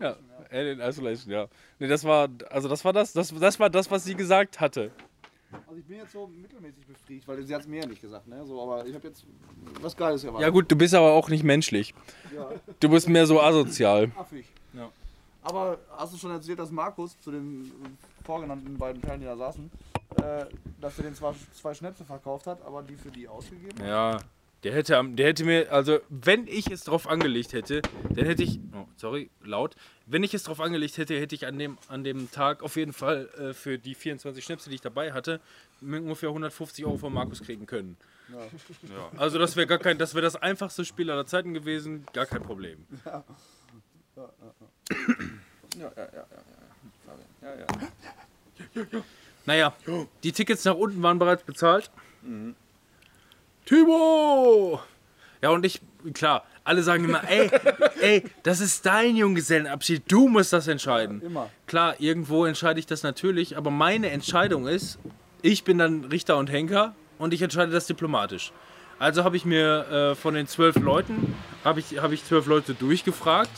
Ja, Alien Isolation, ja. Nee, das war, also das war das, das, das war das, was sie gesagt hatte. Also ich bin jetzt so mittelmäßig befriedigt, weil sie hat es mir ja nicht gesagt, ne? So, aber ich habe jetzt was Geiles erwartet. Ja gut, du bist aber auch nicht menschlich. Ja, Du bist mehr so asozial. affig. Ja. Aber hast du schon erzählt, dass Markus zu den vorgenannten beiden Perlen, die da saßen, äh, dass er den zwar zwei Schnäpse verkauft hat, aber die für die ausgegeben hat? Ja, der hätte, der hätte mir, also wenn ich es drauf angelegt hätte, dann hätte ich, oh, sorry, laut, wenn ich es drauf angelegt hätte, hätte ich an dem, an dem Tag auf jeden Fall äh, für die 24 Schnäpse, die ich dabei hatte, ungefähr 150 Euro von Markus kriegen können. Ja. Also das wäre gar kein, das wäre das einfachste Spiel aller Zeiten gewesen, gar kein Problem. Naja, die Tickets nach unten waren bereits bezahlt. Timo! Ja, und ich, klar, alle sagen immer, ey, ey, das ist dein Junggesellenabschied, du musst das entscheiden. Immer. Klar, irgendwo entscheide ich das natürlich, aber meine Entscheidung ist, ich bin dann Richter und Henker und ich entscheide das diplomatisch. Also habe ich mir äh, von den zwölf Leuten, habe ich, hab ich zwölf Leute durchgefragt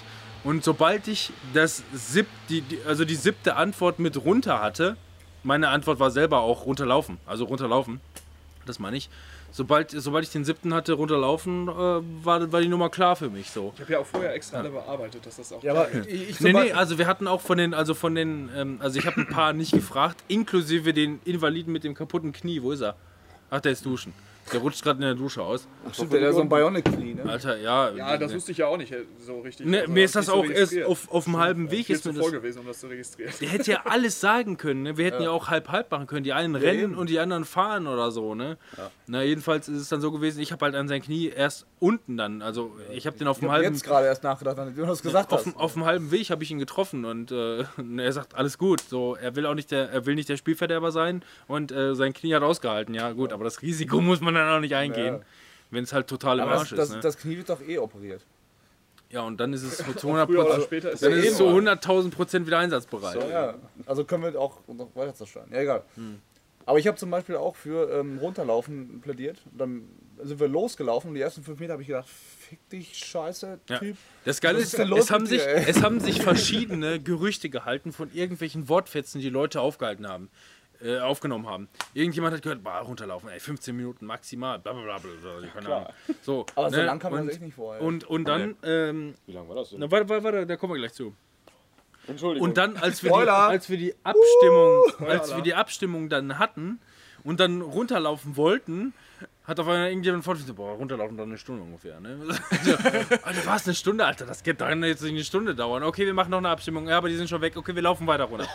und sobald ich das sieb, die, also die siebte Antwort mit runter hatte, meine Antwort war selber auch runterlaufen, also runterlaufen, das meine ich. Sobald, sobald ich den siebten hatte, runterlaufen, äh, war, war die Nummer klar für mich so. Ich habe ja auch vorher extra alle bearbeitet, dass das auch Ja, aber ich, ich Nee, nee, also wir hatten auch von den, also von den, ähm, also ich habe ein paar nicht gefragt, inklusive den Invaliden mit dem kaputten Knie. Wo ist er? Ach, der ist duschen. Der rutscht gerade in der Dusche aus. Stimmt, der hat so ein Bionic-Knie, ne? Alter, ja. Ja, das ne, wusste ich ja auch nicht äh, so richtig. ne, Also, mir ist das ich so auch erst auf, auf dem halben Weg Viel ist zu mir voll gewesen, um das zu registrieren. Der hätte ja alles sagen können, ne? Wir hätten ja, auch halb-halb machen können. Die einen rennen eben. und die anderen fahren oder so, ne? Na, jedenfalls ist es dann so gewesen, ich habe halt an sein Knie erst unten dann, also ich habe den auf Ich dem habe halben jetzt gerade erst nachgedacht, wenn du das gesagt auf, hast. dem- auf dem halben Weg habe ich ihn getroffen und äh, er sagt, alles gut. So, er will auch nicht der, er will nicht der Spielverderber sein und äh, sein Knie hat ausgehalten. Ja, gut, aber das Risiko muss man dann auch nicht eingehen, Ja. wenn es halt total im Aber das, Arsch das, ist. Ne? das Knie wird doch eh operiert. ja, und dann ist es zu 100 Früher oder Prozent, ist dann ja ist eh es zu mal. 100.000 Prozent wieder einsatzbereit. Ja, also können wir auch noch weiter zerstören. Ja, egal. Aber ich habe zum Beispiel auch für ähm, Runterlaufen plädiert. Dann sind wir losgelaufen und die ersten fünf Meter habe ich gedacht, fick dich, scheiße, Ja. Typ. Das Geile ist, ist es, haben sich, dir, ey? es haben sich verschiedene Gerüchte gehalten von irgendwelchen Wortfetzen, die Leute aufgehalten haben. Äh, aufgenommen haben. Irgendjemand hat gehört, bah, runterlaufen, ey, 15 Minuten maximal, bla bla bla, bla, bla keine Ahnung. So, Aber so ne, lang kann man und, das echt nicht vorher. Und, und dann, ähm, Wie lange war das denn? na, warte, warte, warte, da kommen wir gleich zu. Entschuldigung. Und dann, als wir, die, als wir die Abstimmung, als wir die Abstimmung dann hatten und dann runterlaufen wollten, hat auf einmal irgendjemand vorgestellt, boah, runterlaufen dann eine Stunde ungefähr, ne? Alter, was, eine Stunde, Alter, das geht dann jetzt nicht eine Stunde dauern. Okay, wir machen noch eine Abstimmung, ja, aber die sind schon weg, okay, wir laufen weiter runter.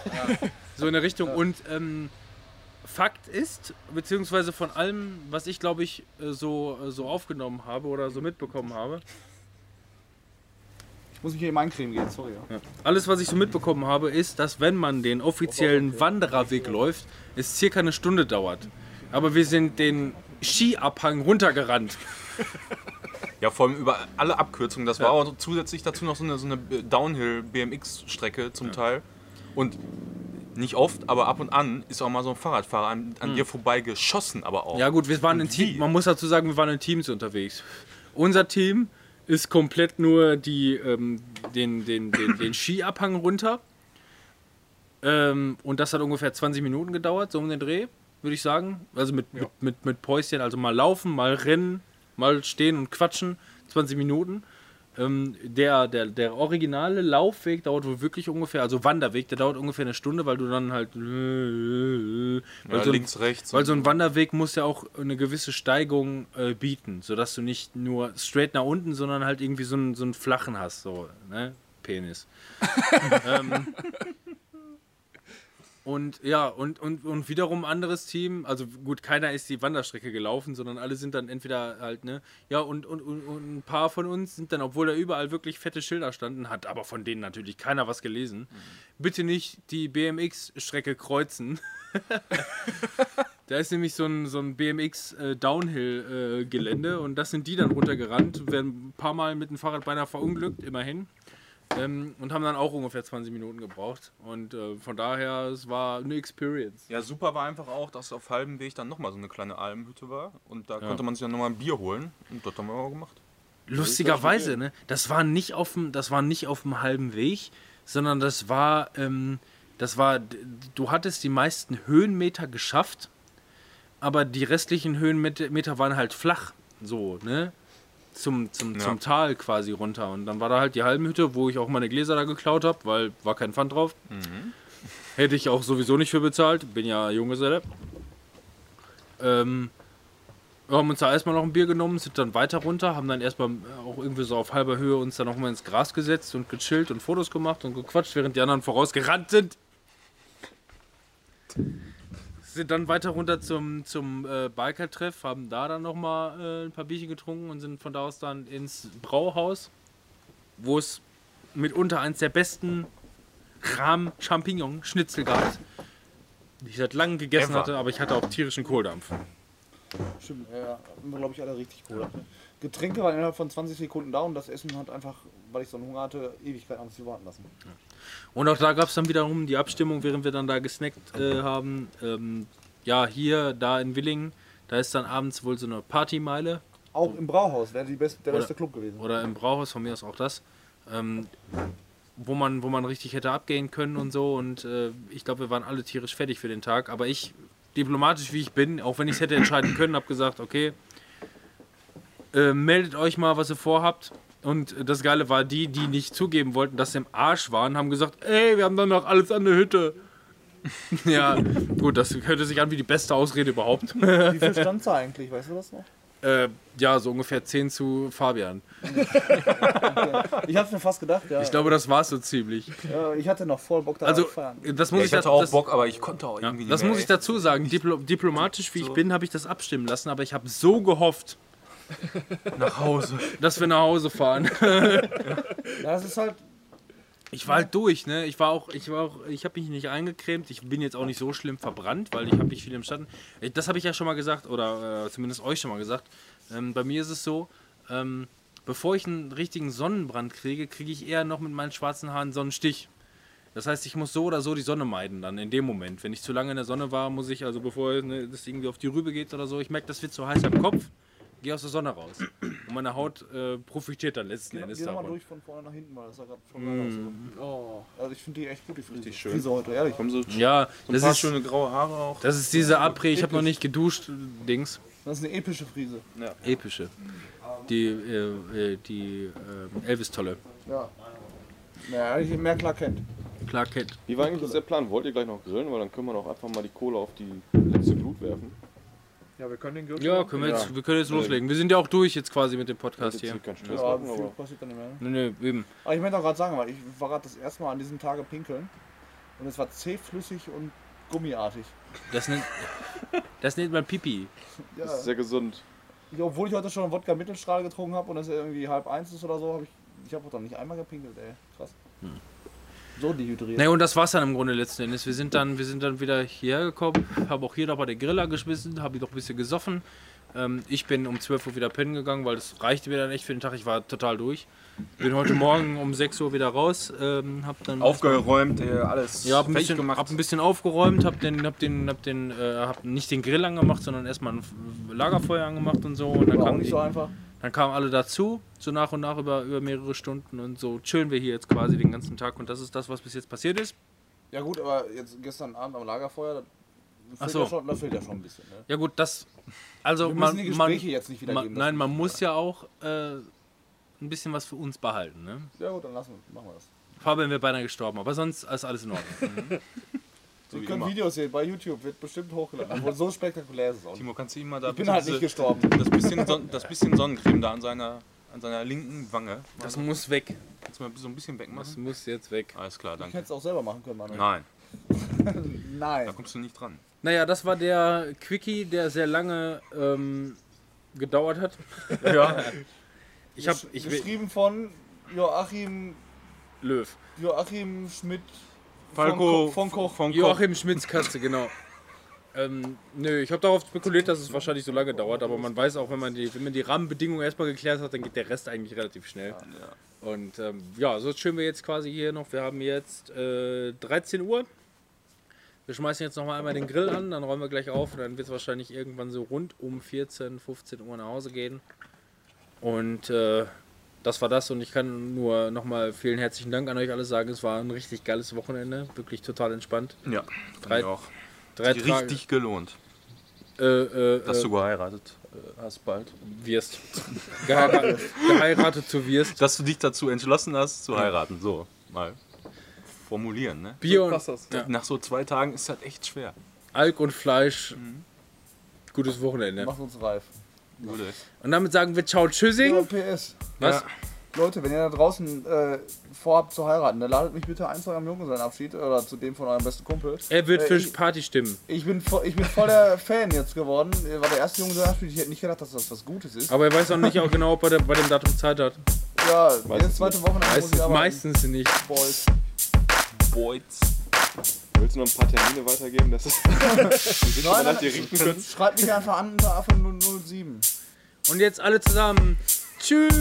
So in der Richtung. Und ähm, Fakt ist, beziehungsweise von allem, was ich glaube ich äh, so, äh, so aufgenommen habe oder so mitbekommen habe, ich muss mich hier eben eincremen gehen, sorry. Ja. Alles, was ich so mitbekommen habe, ist, dass wenn man den offiziellen Wandererweg läuft, es circa eine Stunde dauert. Aber wir sind den Skiabhang runtergerannt. Ja, vor allem über alle Abkürzungen. Das war auch zusätzlich dazu noch so eine, so eine Downhill-BMX-Strecke zum Teil. Und nicht oft, aber ab und an ist auch mal so ein Fahrradfahrer an, an dir vorbei geschossen, aber auch. Ja gut, wir waren in? Team, man muss dazu sagen, wir waren in Teams unterwegs. Unser Team ist komplett nur die, ähm, den, den, den, den Skiabhang runter. Ähm, und das hat ungefähr 20 Minuten gedauert, so um den Dreh, würde ich sagen. Also mit, mit, mit, mit Päuschen, also mal laufen, mal rennen, mal stehen und quatschen, 20 Minuten. Ähm, der, der, der originale Laufweg dauert wohl wirklich ungefähr, also Wanderweg, der dauert ungefähr eine Stunde, weil du dann halt. Weil Ja, so ein- links, rechts. weil so ein Wanderweg muss ja auch eine gewisse Steigung äh, bieten, sodass du nicht nur straight nach unten, sondern halt irgendwie so einen, so einen flachen hast, so, ne? Penis. ähm, und ja, und, und, und wiederum anderes Team, also gut, keiner ist die Wanderstrecke gelaufen, sondern alle sind dann entweder halt, ne, ja, und, und, und, und ein paar von uns sind dann, obwohl da überall wirklich fette Schilder standen, hat aber von denen natürlich keiner was gelesen. Bitte nicht die BMX-Strecke kreuzen. Da ist nämlich so ein, so ein BMX äh, Downhill-Gelände und das sind die dann runtergerannt, werden ein paar Mal mit dem Fahrrad beinahe verunglückt, immerhin. Ähm, und haben dann auch ungefähr 20 Minuten gebraucht. Und äh, von daher, es war eine Experience. Ja, super war einfach auch, dass auf halbem Weg dann nochmal so eine kleine Almhütte war. Und da konnte man sich dann nochmal ein Bier holen. Und das haben wir auch gemacht. Lustigerweise, ne? Das war nicht auf dem, das war nicht auf dem halben Weg, sondern das war, ähm, das war, du hattest die meisten Höhenmeter geschafft, aber die restlichen Höhenmeter waren halt flach, so, ne? Zum, zum, Ja. zum Tal quasi runter. Und dann war da halt die Halbenhütte, wo ich auch meine Gläser da geklaut habe, weil war kein Pfand drauf. Hätte ich auch sowieso nicht für bezahlt, bin ja Junggeselle. Ähm, wir haben uns da erstmal noch ein Bier genommen, sind dann weiter runter, haben dann erstmal auch irgendwie so auf halber Höhe uns dann nochmal ins Gras gesetzt und gechillt und Fotos gemacht und gequatscht, während die anderen vorausgerannt sind. Sind dann weiter runter zum, zum äh, Biker-Treff, haben da dann nochmal äh, ein paar Bierchen getrunken und sind von da aus dann ins Brauhaus, wo es mitunter eins der besten Rahm-Champignon-Schnitzel gab, die ich seit langem gegessen Ever. hatte, aber ich hatte auch tierischen Kohldampf. Stimmt, ja, ja. Haben wir, glaube ich, alle richtig cool. Getränke waren innerhalb von 20 Sekunden da und das Essen hat einfach, weil ich so einen Hunger hatte, Ewigkeit an sich warten lassen. Und auch da gab es dann wiederum die Abstimmung, während wir dann da gesnackt äh, haben. Ähm, ja, hier, da in Willingen, da ist dann abends wohl so eine Partymeile. Auch im Brauhaus wäre die beste, der Oder- beste Club gewesen. Oder im Brauhaus, von mir aus auch das. Ähm, wo man, wo man richtig hätte abgehen können und so. Und äh, ich glaube, wir waren alle tierisch fertig für den Tag. Aber ich, diplomatisch wie ich bin, auch wenn ich es hätte entscheiden können, habe gesagt, okay, äh, meldet euch mal, was ihr vorhabt. Und das Geile war, die, die nicht zugeben wollten, dass sie im Arsch waren, haben gesagt, ey, wir haben dann noch alles an der Hütte. ja, gut, das hörte sich an wie die beste Ausrede überhaupt. Wie viel stand da eigentlich, weißt du das noch? äh, ja, so ungefähr 10 zu Fabian. Ich hab's mir fast gedacht, ja. Ich glaube, das war so ziemlich. Ja, ich hatte noch voll Bock da Also, zu feiern. das muss Ja, ich, ich hatte da- auch das, Bock, aber ich konnte auch Ja, irgendwie nicht das mehr, muss ich ey. dazu sagen. Diplo diplomatisch wie ich bin, habe ich das abstimmen lassen, aber ich habe so gehofft, nach Hause. dass wir nach Hause fahren. Das ist halt, Ich war halt durch, ne? Ich war auch, ich war auch, ich habe mich nicht eingecremt. Ich bin jetzt auch nicht so schlimm verbrannt, weil ich habe nicht viel im Schatten. Das habe ich ja schon mal gesagt oder äh, zumindest euch schon mal gesagt. Ähm, bei mir ist es so, ähm, bevor ich einen richtigen Sonnenbrand kriege, kriege ich eher noch mit meinen schwarzen Haaren Sonnenstich. Das heißt, ich muss so oder so die Sonne meiden dann in dem Moment. Wenn ich zu lange in der Sonne war, muss ich, also bevor ne, das irgendwie auf die Rübe geht oder so, ich merke, das wird zu heiß am Kopf, gehe aus der Sonne raus. Und meine Haut äh, profitiert dann letzten geh, Endes geh nochmal davon. durch von vorne nach hinten, weil das sah gerade schon geil aus. Oh. Also ich finde die echt gut, die Frise. Richtig schön. Frise heute, ehrlich. Kommen so, Ja, so das ist, schöne graue Haare auch. das ist diese Après, ich habe noch nicht geduscht, Dings. Das ist eine epische Frise. Epische. Die, äh, äh, die äh, Elvis-Tolle. Ja. Naja, ich mehr klar kennt. Clark Kent. Wie war eigentlich der Plan? Wollt ihr gleich noch grillen? Weil dann können wir doch einfach mal die Kohle auf die letzte Glut werfen. Ja, wir können den Grill Ja, können wir, jetzt, wir können jetzt loslegen. Wir sind ja auch durch jetzt quasi mit dem Podcast hier. keinen Stress Ja, machen, viel aber passiert dann nicht mehr. ne? Nee, nee, eben. Aber ich möchte auch gerade sagen, weil ich war gerade das erste Mal an diesem Tage pinkeln und es war zähflüssig und gummiartig. Das nennt, das nennt man Pipi. Ja. das ist sehr gesund. Ich, obwohl ich heute schon einen Wodka Mittelstrahl getrunken habe und es irgendwie halb eins ist oder so, habe ich, ich habe auch dann nicht einmal gepinkelt, ey. Krass. So dehydriert. Ne, und das war's dann im Grunde letzten Endes. Wir sind dann, wir sind dann wieder hierher gekommen, haben auch hier noch bei der Griller geschmissen, haben noch ein bisschen gesoffen Ähm, ich bin um 12 Uhr wieder pennen gegangen, weil das reichte mir dann echt für den Tag. Ich war total durch. Bin heute Morgen um 6 Uhr wieder raus. Ähm, hab dann Aufgeräumt, äh, alles ja, hab ein, bisschen, gemacht. hab ein bisschen aufgeräumt, hab den, hab den, hab den, äh, hab nicht den Grill angemacht, sondern erstmal ein Lagerfeuer angemacht und so. Und dann War kamen nicht die, so einfach. Dann kamen alle dazu, so nach und nach über, über mehrere Stunden und so chillen wir hier jetzt quasi den ganzen Tag und das ist das, was bis jetzt passiert ist. Ja gut, aber jetzt gestern Abend am Lagerfeuer, da fehlt, so. ja, schon, da fehlt ja schon ein bisschen. Ne? Ja gut, das, also Wir man, die man, Gespräche jetzt nicht man, wiedergeben. nein, man muss ja auch äh, ein bisschen was für uns behalten. Ne? Ja gut, dann lassen wir, machen wir das. Fabian wäre beinahe gestorben, aber sonst ist alles in Ordnung. so Wir wie können immer. Videos sehen, bei YouTube wird bestimmt hochgeladen. Obwohl so spektakulär ist es auch. Timo, kannst du ihm mal da Ich bin halt diese- nicht gestorben. das bisschen, Son das bisschen Sonnencreme da an seiner, an seiner linken Wange. Das muss weg. Kannst du mal so ein bisschen Das wegmachen? muss jetzt weg. Alles klar, danke. hätte es auch selber machen können, Manuel. Nein, Nein. da kommst du nicht dran. Naja, das war der Quickie, der sehr lange ähm, gedauert hat. Ja. Ich habe, Geschrieben von Joachim, Löw. Joachim Schmidt Falco von, Ko von Koch. von Koch. Joachim Schmidts Katze, genau. Ähm, nö, ich habe darauf spekuliert, dass es wahrscheinlich so lange dauert, aber man weiß auch, wenn man die, wenn man die Rahmenbedingungen erstmal geklärt hat, dann geht der Rest eigentlich relativ schnell. Und ähm, ja, so chillen wir jetzt quasi hier noch. Wir haben jetzt äh, 13 Uhr. Wir schmeißen jetzt nochmal einmal den Grill an, dann räumen wir gleich auf und dann wird es wahrscheinlich irgendwann so rund um 14, 15 Uhr nach Hause gehen. Und äh, das war das und ich kann nur nochmal vielen herzlichen Dank an euch alle sagen. Es war ein richtig geiles Wochenende, wirklich total entspannt. Ja, Drei- auch. Drei Sich Tage. richtig gelohnt, Äh, äh, dass äh, du geheiratet äh, hast bald. wirst. Geheiratet, geheiratet zu wirst. Dass du dich dazu entschlossen hast, zu heiraten. So, mal formulieren, ne? Bier und. Ja. Nach so zwei Tagen ist das echt schwer. Alk und Fleisch. Gutes Wochenende. Macht uns reif. Gute. Und damit sagen wir Ciao, Ja, Tschüssing. PS. Was? Leute, wenn ihr da draußen äh, vorhabt zu heiraten, dann ladet mich bitte ein zu eurem Junggesellenabschied oder zu dem von eurem besten Kumpel. Er wird Äh, für ich- Party stimmen. Ich bin, vo- ich bin voll der Fan jetzt geworden. War der erste Junggesellenabschied. Ich hätte nicht gedacht, dass das was Gutes ist. Aber er weiß auch nicht auch genau, ob er bei dem Datum Zeit hat. Ja, jetzt zweite Woche nach Meistens, meistens nicht. Boys. Boys. Willst du noch ein paar Termine weitergeben? Das ist Nein, rinken können. Schreibt mich einfach an unter AFN 007. Und jetzt alle zusammen. Tschüss.